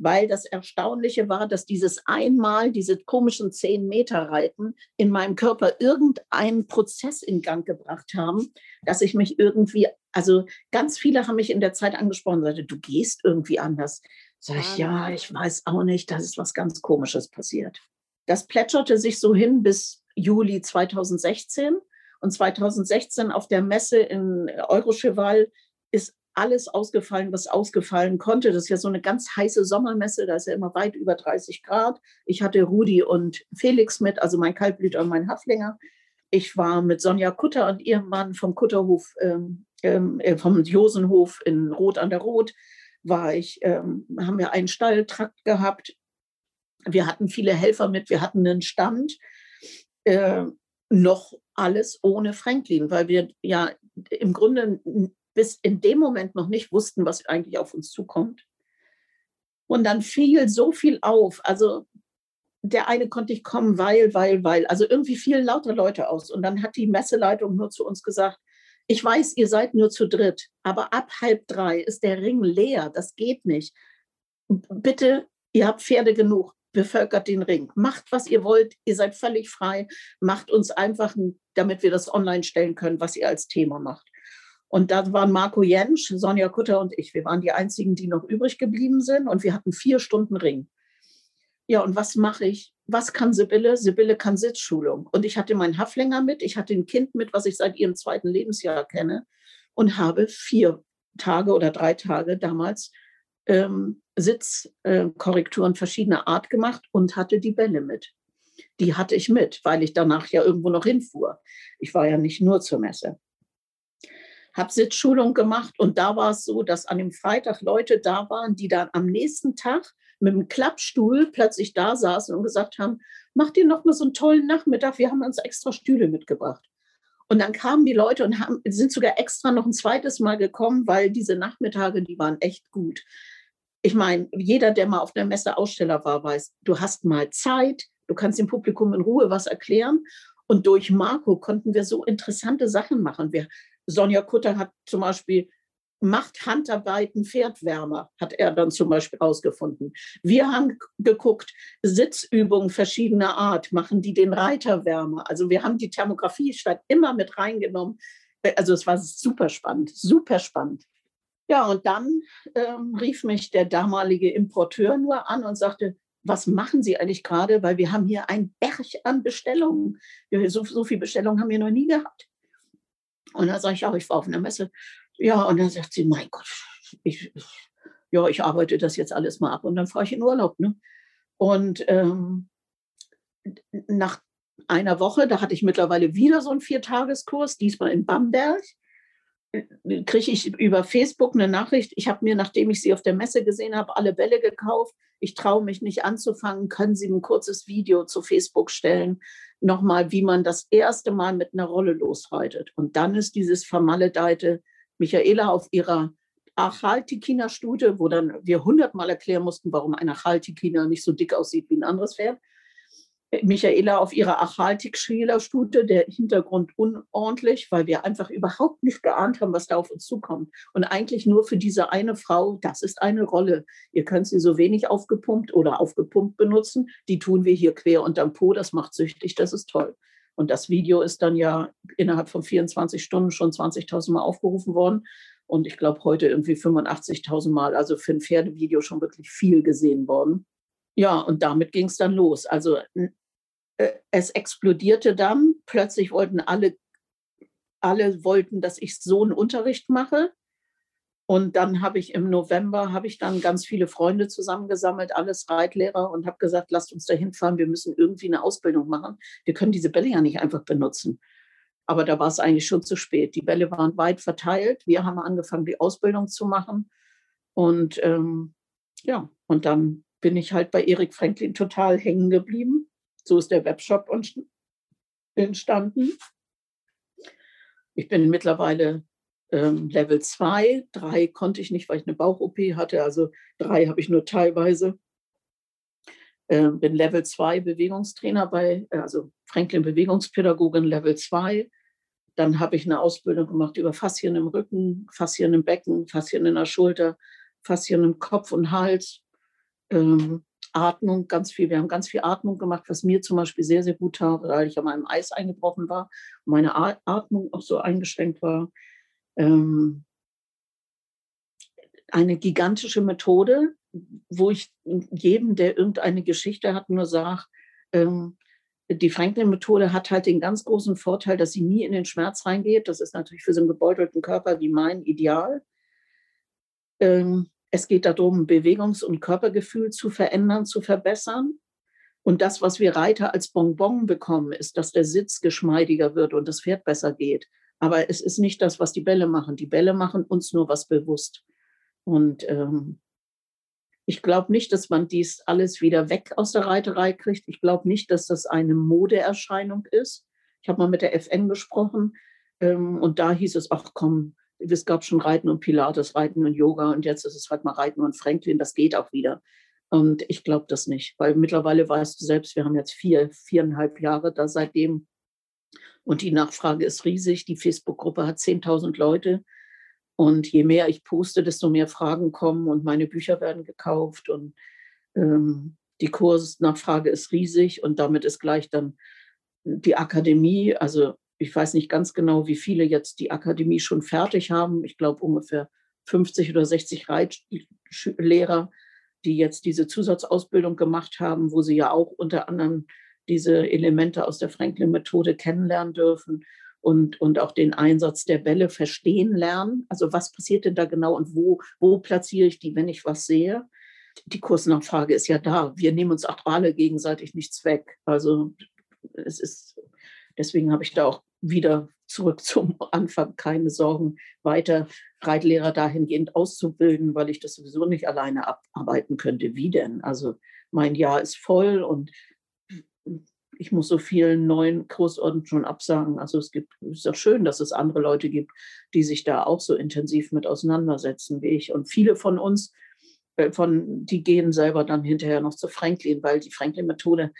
Speaker 2: weil das Erstaunliche war, dass dieses einmal, diese komischen zehn Meter Reiten in meinem Körper irgendeinen Prozess in Gang gebracht haben, dass ich mich irgendwie, also ganz viele haben mich in der Zeit angesprochen, sagte, du gehst irgendwie anders. Sag ich, ja, ich weiß auch nicht, da ist was ganz Komisches passiert. Das plätscherte sich so hin bis Juli 2016. Und 2016 auf der Messe in Eurocheval ist alles ausgefallen, was ausgefallen konnte. Das ist ja so eine ganz heiße Sommermesse, da ist ja immer weit über 30 Grad. Ich hatte Rudi und Felix mit, also mein Kaltblüter und mein Haflinger. Ich war mit Sonja Kutter und ihrem Mann vom Kutterhof, ähm, ähm äh, vom Josenhof in Rot an der Rot, war ich, ähm, haben wir einen Stalltrakt gehabt. Wir hatten viele Helfer mit, wir hatten einen Stand. Äh, noch alles ohne Franklin, weil wir ja im Grunde bis in dem Moment noch nicht wussten, was eigentlich auf uns zukommt. Und dann fiel so viel auf. Also der eine konnte ich kommen, weil, weil, weil. Also irgendwie fielen lauter Leute aus. Und dann hat die Messeleitung nur zu uns gesagt, ich weiß, ihr seid nur zu dritt, aber ab halb drei ist der Ring leer. Das geht nicht. Bitte, ihr habt Pferde genug, bevölkert den Ring. Macht, was ihr wollt. Ihr seid völlig frei. Macht uns einfach, damit wir das online stellen können, was ihr als Thema macht. Und da waren Marco Jentsch, Sonja Kutter und ich. Wir waren die einzigen, die noch übrig geblieben sind. Und wir hatten vier Stunden Ring. Ja, und was mache ich? Was kann Sibylle? Sibylle kann Sitzschulung. Und ich hatte meinen Haflinger mit. Ich hatte ein Kind mit, was ich seit ihrem zweiten Lebensjahr kenne. Und habe vier Tage oder drei Tage damals ähm, Sitzkorrekturen verschiedener Art gemacht und hatte die Bälle mit. Die hatte ich mit, weil ich danach ja irgendwo noch hinfuhr. Ich war ja nicht nur zur Messe. Hab Sitzschulung gemacht und da war es so, dass an dem Freitag Leute da waren, die dann am nächsten Tag mit dem Klappstuhl plötzlich da saßen und gesagt haben, macht ihr noch mal so einen tollen Nachmittag, wir haben uns extra Stühle mitgebracht. Und dann kamen die Leute und haben, sind sogar extra noch ein zweites Mal gekommen, weil diese Nachmittage, die waren echt gut. Ich meine, jeder, der mal auf der Messe Aussteller war, weiß, du hast mal Zeit, du kannst dem Publikum in Ruhe was erklären. Und durch Marco konnten wir so interessante Sachen machen. Wir, Sonja Kutter hat zum Beispiel macht Handarbeiten Pferdwärmer, hat er dann zum Beispiel rausgefunden. Wir haben geguckt, Sitzübungen verschiedener Art, machen die den Reiter wärmer. Also wir haben die Thermografie statt immer mit reingenommen. Also es war super spannend, super spannend. Ja, und dann ähm, rief mich der damalige Importeur nur an und sagte, was machen Sie eigentlich gerade? Weil wir haben hier ein Berg an Bestellungen. So, so viele Bestellungen haben wir noch nie gehabt. Und dann sage ich, ja, ich war auf einer Messe. Ja, und dann sagt sie, mein Gott, ich, ja, ich arbeite das jetzt alles mal ab und dann fahre ich in Urlaub. Ne? Und ähm, nach einer Woche, da hatte ich mittlerweile wieder so einen Viertageskurs, diesmal in Bamberg, äh, kriege ich über Facebook eine Nachricht. Ich habe mir, nachdem ich sie auf der Messe gesehen habe, alle Bälle gekauft. Ich traue mich nicht anzufangen. Können Sie ein kurzes Video zu Facebook stellen? Nochmal, wie man das erste Mal mit einer Rolle losreitet. Und dann ist dieses vermaledeite Michaela auf ihrer Achaltikiner-Stute, wo dann wir hundertmal erklären mussten, warum ein Achaltikiner nicht so dick aussieht wie ein anderes Pferd. Michaela auf ihrer Achaltik-Stute, der Hintergrund unordentlich, weil wir einfach überhaupt nicht geahnt haben, was da auf uns zukommt. Und eigentlich nur für diese eine Frau, das ist eine Rolle. Ihr könnt sie so wenig aufgepumpt oder aufgepumpt benutzen. Die tun wir hier quer unterm Po, das macht süchtig, das ist toll. Und das Video ist dann ja innerhalb von 24 Stunden schon 20.000 Mal aufgerufen worden. Und ich glaube, heute irgendwie 85.000 Mal, also für ein Pferdevideo schon wirklich viel gesehen worden. Ja, und damit ging es dann los. Also äh, es explodierte dann. Plötzlich wollten alle, alle wollten, dass ich so einen Unterricht mache. Und dann habe ich im November, habe ich dann ganz viele Freunde zusammengesammelt, alles Reitlehrer und habe gesagt, lasst uns da hinfahren, wir müssen irgendwie eine Ausbildung machen. Wir können diese Bälle ja nicht einfach benutzen. Aber da war es eigentlich schon zu spät. Die Bälle waren weit verteilt. Wir haben angefangen, die Ausbildung zu machen. Und ähm, ja, und dann bin ich halt bei Erik Franklin total hängen geblieben. So ist der Webshop entstanden. Ich bin mittlerweile Level 2. 3 konnte ich nicht, weil ich eine Bauch-OP hatte. Also 3 habe ich nur teilweise. Ähm, bin Level 2 Bewegungstrainer bei, also Franklin Bewegungspädagogin Level 2. Dann habe ich eine Ausbildung gemacht über Faszien im Rücken, Faszien im Becken, Faszien in der Schulter, Faszien im Kopf und Hals. Ähm, Atmung, ganz viel. Wir haben ganz viel Atmung gemacht, was mir zum Beispiel sehr, sehr gut tat, weil ich an meinem Eis eingebrochen war und meine Atmung auch so eingeschränkt war ähm, eine gigantische Methode, wo ich jedem, der irgendeine Geschichte hat, nur sage, ähm, die Franklin-Methode hat halt den ganz großen Vorteil, dass sie nie in den Schmerz reingeht. Das ist natürlich für so einen gebeutelten Körper wie mein Ideal. Ähm, es geht darum, Bewegungs- und Körpergefühl zu verändern, zu verbessern. Und das, was wir Reiter als Bonbon bekommen, ist, dass der Sitz geschmeidiger wird und das Pferd besser geht. Aber es ist nicht das, was die Bälle machen. Die Bälle machen uns nur was bewusst. Und ähm, ich glaube nicht, dass man dies alles wieder weg aus der Reiterei kriegt. Ich glaube nicht, dass das eine Modeerscheinung ist. Ich habe mal mit der FN gesprochen ähm, und da hieß es, ach komm, es gab schon Reiten und Pilates, Reiten und Yoga und jetzt ist es halt mal Reiten und Franklin, das geht auch wieder. Und ich glaube das nicht, weil mittlerweile weißt du selbst, wir haben jetzt vier, viereinhalb Jahre da seitdem und die Nachfrage ist riesig. Die Facebook-Gruppe hat 10.000 Leute. Und je mehr ich poste, desto mehr Fragen kommen und meine Bücher werden gekauft. Und ähm, die Kursnachfrage ist riesig. Und damit ist gleich dann die Akademie. Also ich weiß nicht ganz genau, wie viele jetzt die Akademie schon fertig haben. Ich glaube ungefähr 50 oder 60 Reitlehrer, die jetzt diese Zusatzausbildung gemacht haben, wo sie ja auch unter anderem diese Elemente aus der Franklin-Methode kennenlernen dürfen und, und auch den Einsatz der Bälle verstehen lernen. Also was passiert denn da genau und wo, wo platziere ich die, wenn ich was sehe? die Kursnachfrage ist ja da. Wir nehmen uns auch alle gegenseitig nichts weg. Also es ist, deswegen habe ich da auch wieder zurück <laughs> zum Anfang keine Sorgen, weiter Reitlehrer dahingehend auszubilden, weil ich das sowieso nicht alleine abarbeiten könnte. Wie denn? Also mein Jahr ist voll und ich muss so vielen neuen Kursorten schon absagen. Also es gibt, ist doch schön, dass es andere Leute gibt, die sich da auch so intensiv mit auseinandersetzen wie ich. Und viele von uns, äh, von, die gehen selber dann hinterher noch zu Franklin, weil die Franklin-Methode,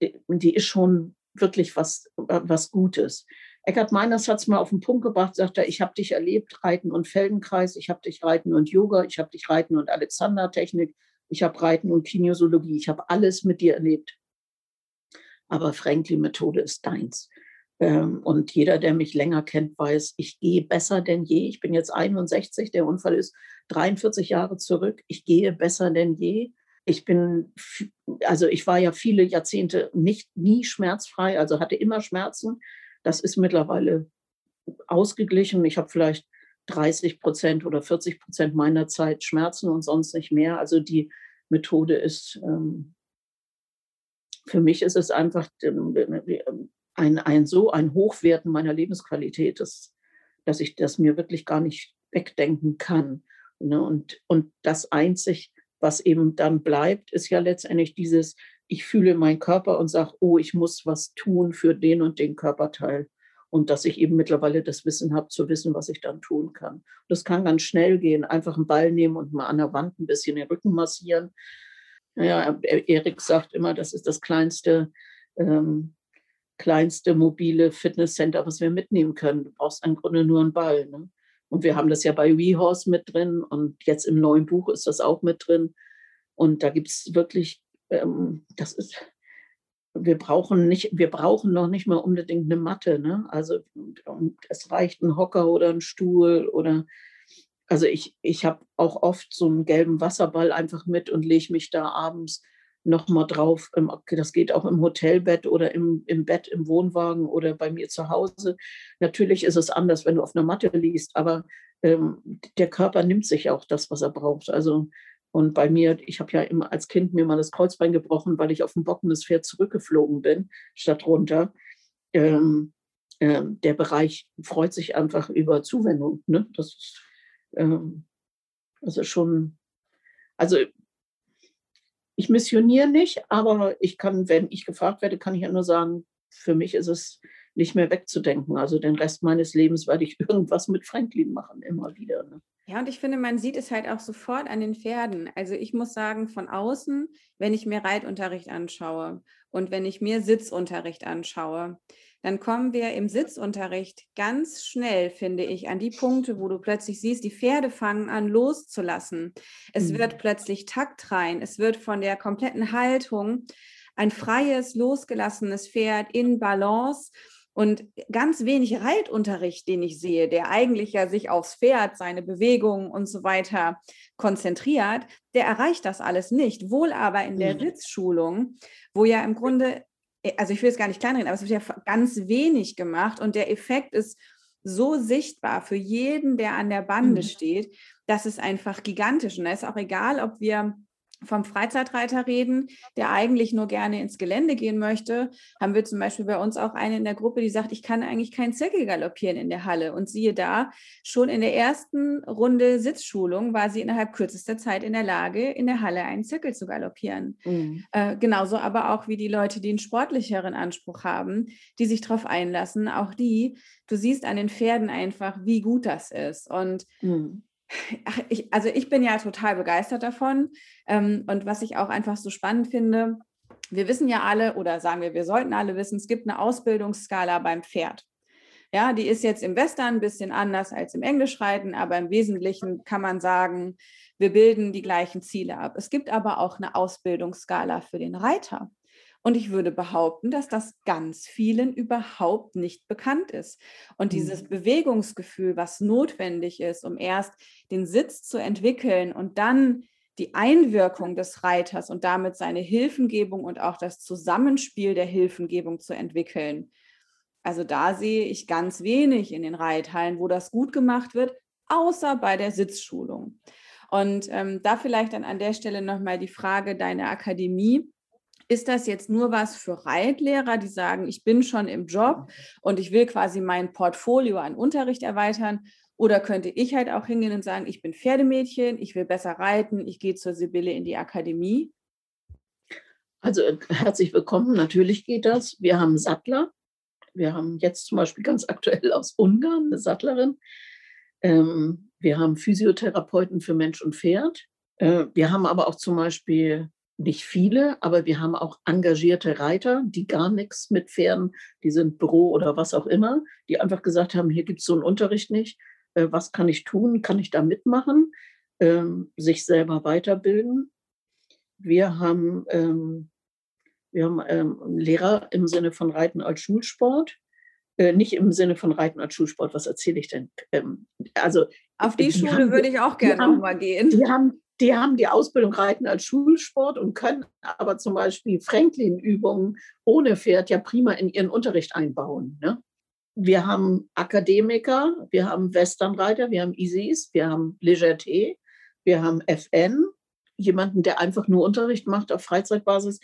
Speaker 2: die ist schon wirklich was, was Gutes. Eckhard Meiners hat es mal auf den Punkt gebracht, sagt er, ich habe dich erlebt, Reiten und Feldenkreis, ich habe dich Reiten und Yoga, ich habe dich Reiten und Alexandertechnik, ich habe Reiten und Kinesiologie, ich habe alles mit dir erlebt. Aber Franklin-Methode ist deins. Ähm, und jeder, der mich länger kennt, weiß, ich gehe besser denn je. Ich bin jetzt 61, der Unfall ist 43 Jahre zurück. Ich gehe besser denn je. Ich bin, also ich war ja viele Jahrzehnte nicht nie schmerzfrei, also hatte immer Schmerzen. Das ist mittlerweile ausgeglichen. Ich habe vielleicht 30 Prozent oder 40 Prozent meiner Zeit Schmerzen und sonst nicht mehr. Also die Methode ist, ähm, für mich ist es einfach ähm, ein, ein so ein Hochwerten meiner Lebensqualität, dass, dass ich das mir wirklich gar nicht wegdenken kann. Ne? Und, und das einzig, was eben dann bleibt, ist ja letztendlich dieses, ich fühle meinen Körper und sage, oh, ich muss was tun für den und den Körperteil. Und dass ich eben mittlerweile das Wissen habe, zu wissen, was ich dann tun kann. Das kann ganz schnell gehen. Einfach einen Ball nehmen und mal an der Wand ein bisschen den Rücken massieren. Ja, Erik sagt immer, das ist das kleinste, ähm, kleinste mobile Fitnesscenter, was wir mitnehmen können. Du brauchst im Grunde nur einen Ball. Ne? Und wir haben das ja bei WeHorse mit drin und jetzt im neuen Buch ist das auch mit drin. Und da gibt es wirklich, ähm, das ist, wir brauchen nicht, wir brauchen noch nicht mal unbedingt eine Matte. Ne? Also es reicht ein Hocker oder ein Stuhl oder also ich, ich habe auch oft so einen gelben Wasserball einfach mit und lege mich da abends nochmal drauf. Das geht auch im Hotelbett oder im, im Bett, im Wohnwagen oder bei mir zu Hause. Natürlich ist es anders, wenn du auf einer Matte liegst, aber ähm, der Körper nimmt sich auch das, was er braucht. Also und bei mir, ich habe ja immer als Kind mir mal das Kreuzbein gebrochen, weil ich auf dem Bocken des Pferd zurückgeflogen bin, statt runter. Ähm, ähm, der Bereich freut sich einfach über Zuwendung. Ne? Das ist ähm, also schon, also ich missioniere nicht, aber ich kann, wenn ich gefragt werde, kann ich ja nur sagen, für mich ist es nicht mehr wegzudenken. Also den Rest meines Lebens werde ich <laughs> irgendwas mit Franklin machen, immer wieder. Ne?
Speaker 1: Ja, und ich finde, man sieht es halt auch sofort an den Pferden. Also ich muss sagen, von außen, wenn ich mir Reitunterricht anschaue und wenn ich mir Sitzunterricht anschaue, dann kommen wir im Sitzunterricht ganz schnell, finde ich, an die Punkte, wo du plötzlich siehst, die Pferde fangen an loszulassen. Es mhm. wird plötzlich taktrein. Es wird von der kompletten Haltung ein freies, losgelassenes Pferd in Balance und ganz wenig Reitunterricht, den ich sehe, der eigentlich ja sich aufs Pferd, seine Bewegungen und so weiter konzentriert, der erreicht das alles nicht. Wohl aber in der mhm. Ritzschulung, wo ja im Grunde, also ich will es gar nicht kleinreden, aber es wird ja ganz wenig gemacht und der Effekt ist so sichtbar für jeden, der an der Bande mhm. steht, das ist einfach gigantisch. Und da ist auch egal, ob wir vom Freizeitreiter reden, der eigentlich nur gerne ins Gelände gehen möchte, haben wir zum Beispiel bei uns auch eine in der Gruppe, die sagt, ich kann eigentlich keinen Zirkel galoppieren in der Halle. Und siehe da, schon in der ersten Runde Sitzschulung war sie innerhalb kürzester Zeit in der Lage, in der Halle einen Zirkel zu galoppieren. Mhm. Äh, genauso aber auch wie die Leute, die einen sportlicheren Anspruch haben, die sich darauf einlassen, auch die, du siehst an den Pferden einfach, wie gut das ist. Und mhm ich, also ich bin ja total begeistert davon. Ähm, und was ich auch einfach so spannend finde, wir wissen ja alle, oder sagen wir, wir sollten alle wissen, es gibt eine Ausbildungsskala beim Pferd. Ja, die ist jetzt im Western ein bisschen anders als im Englischreiten, aber im Wesentlichen kann man sagen, wir bilden die gleichen Ziele ab. Es gibt aber auch eine Ausbildungsskala für den Reiter. Und ich würde behaupten, dass das ganz vielen überhaupt nicht bekannt ist. Und dieses mhm. Bewegungsgefühl, was notwendig ist, um erst den Sitz zu entwickeln und dann die Einwirkung des Reiters und damit seine Hilfengebung und auch das Zusammenspiel der Hilfengebung zu entwickeln. Also da sehe ich ganz wenig in den Reithallen, wo das gut gemacht wird, außer bei der Sitzschulung. Und ähm, da vielleicht dann an der Stelle nochmal die Frage, deine Akademie. Ist das jetzt nur was für Reitlehrer, die sagen, ich bin schon im Job und ich will quasi mein Portfolio an Unterricht erweitern? Oder könnte ich halt auch hingehen und sagen, ich bin Pferdemädchen, ich will besser reiten, ich gehe zur Sibylle in die Akademie?
Speaker 2: Also äh, herzlich willkommen, natürlich geht das. Wir haben Sattler. Wir haben jetzt zum Beispiel ganz aktuell aus Ungarn eine Sattlerin. Ähm, wir haben Physiotherapeuten für Mensch und Pferd. Äh, wir haben aber auch zum Beispiel nicht viele, aber wir haben auch engagierte Reiter, die gar nichts mit Pferden, die sind Büro oder was auch immer, die einfach gesagt haben, hier gibt es so einen Unterricht nicht. Äh, was kann ich tun? Kann ich da mitmachen? Ähm, sich selber weiterbilden. Wir haben, ähm, wir haben ähm, Lehrer im Sinne von Reiten als Schulsport. Äh, nicht im Sinne von Reiten als Schulsport, was erzähle ich denn? Also
Speaker 1: auf die, die Schule haben, würde ich auch gerne nochmal gehen.
Speaker 2: Die haben, die haben die Ausbildung Reiten als Schulsport und können aber zum Beispiel Franklin-Übungen ohne Pferd ja prima in ihren Unterricht einbauen. Ne? Wir haben Akademiker, wir haben Westernreiter, wir haben Isis, wir haben Legerté, wir haben FN, jemanden, der einfach nur Unterricht macht auf Freizeitbasis.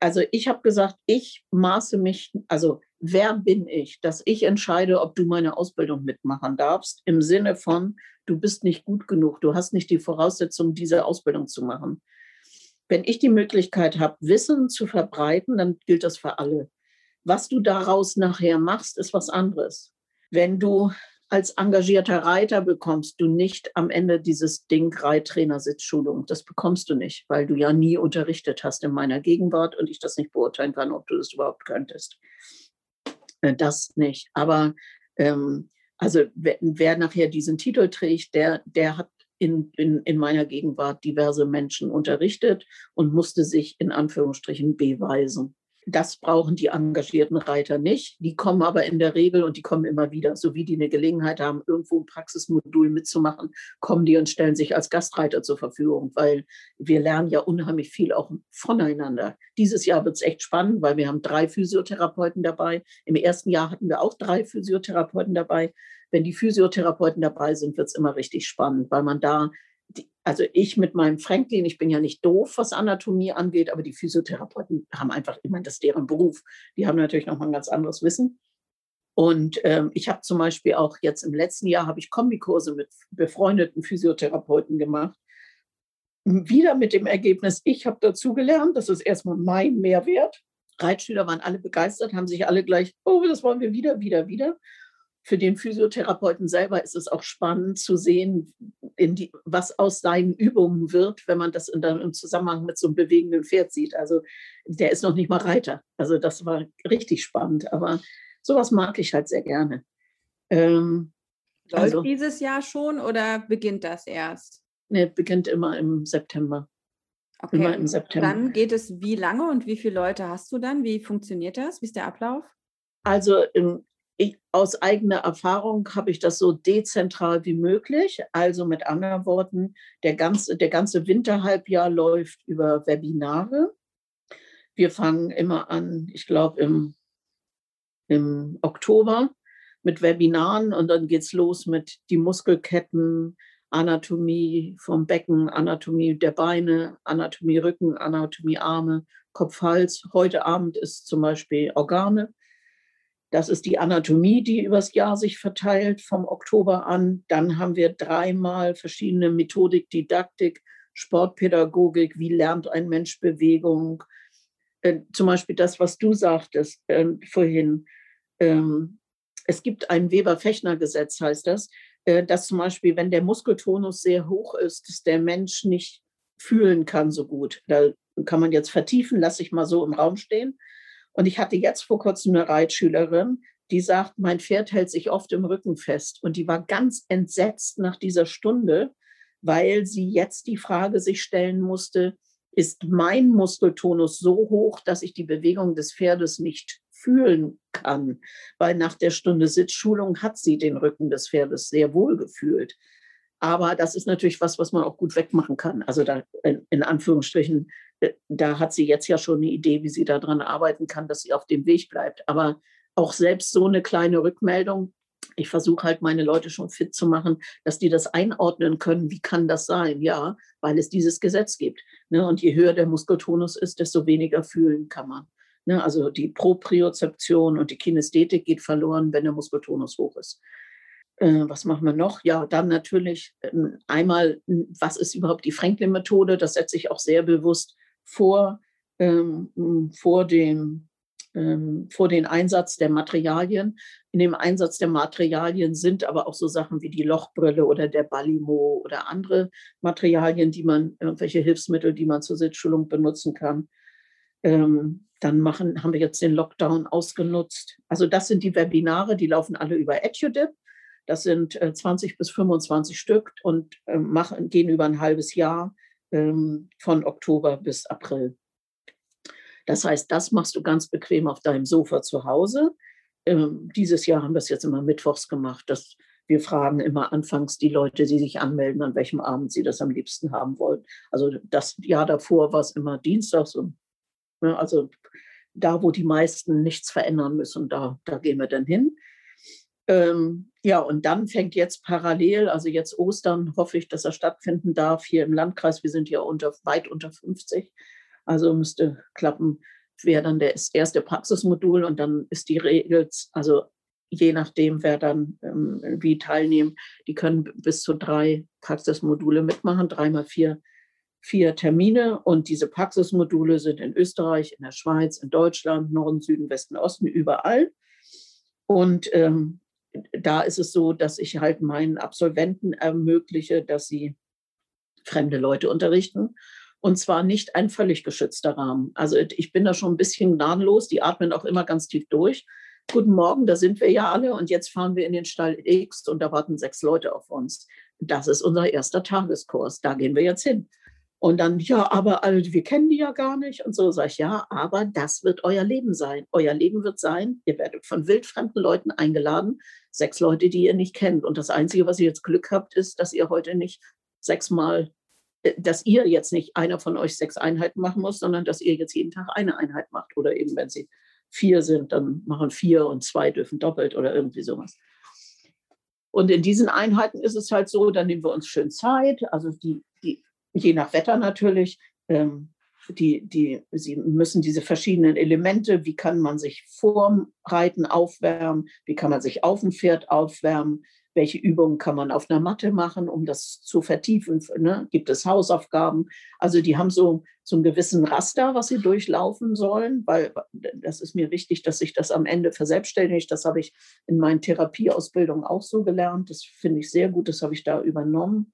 Speaker 2: Also ich habe gesagt, ich maße mich, also wer bin ich, dass ich entscheide, ob du meine Ausbildung mitmachen darfst, im Sinne von, du bist nicht gut genug, du hast nicht die Voraussetzung, diese Ausbildung zu machen. Wenn ich die Möglichkeit habe, Wissen zu verbreiten, dann gilt das für alle. Was du daraus nachher machst, ist was anderes. Wenn du als engagierter Reiter bekommst du nicht am Ende dieses Ding Reittrainersitzschulung. Das bekommst du nicht, weil du ja nie unterrichtet hast in meiner Gegenwart und ich das nicht beurteilen kann, ob du das überhaupt könntest. Äh, das nicht. Aber ähm, also wer, wer, nachher diesen Titel trägt, der, der hat in, in, in meiner Gegenwart diverse Menschen unterrichtet und musste sich in Anführungsstrichen beweisen. Das brauchen die engagierten Reiter nicht. Die kommen aber in der Regel und die kommen immer wieder, so wie die eine Gelegenheit haben, irgendwo ein Praxismodul mitzumachen, kommen die und stellen sich als Gastreiter zur Verfügung, weil wir lernen ja unheimlich viel auch voneinander. Dieses Jahr wird es echt spannend, weil wir haben drei Physiotherapeuten dabei. Im ersten Jahr hatten wir auch drei Physiotherapeuten dabei. Wenn die Physiotherapeuten dabei sind, wird es immer richtig spannend, weil man da also ich mit meinem Franklin, ich bin ja nicht doof, was Anatomie angeht, aber die Physiotherapeuten haben einfach, ich meine, das ist deren Beruf. Die haben natürlich noch mal ein ganz anderes Wissen. Und ähm, ich habe zum Beispiel auch jetzt im letzten Jahr habe ich Kombikurse mit befreundeten Physiotherapeuten gemacht. Wieder mit dem Ergebnis, ich habe dazugelernt, das ist erstmal mein Mehrwert. Reitschüler waren alle begeistert, haben sich alle gleich, oh, das wollen wir wieder, wieder, wieder für den Physiotherapeuten selber ist es auch spannend zu sehen, die, was aus seinen Übungen wird, wenn man das in, im Zusammenhang mit so einem bewegenden Pferd sieht. Also der ist noch nicht mal Reiter. Also das war richtig spannend. Aber sowas mag ich halt sehr gerne.
Speaker 1: Ähm, Läuft also, dieses Jahr schon oder beginnt das erst?
Speaker 2: Ne, beginnt immer im September.
Speaker 1: Okay. Immer im September. Dann geht es wie lange und wie viele Leute hast du dann? Wie funktioniert das? Wie ist der Ablauf?
Speaker 2: Also ich, aus eigener Erfahrung habe ich das so dezentral wie möglich. Also mit anderen Worten, der ganze, der ganze Winterhalbjahr läuft über Webinare. Wir fangen immer an, ich glaube, im, im Oktober mit Webinaren und dann geht es los mit die Muskelketten, Anatomie vom Becken, Anatomie der Beine, Anatomie Rücken, Anatomie Arme, Kopf, Hals. Heute Abend ist zum Beispiel Organe. Das ist die Anatomie, die übers Jahr sich verteilt vom Oktober an. Dann haben wir dreimal verschiedene Methodik, Didaktik, Sportpädagogik, wie lernt ein Mensch Bewegung. Äh, zum Beispiel das, was du sagtest äh, vorhin. Ähm, es gibt ein Weber-Fechner-Gesetz, heißt das, äh, dass zum Beispiel, wenn der Muskeltonus sehr hoch ist, dass der Mensch nicht fühlen kann so gut. Da kann man jetzt vertiefen, lasse ich mal so im Raum stehen. Und ich hatte jetzt vor kurzem eine Reitschülerin, die sagt, mein Pferd hält sich oft im Rücken fest. Und die war ganz entsetzt nach dieser Stunde, weil sie jetzt die Frage sich stellen musste, ist mein Muskeltonus so hoch, dass ich die Bewegung des Pferdes nicht fühlen kann? Weil nach der Stunde Sitzschulung hat sie den Rücken des Pferdes sehr wohl gefühlt. Aber das ist natürlich was, was man auch gut wegmachen kann. Also da in, in Anführungsstrichen da hat sie jetzt ja schon eine Idee, wie sie daran arbeiten kann, dass sie auf dem Weg bleibt. Aber auch selbst so eine kleine Rückmeldung ich versuche halt meine Leute schon fit zu machen, dass die das einordnen können. Wie kann das sein? Ja, weil es dieses Gesetz gibt. Ne? Und je höher der Muskeltonus ist, desto weniger fühlen kann man. Ne? Also die Propriozeption und die Kinästhetik geht verloren, wenn der Muskeltonus hoch ist. Äh, was machen wir noch? Ja, dann natürlich ähm, einmal, was ist überhaupt die Franklin-Methode? Das setze ich auch sehr bewusst vor, ähm, vor dem ähm, vor den Einsatz der Materialien. In dem Einsatz der Materialien sind aber auch so Sachen wie die Lochbrille oder der Balimo oder andere Materialien, die man, irgendwelche Hilfsmittel, die man zur Sitzschulung benutzen kann. Ähm, dann machen, haben wir jetzt den Lockdown ausgenutzt. Also das sind die Webinare, die laufen alle über EduDip. Das sind äh, 20 bis 25 Stück und äh, machen, gehen über ein halbes Jahr von Oktober bis April. Das heißt, das machst du ganz bequem auf deinem Sofa zu Hause. Ähm, dieses Jahr haben wir es jetzt immer mittwochs gemacht. Dass wir fragen immer anfangs die Leute, die sich anmelden, an welchem Abend sie das am liebsten haben wollen. Also das Jahr davor war es immer dienstags. Und, ne, also da, wo die meisten nichts verändern müssen, da, da gehen wir dann hin. Ähm, ja, und dann fängt jetzt parallel, also jetzt Ostern, hoffe ich, dass er stattfinden darf hier im Landkreis. Wir sind ja unter, weit unter 50. Also müsste klappen, wäre dann das erste Praxismodul und dann ist die Regel, also je nachdem, wer dann ähm, wie teilnehmen, die können bis zu drei Praxismodule mitmachen, dreimal vier, vier Termine. Und diese Praxismodule sind in Österreich, in der Schweiz, in Deutschland, Norden, Süden, Westen, Osten, überall. Und ähm, da ist es so, dass ich halt meinen Absolventen ermögliche, dass sie fremde Leute unterrichten und zwar nicht ein völlig geschützter Rahmen. Also ich bin da schon ein bisschen gnadenlos. Die atmen auch immer ganz tief durch. Guten Morgen, da sind wir ja alle und jetzt fahren wir in den Stall X und da warten sechs Leute auf uns. Das ist unser erster Tageskurs. Da gehen wir jetzt hin. Und dann, ja, aber also, wir kennen die ja gar nicht. Und so sage ich, ja, aber das wird euer Leben sein. Euer Leben wird sein, ihr werdet von wildfremden Leuten eingeladen, sechs Leute, die ihr nicht kennt. Und das Einzige, was ihr jetzt Glück habt, ist, dass ihr heute nicht sechsmal äh, dass ihr jetzt nicht einer von euch sechs Einheiten machen muss, sondern dass ihr jetzt jeden Tag eine Einheit macht. Oder eben, wenn sie vier sind, dann machen vier und zwei dürfen doppelt oder irgendwie sowas. Und in diesen Einheiten ist es halt so, dann nehmen wir uns schön Zeit, also die, die je nach Wetter natürlich, ähm, die, die, sie müssen diese verschiedenen Elemente, wie kann man sich vorm Reiten aufwärmen, wie kann man sich auf dem Pferd aufwärmen, welche Übungen kann man auf einer Matte machen, um das zu vertiefen? Ne? Gibt es Hausaufgaben? Also die haben so, so einen gewissen Raster, was sie durchlaufen sollen, weil das ist mir wichtig, dass sich das am Ende verselbstständigt. Das habe ich in meinen Therapieausbildungen auch so gelernt. Das finde ich sehr gut, das habe ich da übernommen.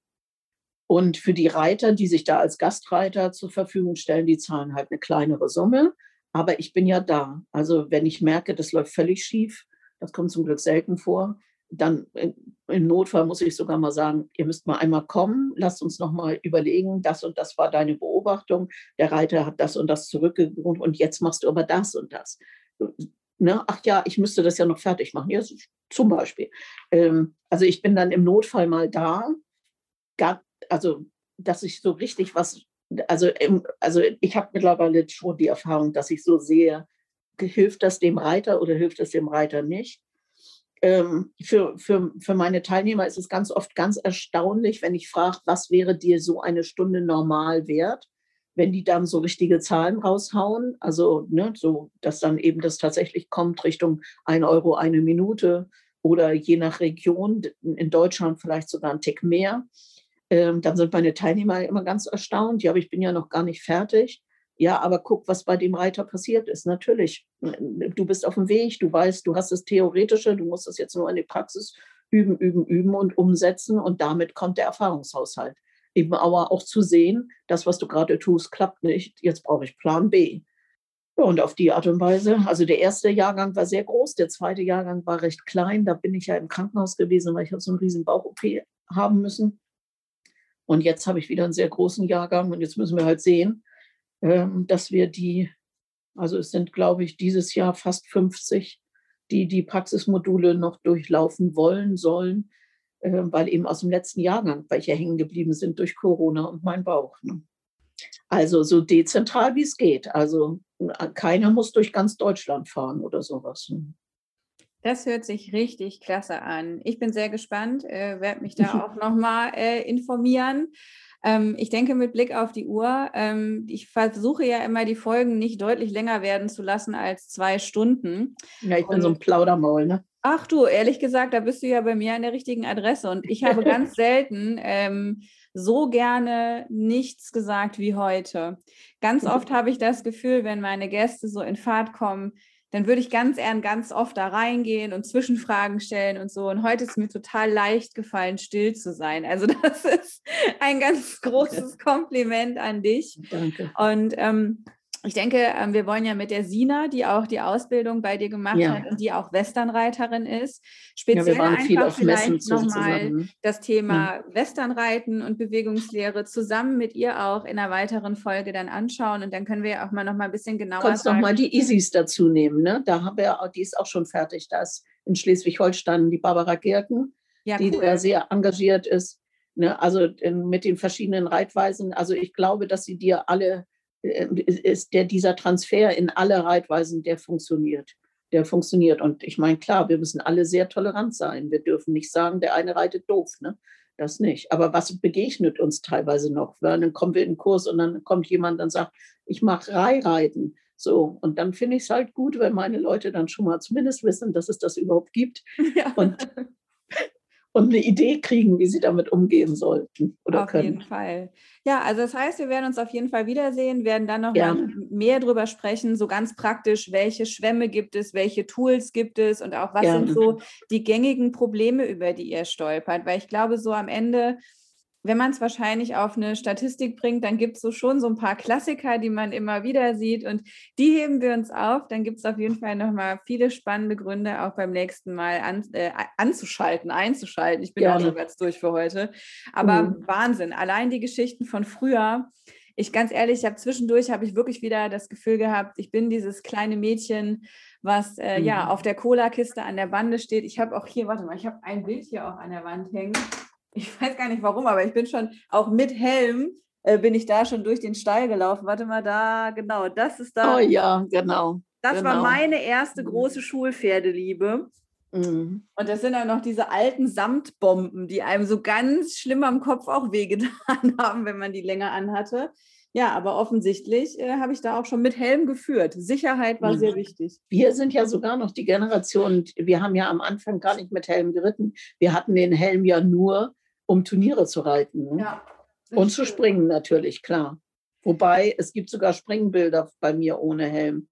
Speaker 2: Und für die Reiter, die sich da als Gastreiter zur Verfügung stellen, die zahlen halt eine kleinere Summe. Aber ich bin ja da. Also wenn ich merke, das läuft völlig schief, das kommt zum Glück selten vor, dann im Notfall muss ich sogar mal sagen, ihr müsst mal einmal kommen, lasst uns noch mal überlegen, das und das war deine Beobachtung, der Reiter hat das und das zurückgewohnt und jetzt machst du aber das und das. Ne? Ach ja, ich müsste das ja noch fertig machen. Ja, zum Beispiel. Ähm, also ich bin dann im Notfall mal da, also dass ich so richtig was, also, also ich habe mittlerweile schon die Erfahrung, dass ich so sehe, hilft das dem Reiter oder hilft es dem Reiter nicht ähm, für, für, für meine Teilnehmer ist es ganz oft ganz erstaunlich, wenn ich frage, was wäre dir so eine Stunde normal wert, wenn die dann so richtige Zahlen raushauen, also ne, so, dass dann eben das tatsächlich kommt Richtung 1 Euro eine Minute oder je nach Region, in Deutschland vielleicht sogar ein Tick mehr. Ähm, dann sind meine Teilnehmer immer ganz erstaunt, ja, aber ich bin ja noch gar nicht fertig. Ja, aber guck, was bei dem Reiter passiert ist. Natürlich, du bist auf dem Weg, du weißt, du hast das Theoretische, du musst das jetzt nur in die Praxis üben, üben, üben und umsetzen und damit kommt der Erfahrungshaushalt. Eben aber auch zu sehen, das, was du gerade tust, klappt nicht, jetzt brauche ich Plan B. und auf die Art und Weise, also der erste Jahrgang war sehr groß, der zweite Jahrgang war recht klein, da bin ich ja im Krankenhaus gewesen, weil ich habe so einen riesen Bauch-OP haben müssen. Und jetzt habe ich wieder einen sehr großen Jahrgang und jetzt müssen wir halt sehen, ähm, dass wir die, also es sind, glaube ich, dieses Jahr fast 50, die die Praxismodule noch durchlaufen wollen, sollen, ähm, weil eben aus dem letzten Jahrgang welche hängen geblieben sind durch Corona und mein Bauch. Ne? Also so dezentral wie es geht. Also keiner muss durch ganz Deutschland fahren oder sowas.
Speaker 1: Das hört sich richtig klasse an. Ich bin sehr gespannt, äh, werde mich da <laughs> auch nochmal äh, informieren. Ähm, ich denke mit Blick auf die Uhr, ähm, ich versuche ja immer die Folgen nicht deutlich länger werden zu lassen als zwei Stunden.
Speaker 2: Ja, ich bin Und, so ein Plaudermaul, ne?
Speaker 1: Ach du, ehrlich gesagt, da bist du ja bei mir an der richtigen Adresse. Und ich habe <laughs> ganz selten ähm, so gerne nichts gesagt wie heute. Ganz <laughs> oft habe ich das Gefühl, wenn meine Gäste so in Fahrt kommen, dann würde ich ganz gern ganz oft da reingehen und Zwischenfragen stellen und so. Und heute ist mir total leicht gefallen, still zu sein. Also <laughs> das ist ein ganz großes Kompliment an dich.
Speaker 2: Danke.
Speaker 1: Und ähm, ich denke, ähm, wir wollen ja mit der Sina, die auch die Ausbildung bei dir gemacht ja. hat und die auch Westernreiterin ist, speziell ja, einfach vielleicht nochmal das Thema ja. Westernreiten und Bewegungslehre zusammen mit ihr auch in einer weiteren Folge dann anschauen und dann können wir ja auch mal noch mal ein bisschen genauer.
Speaker 2: Kannst noch mal die Isis dazu nehmen, ne? Da haben wir, die ist auch schon fertig. Da ist in Schleswig-Holstein die Barbara Gerken, die cool. da sehr engagiert ist. Ne? Also in, mit den verschiedenen Reitweisen. Also ich glaube, dass sie dir alle ist der, dieser Transfer in alle Reitweisen, der funktioniert. Der funktioniert. Und ich meine, klar, wir müssen alle sehr tolerant sein. Wir dürfen nicht sagen, der eine reitet doof. Ne? Das nicht. Aber was begegnet uns teilweise noch? Weil dann kommen wir in den Kurs und dann kommt jemand und sagt, ich mache Reihreiten. So, und dann finde ich es halt gut, wenn meine Leute dann schon mal zumindest wissen, dass es das überhaupt gibt. <laughs> Ja. Und <laughs> und eine Idee kriegen, wie sie damit umgehen sollten oder
Speaker 1: auf
Speaker 2: können.
Speaker 1: Auf jeden Fall. Ja, also das heißt, wir werden uns auf jeden Fall wiedersehen, werden dann noch ja. mal mehr drüber sprechen, so ganz praktisch, welche Schwämme gibt es, welche Tools gibt es und auch was ja. sind so die gängigen Probleme, über die ihr stolpert, weil ich glaube, so am Ende wenn man es wahrscheinlich auf eine Statistik bringt, dann gibt es so schon so ein paar Klassiker, die man immer wieder sieht und die heben wir uns auf. Dann gibt es auf jeden Fall nochmal viele spannende Gründe, auch beim nächsten Mal an, äh, anzuschalten, einzuschalten. Ich bin ja auch schon ganz durch für heute. Aber mhm. Wahnsinn, allein die Geschichten von früher. Ich ganz ehrlich, ich habe zwischendurch habe ich wirklich wieder das Gefühl gehabt, ich bin dieses kleine Mädchen, was äh, mhm. ja auf der Cola-Kiste an der Bande steht. Ich habe auch hier, warte mal, ich habe ein Bild hier auch an der Wand hängen ich weiß gar nicht warum, aber ich bin schon auch mit Helm äh, bin ich da schon durch den Stall gelaufen. Warte mal, da, genau, das ist da.
Speaker 2: Oh ja, genau.
Speaker 1: Das
Speaker 2: genau.
Speaker 1: war meine erste mhm. große Schulpferdeliebe. Mhm. Und das sind auch noch diese alten Samtbomben, die einem so ganz schlimm am Kopf auch wehgetan <laughs> haben, wenn man die länger anhatte. Ja, aber offensichtlich äh, habe ich da auch schon mit Helm geführt. Sicherheit war mhm. sehr wichtig.
Speaker 2: Wir sind ja sogar noch die Generation, wir haben ja am Anfang gar nicht mit Helm geritten. Wir hatten den Helm ja nur, um Turniere zu reiten. Ne? Ja, Und zu springen natürlich, klar. Wobei es gibt sogar Springbilder bei mir ohne Helm.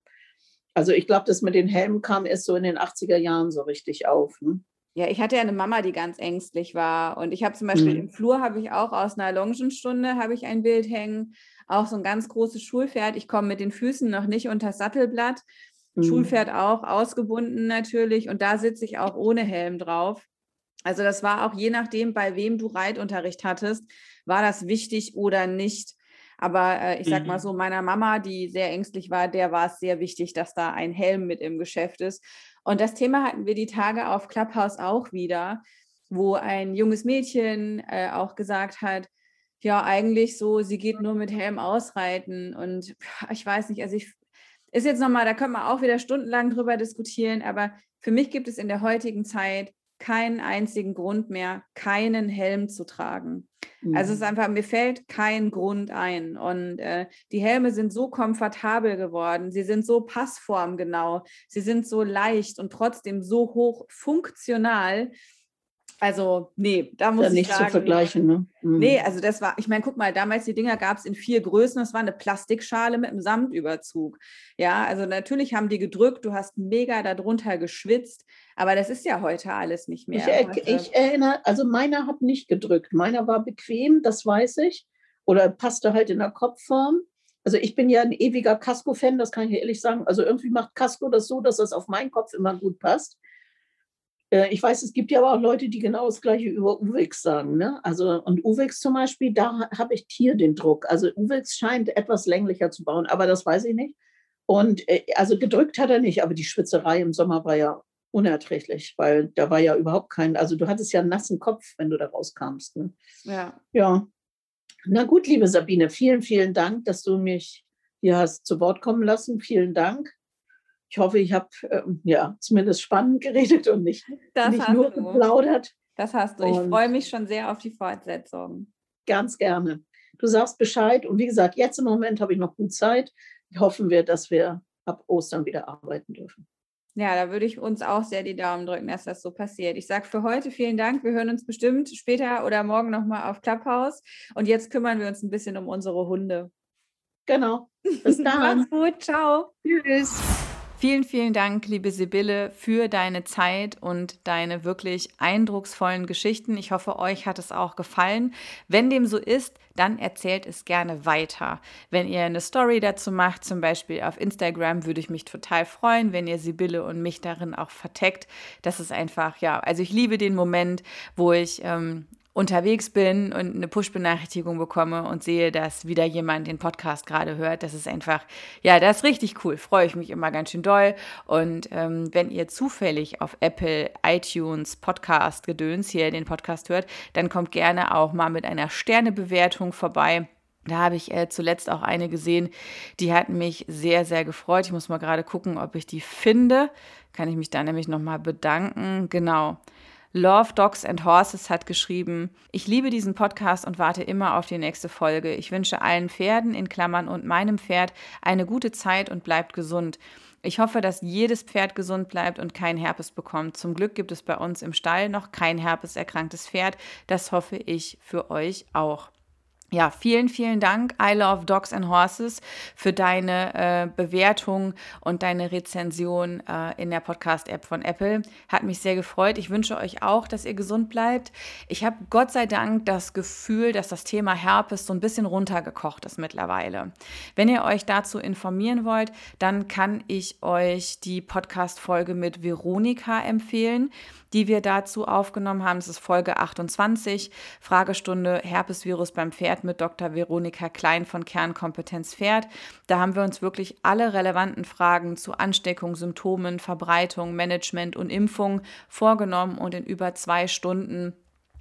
Speaker 2: Also ich glaube, das mit den Helmen kam erst so in den 80er Jahren so richtig auf. Ne?
Speaker 1: Ja, ich hatte ja eine Mama, die ganz ängstlich war. Und ich habe zum Beispiel mhm. im Flur habe ich auch aus einer Longenstunde habe ich ein Bild hängen. Auch so ein ganz großes Schulpferd. Ich komme mit den Füßen noch nicht unter das Sattelblatt. Mhm. Schulpferd auch ausgebunden natürlich. Und da sitze ich auch ohne Helm drauf. Also das war auch je nachdem, bei wem du Reitunterricht hattest, war das wichtig oder nicht. Aber äh, ich sag mhm. mal so, meiner Mama, die sehr ängstlich war, der war es sehr wichtig, dass da ein Helm mit im Geschäft ist. Und das Thema hatten wir die Tage auf Clubhouse auch wieder, wo ein junges Mädchen äh, auch gesagt hat, ja, eigentlich so, sie geht nur mit Helm ausreiten. Und ich weiß nicht, also ich ist jetzt nochmal, da können wir auch wieder stundenlang drüber diskutieren, aber für mich gibt es in der heutigen Zeit keinen einzigen Grund mehr, keinen Helm zu tragen. Mhm. Also es ist mhm. einfach, mir fällt kein Grund ein. Und äh, die Helme sind so komfortabel geworden, sie sind so passformgenau, sie sind so leicht und trotzdem so hoch funktional, also, nee, da muss ja, ich
Speaker 2: nicht
Speaker 1: sagen.
Speaker 2: zu vergleichen, ne?
Speaker 1: Mhm. Nee, also das war, ich meine, guck mal, damals die Dinger gab es in vier Größen. Das war eine Plastikschale mit einem Samtüberzug. Ja, also natürlich haben die gedrückt, du hast mega darunter geschwitzt, aber das ist ja heute alles nicht mehr.
Speaker 2: Ich, ich erinnere, also meiner hat nicht gedrückt. Meiner war bequem, das weiß ich. Oder passte halt in der Kopfform. Also ich bin ja ein ewiger Casco-Fan, das kann ich ehrlich sagen. Also irgendwie macht Casco das so, dass das auf meinen Kopf immer gut passt. Äh, ich weiß, es gibt ja aber auch Leute, die genau das Gleiche über Uwix sagen. Ne? Also, und Uwix zum Beispiel, da habe ich hier den Druck. Also Uwix scheint etwas länglicher zu bauen, aber das weiß ich nicht. Und äh, also gedrückt hat er nicht, aber die Schwitzerei im Sommer war ja unerträglich, weil da war ja überhaupt kein, also du hattest ja einen nassen Kopf, wenn du da rauskamst. Ne?
Speaker 1: Ja.
Speaker 2: Ja. Na gut, liebe Sabine, vielen, vielen Dank, dass du mich hier hast zu Wort kommen lassen. Vielen Dank. Ich hoffe, ich habe ähm, ja zumindest spannend <laughs> geredet und nicht, nicht nur du. geplaudert.
Speaker 1: Das hast du. Ich freue mich schon sehr auf die Fortsetzung.
Speaker 2: Ganz gerne. Du sagst Bescheid und wie gesagt, jetzt im Moment habe ich noch gut Zeit. Hoffen wir, dass wir ab Ostern wieder arbeiten dürfen.
Speaker 1: Ja, da würde ich uns auch sehr die Daumen drücken, dass das so passiert. Ich sage für heute vielen Dank. Wir hören uns bestimmt später oder morgen nochmal auf Clubhouse. Und jetzt kümmern wir uns ein bisschen um unsere Hunde.
Speaker 2: Genau. <laughs> Bis dann.
Speaker 1: Mach's gut. Ciao.
Speaker 2: Tschüss.
Speaker 1: Vielen, vielen Dank, liebe Sibylle, für deine Zeit und deine wirklich eindrucksvollen Geschichten. Ich hoffe, euch hat es auch gefallen. Wenn dem so ist, dann erzählt es gerne weiter. Wenn ihr eine Story dazu macht, zum Beispiel auf Instagram, würde ich mich total freuen, wenn ihr Sibylle und mich darin auch verteckt. Das ist einfach, ja, also ich liebe den Moment, wo ich ähm, unterwegs bin und eine Push-Benachrichtigung bekomme und sehe, dass wieder jemand den Podcast gerade hört. Das ist einfach, ja, das ist richtig cool. Freue ich mich immer ganz schön doll. Und ähm, wenn ihr zufällig auf Apple, iTunes, Podcast, Gedöns hier den Podcast hört, dann kommt gerne auch mal mit einer Sternebewertung vorbei. Da habe ich äh, zuletzt auch eine gesehen, die hat mich sehr, sehr gefreut. Ich muss mal gerade gucken, ob ich die finde. Kann ich mich da nämlich nochmal bedanken. Genau. Love Dogs and Horses hat geschrieben, ich liebe diesen Podcast und warte immer auf die nächste Folge. Ich wünsche allen Pferden in Klammern und meinem Pferd eine gute Zeit und bleibt gesund. Ich hoffe, dass jedes Pferd gesund bleibt und kein Herpes bekommt. Zum Glück gibt es bei uns im Stall noch kein herpeserkranktes Pferd. Das hoffe ich für euch auch. Ja, vielen, vielen Dank, I Love Dogs and Horses, für deine äh, Bewertung und deine Rezension äh, in der Podcast-App von Apple. Hat mich sehr gefreut. Ich wünsche euch auch, dass ihr gesund bleibt. Ich habe Gott sei Dank das Gefühl, dass das Thema Herpes so ein bisschen runtergekocht ist mittlerweile. Wenn ihr euch dazu informieren wollt, dann kann ich euch die Podcast-Folge mit Veronika empfehlen die wir dazu aufgenommen haben. Das ist Folge 28, Fragestunde Herpesvirus beim Pferd mit Dr. Veronika Klein von Kernkompetenz Pferd. Da haben wir uns wirklich alle relevanten Fragen zu Ansteckung, Symptomen, Verbreitung, Management und Impfung vorgenommen und in über zwei Stunden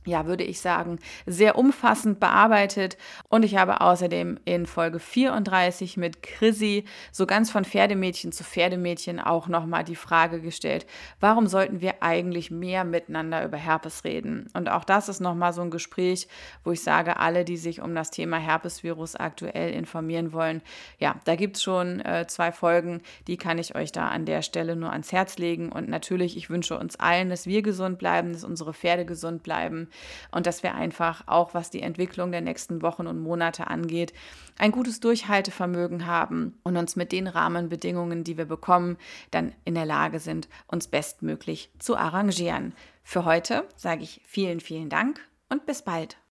Speaker 1: ja, würde ich sagen, sehr umfassend bearbeitet. Und ich habe außerdem in Folge 34 mit Chrissy so ganz von Pferdemädchen zu Pferdemädchen auch nochmal die Frage gestellt, warum sollten wir eigentlich mehr miteinander über Herpes reden? Und auch das ist nochmal so ein Gespräch, wo ich sage, alle, die sich um das Thema Herpesvirus aktuell informieren wollen, ja, da gibt es schon äh, zwei Folgen, die kann ich euch da an der Stelle nur ans Herz legen. Und natürlich, ich wünsche uns allen, dass wir gesund bleiben, dass unsere Pferde gesund bleiben und dass wir einfach auch, was die Entwicklung der nächsten Wochen und Monate angeht, ein gutes Durchhaltevermögen haben und uns mit den Rahmenbedingungen, die wir bekommen, dann in der Lage sind, uns bestmöglich zu arrangieren. Für heute sage ich vielen, vielen Dank und bis bald.